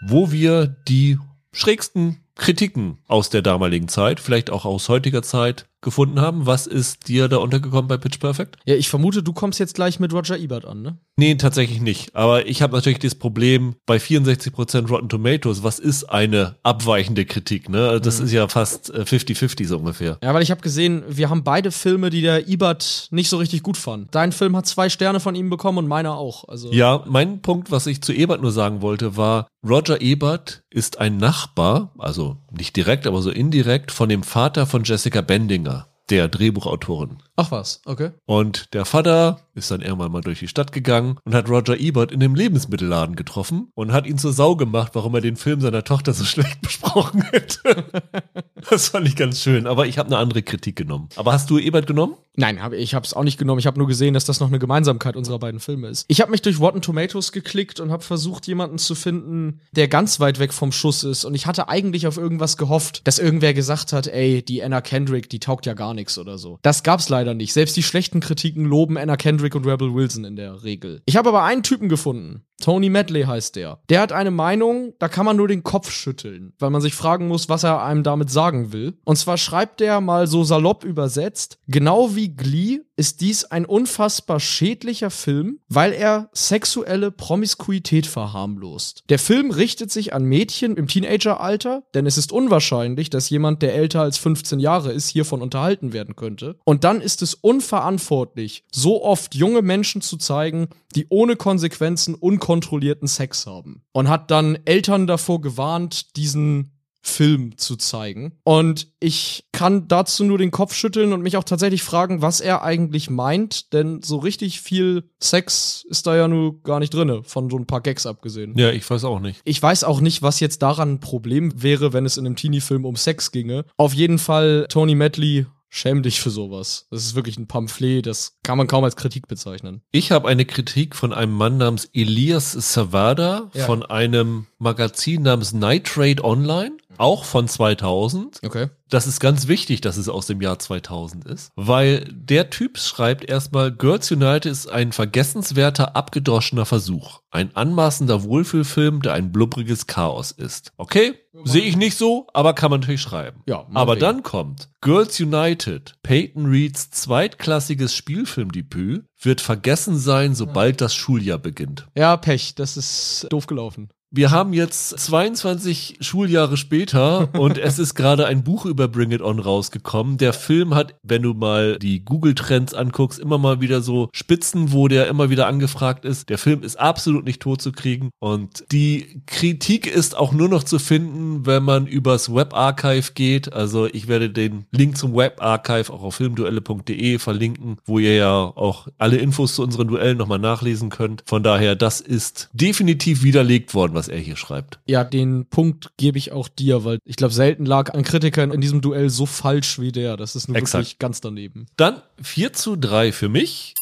wo wir die schrägsten Kritiken aus der damaligen Zeit, vielleicht auch aus heutiger Zeit, gefunden haben. Was ist dir da untergekommen bei Pitch Perfect? Ja, ich vermute, du kommst jetzt gleich mit Roger Ebert an, ne? Nee, tatsächlich nicht. Aber ich habe natürlich das Problem bei 64% Rotten Tomatoes, was ist eine abweichende Kritik, ne? Also Das ist ja fast äh, 50-50 so ungefähr. Ja, weil ich habe gesehen, wir haben beide Filme, die der Ebert nicht so richtig gut fand. Dein Film hat zwei Sterne von ihm bekommen und meiner auch. Also Ja, mein Punkt, was ich zu Ebert nur sagen wollte, war, Roger Ebert ist ein Nachbar, also nicht direkt, aber so indirekt, von dem Vater von Jessica Bendinger, der Drehbuchautorin. Ach was, okay. Und der Vater ist dann irgendwann mal durch die Stadt gegangen und hat Roger Ebert in dem Lebensmittelladen getroffen und hat ihn zur Sau gemacht, warum er den Film seiner Tochter so schlecht besprochen hätte. das fand ich ganz schön, aber ich habe eine andere Kritik genommen. Aber hast du Ebert genommen? Nein, hab, ich habe es auch nicht genommen. Ich habe nur gesehen, dass das noch eine Gemeinsamkeit unserer beiden Filme ist. Ich habe mich durch Rotten Tomatoes geklickt und habe versucht, jemanden zu finden, der ganz weit weg vom Schuss ist. Und ich hatte eigentlich auf irgendwas gehofft, dass irgendwer gesagt hat, ey, die Anna Kendrick, die taugt ja gar nichts oder so. Das gab's leider nicht. Selbst die schlechten Kritiken loben Anna Kendrick und Rebel Wilson in der Regel. Ich habe aber einen Typen gefunden. Tony Medley heißt der. Der hat eine Meinung, da kann man nur den Kopf schütteln, weil man sich fragen muss, was er einem damit sagen will. Und zwar schreibt der mal so salopp übersetzt, genau wie Glee ist dies ein unfassbar schädlicher Film, weil er sexuelle Promiskuität verharmlost. Der Film richtet sich an Mädchen im Teenageralter, denn es ist unwahrscheinlich, dass jemand, der älter als 15 Jahre ist, hiervon unterhalten werden könnte. Und dann ist es unverantwortlich, so oft junge Menschen zu zeigen, die ohne Konsequenzen unkontrollierten Sex haben. Und hat dann Eltern davor gewarnt, diesen Film zu zeigen. Und ich kann dazu nur den Kopf schütteln und mich auch tatsächlich fragen, was er eigentlich meint, denn so richtig viel Sex ist da ja nur gar nicht drinne, von so ein paar Gags abgesehen. Ja, ich weiß auch nicht. Ich weiß auch nicht, was jetzt daran ein Problem wäre, wenn es in einem Teenie-Film um Sex ginge. Auf jeden Fall Tony Medley Schäm dich für sowas. Das ist wirklich ein Pamphlet, das kann man kaum als Kritik bezeichnen. Ich habe eine Kritik von einem Mann namens Elias Savada ja. von einem Magazin namens Nitrate Online auch von 2000. Okay. Das ist ganz wichtig, dass es aus dem Jahr 2000 ist, weil der Typ schreibt erstmal, Girls United ist ein vergessenswerter, abgedroschener Versuch. Ein anmaßender Wohlfühlfilm, der ein blubbriges Chaos ist. Okay, sehe ich nicht so, aber kann man natürlich schreiben. Ja, aber wegen. dann kommt Girls United, Peyton Reeds zweitklassiges Spielfilmdebüt, wird vergessen sein, sobald das Schuljahr beginnt. Ja, Pech, das ist doof gelaufen. Wir haben jetzt 22 Schuljahre später und es ist gerade ein Buch über Bring It On rausgekommen. Der Film hat, wenn du mal die Google-Trends anguckst, immer mal wieder so Spitzen, wo der immer wieder angefragt ist. Der Film ist absolut nicht tot zu kriegen und die Kritik ist auch nur noch zu finden, wenn man übers Webarchive geht. Also ich werde den Link zum Webarchive auch auf filmduelle.de verlinken, wo ihr ja auch alle Infos zu unseren Duellen nochmal nachlesen könnt. Von daher, das ist definitiv widerlegt worden was er hier schreibt. Ja, den Punkt gebe ich auch dir, weil ich glaube, selten lag ein Kritiker in diesem Duell so falsch wie der. Das ist nur Exakt. wirklich ganz daneben. Dann 4 zu 3 für mich.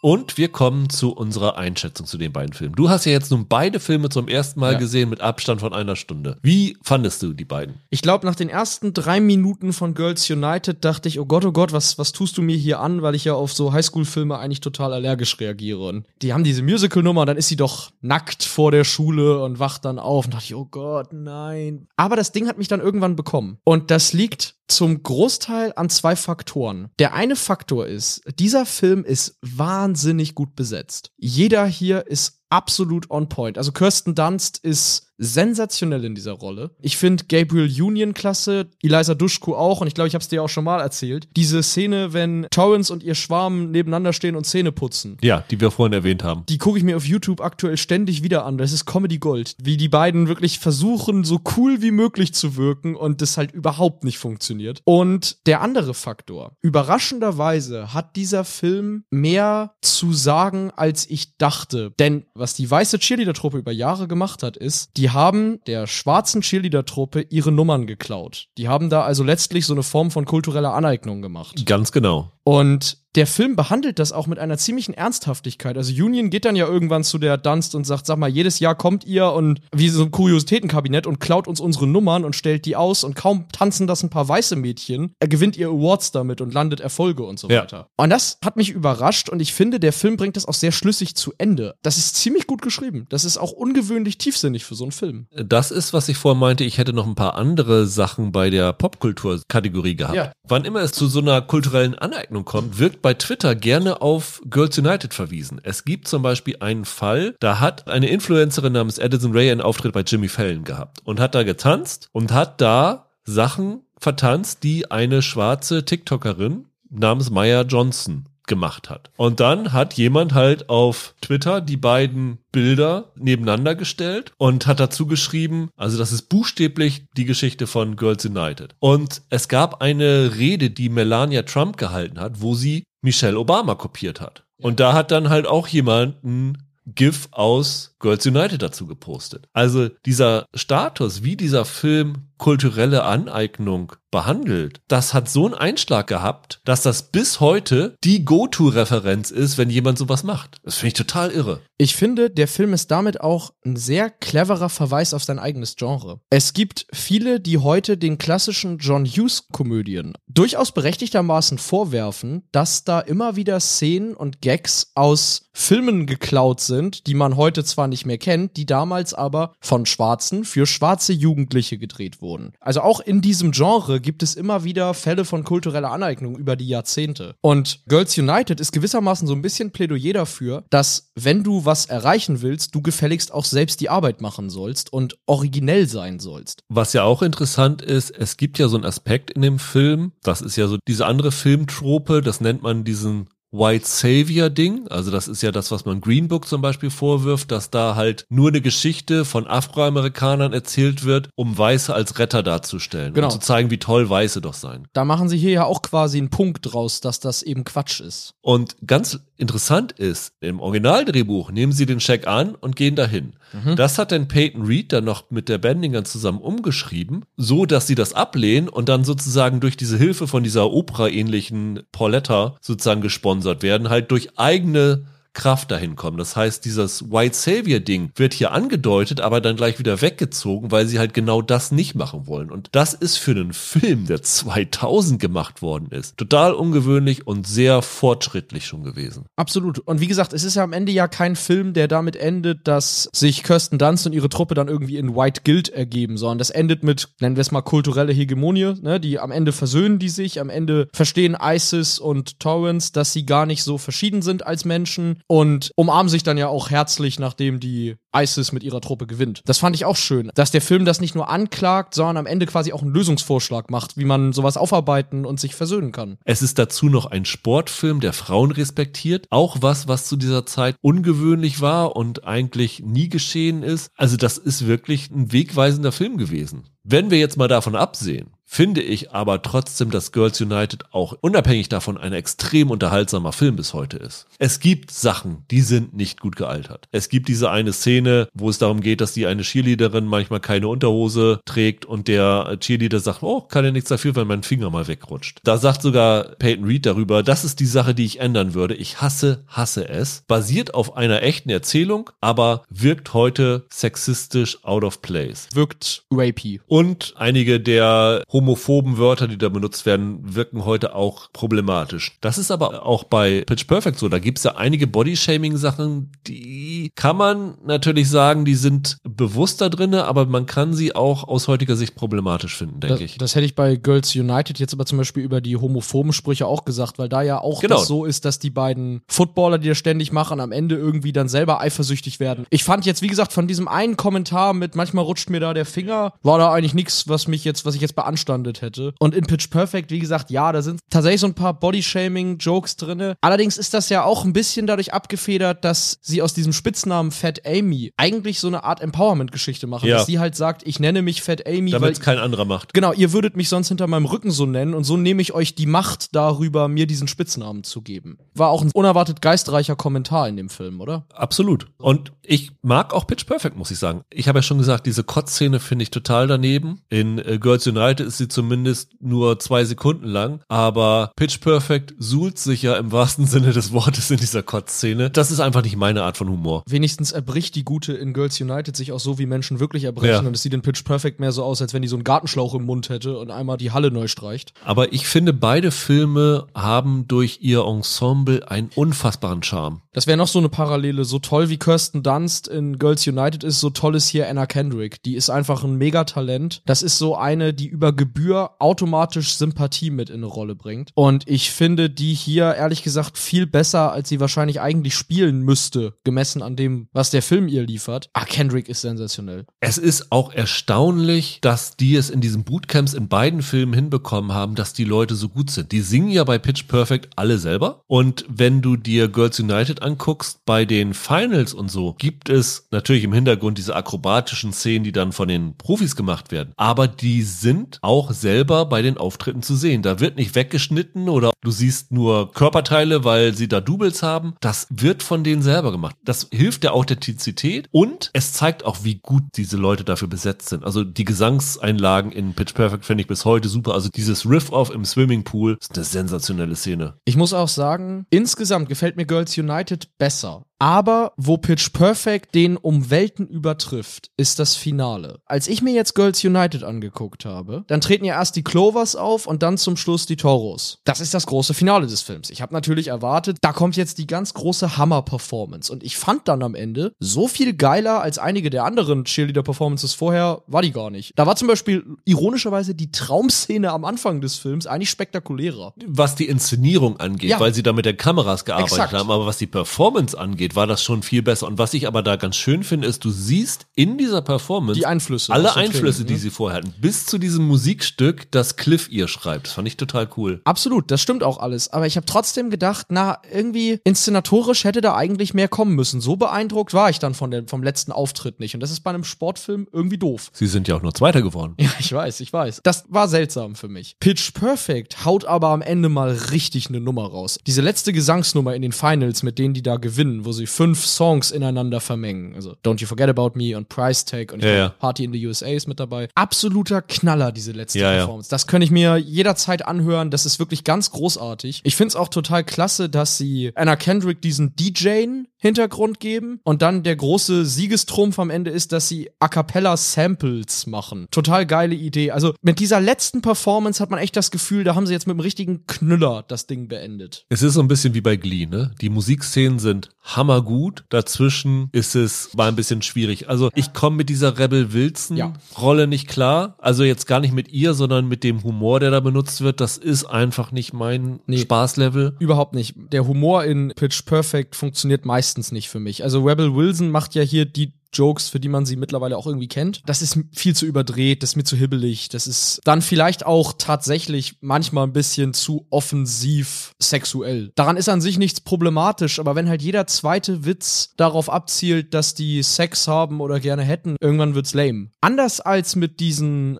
Und wir kommen zu unserer Einschätzung zu den beiden Filmen. Du hast ja jetzt nun beide Filme zum ersten Mal ja. gesehen mit Abstand von einer Stunde. Wie fandest du die beiden? Ich glaube, nach den ersten drei Minuten von Girls United dachte ich, oh Gott, oh Gott, was, was tust du mir hier an, weil ich ja auf so Highschool-Filme eigentlich total allergisch reagiere. Und die haben diese Musical-Nummer, dann ist sie doch nackt vor der Schule und wacht dann auf und dachte ich, oh Gott, nein. Aber das Ding hat mich dann irgendwann bekommen. Und das liegt zum Großteil an zwei Faktoren. Der eine Faktor ist, dieser Film ist wahnsinnig gut besetzt. Jeder hier ist absolut on point. Also Kirsten Dunst ist sensationell in dieser Rolle. Ich finde Gabriel Union klasse, Eliza Duschku auch und ich glaube, ich habe es dir auch schon mal erzählt. Diese Szene, wenn Torrance und ihr Schwarm nebeneinander stehen und Zähne putzen. Ja, die wir vorhin erwähnt haben. Die gucke ich mir auf YouTube aktuell ständig wieder an. Das ist Comedy Gold. Wie die beiden wirklich versuchen, so cool wie möglich zu wirken und das halt überhaupt nicht funktioniert. Und der andere Faktor. Überraschenderweise hat dieser Film mehr zu sagen, als ich dachte. Denn was die weiße Cheerleader-Truppe über Jahre gemacht hat, ist, die haben der schwarzen Cheerleader-Truppe ihre Nummern geklaut. Die haben da also letztlich so eine Form von kultureller Aneignung gemacht. Ganz genau. Und der Film behandelt das auch mit einer ziemlichen Ernsthaftigkeit. Also Union geht dann ja irgendwann zu der Dunst und sagt, sag mal, jedes Jahr kommt ihr und wie so ein Kuriositätenkabinett und klaut uns unsere Nummern und stellt die aus und kaum tanzen das ein paar weiße Mädchen, er gewinnt ihr Awards damit und landet Erfolge und so ja. weiter. Und das hat mich überrascht und ich finde, der Film bringt das auch sehr schlüssig zu Ende. Das ist ziemlich gut geschrieben. Das ist auch ungewöhnlich tiefsinnig für so einen Film. Das ist, was ich vorhin meinte, ich hätte noch ein paar andere Sachen bei der Popkultur-Kategorie gehabt. Ja. Wann immer es zu so einer kulturellen Aneignung kommt, wirkt bei Twitter gerne auf Girls United verwiesen. Es gibt zum Beispiel einen Fall, da hat eine Influencerin namens Addison Ray einen Auftritt bei Jimmy Fallon gehabt und hat da getanzt und hat da Sachen vertanzt, die eine schwarze TikTokerin namens Maya Johnson gemacht hat. Und dann hat jemand halt auf Twitter die beiden Bilder nebeneinander gestellt und hat dazu geschrieben, also das ist buchstäblich die Geschichte von Girls United. Und es gab eine Rede, die Melania Trump gehalten hat, wo sie Michelle Obama kopiert hat. Und da hat dann halt auch jemand ein GIF aus Girls United dazu gepostet. Also dieser Status, wie dieser Film kulturelle Aneignung behandelt, das hat so einen Einschlag gehabt, dass das bis heute die Go-To-Referenz ist, wenn jemand sowas macht. Das finde ich total irre. Ich finde, der Film ist damit auch ein sehr cleverer Verweis auf sein eigenes Genre. Es gibt viele, die heute den klassischen John Hughes-Komödien durchaus berechtigtermaßen vorwerfen, dass da immer wieder Szenen und Gags aus Filmen geklaut sind, die man heute zwar nicht mehr kennt, die damals aber von Schwarzen für schwarze Jugendliche gedreht wurden. Also auch in diesem Genre gibt es immer wieder Fälle von kultureller Aneignung über die Jahrzehnte. Und Girls United ist gewissermaßen so ein bisschen Plädoyer dafür, dass wenn du was erreichen willst, du gefälligst auch selbst die Arbeit machen sollst und originell sein sollst. Was ja auch interessant ist, es gibt ja so einen Aspekt in dem Film, das ist ja so diese andere Filmtrope, das nennt man diesen White Savior Ding, also das ist ja das, was man Green Book zum Beispiel vorwirft, dass da halt nur eine Geschichte von Afroamerikanern erzählt wird, um Weiße als Retter darzustellen Genau. und zu zeigen, wie toll Weiße doch sein. Da machen sie hier ja auch quasi einen Punkt draus, dass das eben Quatsch ist. Und ganz interessant ist, im Originaldrehbuch nehmen sie den Scheck an und gehen dahin. Das hat dann Peyton Reed dann noch mit der Bendingern zusammen umgeschrieben, so dass sie das ablehnen und dann sozusagen durch diese Hilfe von dieser Opera-ähnlichen Pauletta sozusagen gesponsert werden, halt durch eigene Kraft dahin kommen. Das heißt, dieses White Savior Ding wird hier angedeutet, aber dann gleich wieder weggezogen, weil sie halt genau das nicht machen wollen. Und das ist für einen Film, der 2000 gemacht worden ist, total ungewöhnlich und sehr fortschrittlich schon gewesen. Absolut. Und wie gesagt, es ist ja am Ende ja kein Film, der damit endet, dass sich Kirsten Dunst und ihre Truppe dann irgendwie in White Guild ergeben, sondern das endet mit, nennen wir es mal, kulturelle Hegemonie, ne? Die am Ende versöhnen die sich, am Ende verstehen ISIS und Torrance, dass sie gar nicht so verschieden sind als Menschen und umarmen sich dann ja auch herzlich, nachdem die ISIS mit ihrer Truppe gewinnt. Das fand ich auch schön, dass der Film das nicht nur anklagt, sondern am Ende quasi auch einen Lösungsvorschlag macht, wie man sowas aufarbeiten und sich versöhnen kann. Es ist dazu noch ein Sportfilm, der Frauen respektiert. Auch was, was zu dieser Zeit ungewöhnlich war und eigentlich nie geschehen ist. Also das ist wirklich ein wegweisender Film gewesen. Wenn wir jetzt mal davon absehen, finde ich aber trotzdem, dass Girls United auch unabhängig davon ein extrem unterhaltsamer Film bis heute ist. Es gibt Sachen, die sind nicht gut gealtert. Es gibt diese eine Szene, wo es darum geht, dass die eine Cheerleaderin manchmal keine Unterhose trägt und der Cheerleader sagt, oh, kann ja nichts dafür, wenn mein Finger mal wegrutscht. Da sagt sogar Peyton Reed darüber, das ist die Sache, die ich ändern würde. Ich hasse, hasse es. Basiert auf einer echten Erzählung, aber wirkt heute sexistisch out of place. Wirkt rapey. Und einige der homophoben Wörter, die da benutzt werden, wirken heute auch problematisch. Das ist aber auch bei Pitch Perfect so. Da gibt's ja einige Body-Shaming-Sachen, die kann man natürlich sagen, die sind bewusster drinne, aber man kann sie auch aus heutiger Sicht problematisch finden, denke ich. das hätte ich bei Girls United jetzt aber zum Beispiel über die homophoben Sprüche auch gesagt, weil da ja auch Genau. das so ist, dass die beiden Footballer, die das ständig machen, am Ende irgendwie dann selber eifersüchtig werden. Ich fand jetzt, wie gesagt, von diesem einen Kommentar mit manchmal rutscht mir da der Finger, war da eigentlich nichts, was mich jetzt, was ich jetzt beanstandet hätte. Und in Pitch Perfect, wie gesagt, ja, da sind tatsächlich so ein paar Body-Shaming-Jokes drinne. Allerdings ist das ja auch ein bisschen dadurch abgefedert, dass sie aus diesem Spitznamen Fat Amy eigentlich so eine Art Empowerment-Geschichte machen, Ja. dass sie halt sagt, ich nenne mich Fat Amy, weil Damit es kein anderer macht. Genau, ihr würdet mich sonst hinter meinem Rücken so nennen und so nehme ich euch die Macht darüber, mir diesen Spitznamen zu geben. War auch ein unerwartet geistreicher Kommentar in dem Film, oder? Absolut. Und ich mag auch Pitch Perfect, muss ich sagen. Ich habe ja schon gesagt, diese Kotzszene finde ich total daneben. In äh, Girls United ist sie zumindest nur zwei Sekunden lang, aber Pitch Perfect suhlt sich ja im wahrsten Sinne des Wortes in dieser Kotzszene. Das ist einfach nicht meine Art von Humor. Wenigstens erbricht die Gute in Girls United sich auch so, wie Menschen wirklich erbrechen Ja. und es sieht in Pitch Perfect mehr so aus, als wenn die so einen Gartenschlauch im Mund hätte und einmal die Halle neu streicht. Aber ich finde, beide Filme haben durch ihr Ensemble einen unfassbaren Charme. Das wäre noch so eine Parallele. So toll wie Kirsten Dunst in Girls United ist, so toll ist hier Anna Kendrick. Die ist einfach ein Megatalent. Das ist so eine, die über Gebühr automatisch Sympathie mit in eine Rolle bringt. Und ich finde die hier ehrlich gesagt viel besser, als sie wahrscheinlich eigentlich spielen müsste, gemessen an dem, was der Film ihr liefert. Ah, Kendrick ist sensationell. Es ist auch erstaunlich, dass die es in diesen Bootcamps in beiden Filmen hinbekommen haben, dass die Leute so gut sind. Die singen ja bei Pitch Perfect alle selber. Und wenn du dir Girls United anguckst, bei den Finals und so, gibt es natürlich im Hintergrund diese akrobatischen Szenen, die dann von den Profis gemacht werden. Aber die sind auch selber bei den Auftritten zu sehen. Da wird nicht weggeschnitten oder du siehst nur Körperteile, weil sie da Doubles haben. Das wird von denen selber gemacht. Das hilft der Authentizität und es zeigt auch, wie gut diese Leute dafür besetzt sind. Also die Gesangseinlagen in Pitch Perfect finde ich bis heute super. Also dieses Riff-Off im Swimmingpool ist eine sensationelle Szene. Ich muss auch sagen, insgesamt gefällt mir Girls United besser. Aber wo Pitch Perfect den um Welten übertrifft, ist das Finale. Als ich mir jetzt Girls United angeguckt habe, dann treten ja erst die Clovers auf und dann zum Schluss die Toros. Das ist das große Finale des Films. Ich habe natürlich erwartet, da kommt jetzt die ganz große Hammer-Performance. Und ich fand dann am Ende so viel geiler als einige der anderen Cheerleader-Performances vorher, war die gar nicht. Da war zum Beispiel ironischerweise die Traumszene am Anfang des Films eigentlich spektakulärer. Was die Inszenierung angeht, Ja. weil sie da mit der Kameras gearbeitet Exakt. haben, aber was die Performance angeht, war das schon viel besser. Und was ich aber da ganz schön finde, ist, du siehst in dieser Performance Die Einflüsse alle Einflüsse, Training, die ne? sie vorher hatten, bis zu diesem Musikstück, das Cliff ihr schreibt. Das fand ich total cool. Absolut, das stimmt auch alles. Aber ich habe trotzdem gedacht, na, irgendwie inszenatorisch hätte da eigentlich mehr kommen müssen. So beeindruckt war ich dann von dem, vom letzten Auftritt nicht. Und das ist bei einem Sportfilm irgendwie doof. Sie sind ja auch nur Zweiter geworden. Ja, ich weiß, ich weiß. Das war seltsam für mich. Pitch Perfect haut aber am Ende mal richtig eine Nummer raus. Diese letzte Gesangsnummer in den Finals, mit denen die da gewinnen, wo sie fünf Songs ineinander vermengen. Also Don't You Forget About Me und Price Tag und Ja, ja. Party in the USA ist mit dabei. Absoluter Knaller, diese letzte Ja. Performance. Das könnte ich mir jederzeit anhören. Das ist wirklich ganz großartig. Ich finde es auch total klasse, dass sie Anna Kendrick diesen DJen Hintergrund geben und dann der große Siegestrumpf am Ende ist, dass sie A cappella Samples machen. Total geile Idee. Also mit dieser letzten Performance hat man echt das Gefühl, da haben sie jetzt mit einem richtigen Knüller das Ding beendet. Es ist so ein bisschen wie bei Glee, ne? Die Musikszenen sind hammergut. Dazwischen ist es, war ein bisschen schwierig. Also ich komme mit dieser Rebel Wilson Ja. Rolle nicht klar. Also jetzt gar nicht mit ihr, sondern mit dem Humor, der da benutzt wird. Das ist einfach nicht mein Nee. Spaßlevel. Überhaupt nicht. Der Humor in Pitch Perfect funktioniert meistens nicht für mich. Also Rebel Wilson macht ja hier die Jokes, für die man sie mittlerweile auch irgendwie kennt. Das ist viel zu überdreht, das ist mir zu hibbelig, das ist dann vielleicht auch tatsächlich manchmal ein bisschen zu offensiv sexuell. Daran ist an sich nichts problematisch, aber wenn halt jeder zweite Witz darauf abzielt, dass die Sex haben oder gerne hätten, irgendwann wird's lame. Anders als mit diesen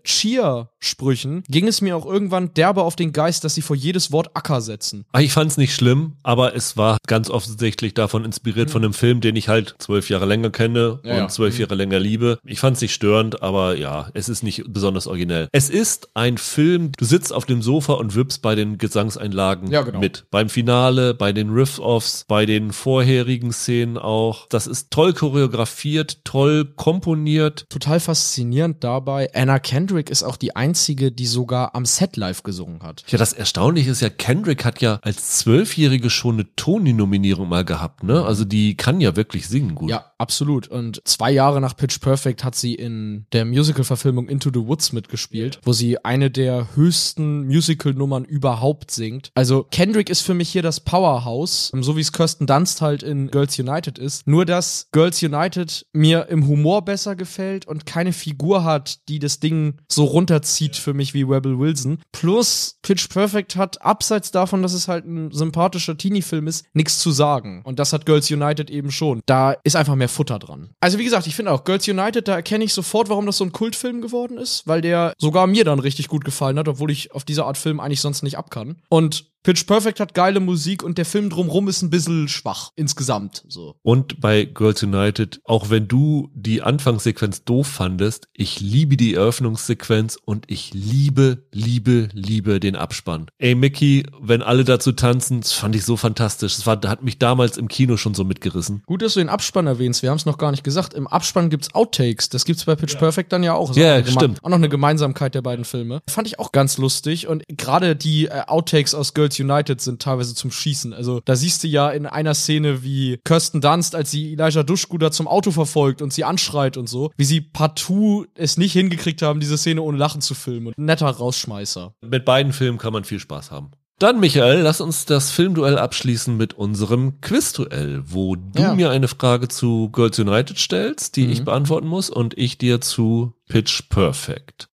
Cheer-Sprüchen ging es mir auch irgendwann derbe auf den Geist, dass sie vor jedes Wort Acker setzen. Ah, Ich fand es nicht schlimm, aber es war ganz offensichtlich davon inspiriert von einem Film, den ich halt zwölf Jahre länger kenne Ja, ja. und zwölf Jahre länger liebe. Ich fand es nicht störend, aber ja, es ist nicht besonders originell. Es ist ein Film, du sitzt auf dem Sofa und wippst bei den Gesangseinlagen Ja, genau. mit. Beim Finale, bei den Riff-Offs, bei den vorherigen Szenen auch. Das ist toll choreografiert, toll komponiert. Total faszinierend dabei, Anna Kendrick ist auch die einzige, die sogar am Set live gesungen hat. Ja, das Erstaunliche ist ja, Kendrick hat ja als Zwölfjährige schon eine Tony-Nominierung mal gehabt, ne? Also die kann ja wirklich singen gut. Ja, absolut. Und zwei Jahre nach Pitch Perfect hat sie in der Musical-Verfilmung Into the Woods mitgespielt, wo sie eine der höchsten Musical-Nummern überhaupt singt. Also Kendrick ist für mich hier das Powerhouse, so wie es Kirsten Dunst halt in Girls United ist. Nur, dass Girls United mir im Humor besser gefällt und keine Figur hat, die das Ding so runterzieht für mich wie Rebel Wilson. Plus Pitch Perfect hat, abseits davon, dass es halt ein sympathischer Teenie-Film ist, nichts zu sagen. Und das hat Girls United eben schon. Da ist einfach mehr Futter dran. Also wie gesagt, ich finde auch Girls United, da erkenne ich sofort, warum das so ein Kultfilm geworden ist, weil der sogar mir dann richtig gut gefallen hat, obwohl ich auf diese Art Film eigentlich sonst nicht ab kann. Und Pitch Perfect hat geile Musik und der Film drumrum ist ein bisschen schwach insgesamt. So. Und bei Girls United, auch wenn du die Anfangssequenz doof fandest, ich liebe die Eröffnungssequenz und ich liebe, liebe, liebe den Abspann. Ey, Mickey, wenn alle dazu tanzen, das fand ich so fantastisch. Das war, hat mich damals im Kino schon so mitgerissen. Gut, dass du den Abspann erwähnst. Wir haben es noch gar nicht gesagt. Im Abspann gibt's Outtakes. Das gibt's bei Pitch Perfect dann ja auch. Ist Ja, geme- stimmt. Auch noch eine Gemeinsamkeit der beiden Filme. Fand ich auch ganz lustig. Und gerade die äh, Outtakes aus Girls United sind teilweise zum Schießen. Also da siehst du ja in einer Szene, wie Kirsten Dunst, als sie Elijah Dushku da zum Auto verfolgt und sie anschreit und so, wie sie partout es nicht hingekriegt haben, diese Szene ohne Lachen zu filmen. Und ein netter Rausschmeißer. Mit beiden Filmen kann man viel Spaß haben. Dann, Michael, lass uns das Filmduell abschließen mit unserem Quizduell, wo du Ja. mir eine Frage zu Girls United stellst, die Mhm. ich beantworten muss, und ich dir zu Pitch Perfect.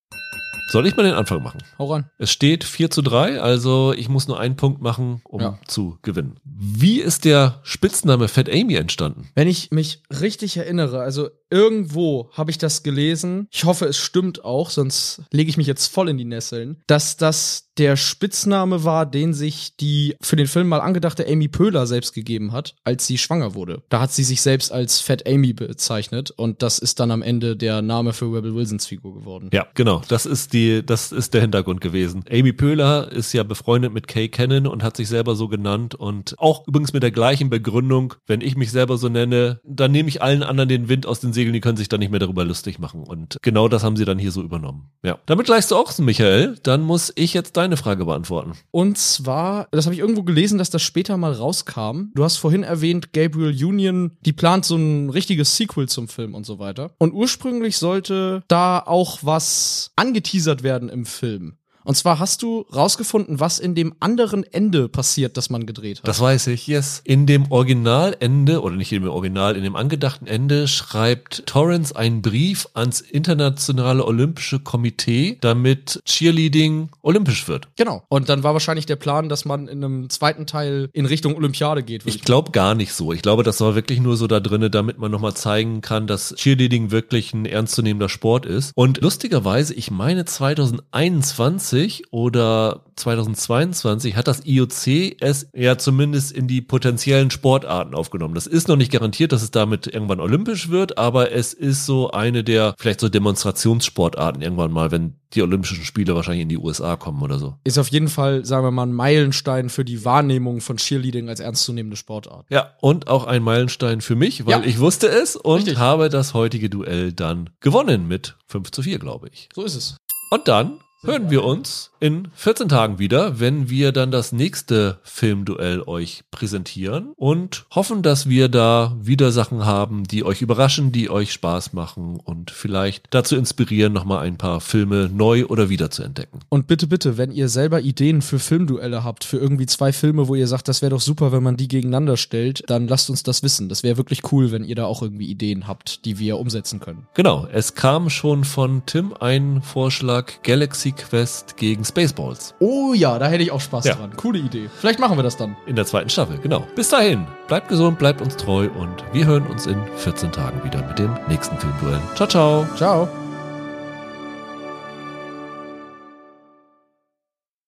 Soll ich mal den Anfang machen? Hau ran. Es steht 4 zu 3, also ich muss nur einen Punkt machen, um Ja. zu gewinnen. Wie ist der Spitzname Fat Amy entstanden? Wenn ich mich richtig erinnere, also irgendwo habe ich das gelesen, ich hoffe, es stimmt auch, sonst lege ich mich jetzt voll in die Nesseln, dass das der Spitzname war, den sich die für den Film mal angedachte Amy Pöhler selbst gegeben hat, als sie schwanger wurde. Da hat sie sich selbst als Fat Amy bezeichnet und das ist dann am Ende der Name für Rebel Wilsons Figur geworden. Ja, genau. Das ist die, das ist der Hintergrund gewesen. Amy Pöhler ist ja befreundet mit Kay Cannon und hat sich selber so genannt und auch übrigens mit der gleichen Begründung, wenn ich mich selber so nenne, dann nehme ich allen anderen den Wind aus den Segeln, die können sich dann nicht mehr darüber lustig machen. Und genau das haben sie dann hier so übernommen. Ja. Damit gleichst du auch, Michael. Dann muss ich jetzt deine Frage beantworten. Und zwar, das habe ich irgendwo gelesen, dass das später mal rauskam. Du hast vorhin erwähnt, Gabriel Union, die plant so ein richtiges Sequel zum Film und so weiter. Und ursprünglich sollte da auch was angeteasert werden im Film. Und zwar hast du rausgefunden, was in dem anderen Ende passiert, das man gedreht hat. Das weiß ich, yes. In dem Originalende, oder nicht in dem Original, in dem angedachten Ende schreibt Torrance einen Brief ans Internationale Olympische Komitee, damit Cheerleading olympisch wird. genau. Und dann war wahrscheinlich der Plan, dass man in einem zweiten Teil in Richtung Olympiade geht. Ich glaube gar nicht so. Ich glaube, das war wirklich nur so da drinne, damit man nochmal zeigen kann, dass Cheerleading wirklich ein ernstzunehmender Sport ist. Und lustigerweise, ich meine 2021 oder 2022 hat das IOC es ja zumindest in die potenziellen Sportarten aufgenommen. Das ist noch nicht garantiert, dass es damit irgendwann olympisch wird, aber es ist so eine der vielleicht so Demonstrationssportarten irgendwann mal, wenn die Olympischen Spiele wahrscheinlich in die USA kommen oder so. Ist auf jeden Fall, sagen wir mal, ein Meilenstein für die Wahrnehmung von Cheerleading als ernstzunehmende Sportart. Ja, und auch ein Meilenstein für mich, weil Ja. ich wusste es und Richtig. habe das heutige Duell dann gewonnen mit 5 zu 4, glaube ich. So ist es. Und dann hören wir uns in 14 Tagen wieder, wenn wir dann das nächste Filmduell euch präsentieren und hoffen, dass wir da wieder Sachen haben, die euch überraschen, die euch Spaß machen und vielleicht dazu inspirieren, nochmal ein paar Filme neu oder wieder zu entdecken. Und bitte, bitte, wenn ihr selber Ideen für Filmduelle habt, für irgendwie zwei Filme, wo ihr sagt, das wäre doch super, wenn man die gegeneinander stellt, dann lasst uns das wissen. Das wäre wirklich cool, wenn ihr da auch irgendwie Ideen habt, die wir umsetzen können. Genau, es kam schon von Tim ein Vorschlag Galaxy Quest gegen Spaceballs. Oh ja, da hätte ich auch Spaß Ja. dran. Coole Idee. Vielleicht machen wir das dann. In der zweiten Staffel, genau. Bis dahin, bleibt gesund, bleibt uns treu und wir hören uns in 14 Tagen wieder mit dem nächsten Filmduell. Ciao, ciao. Ciao.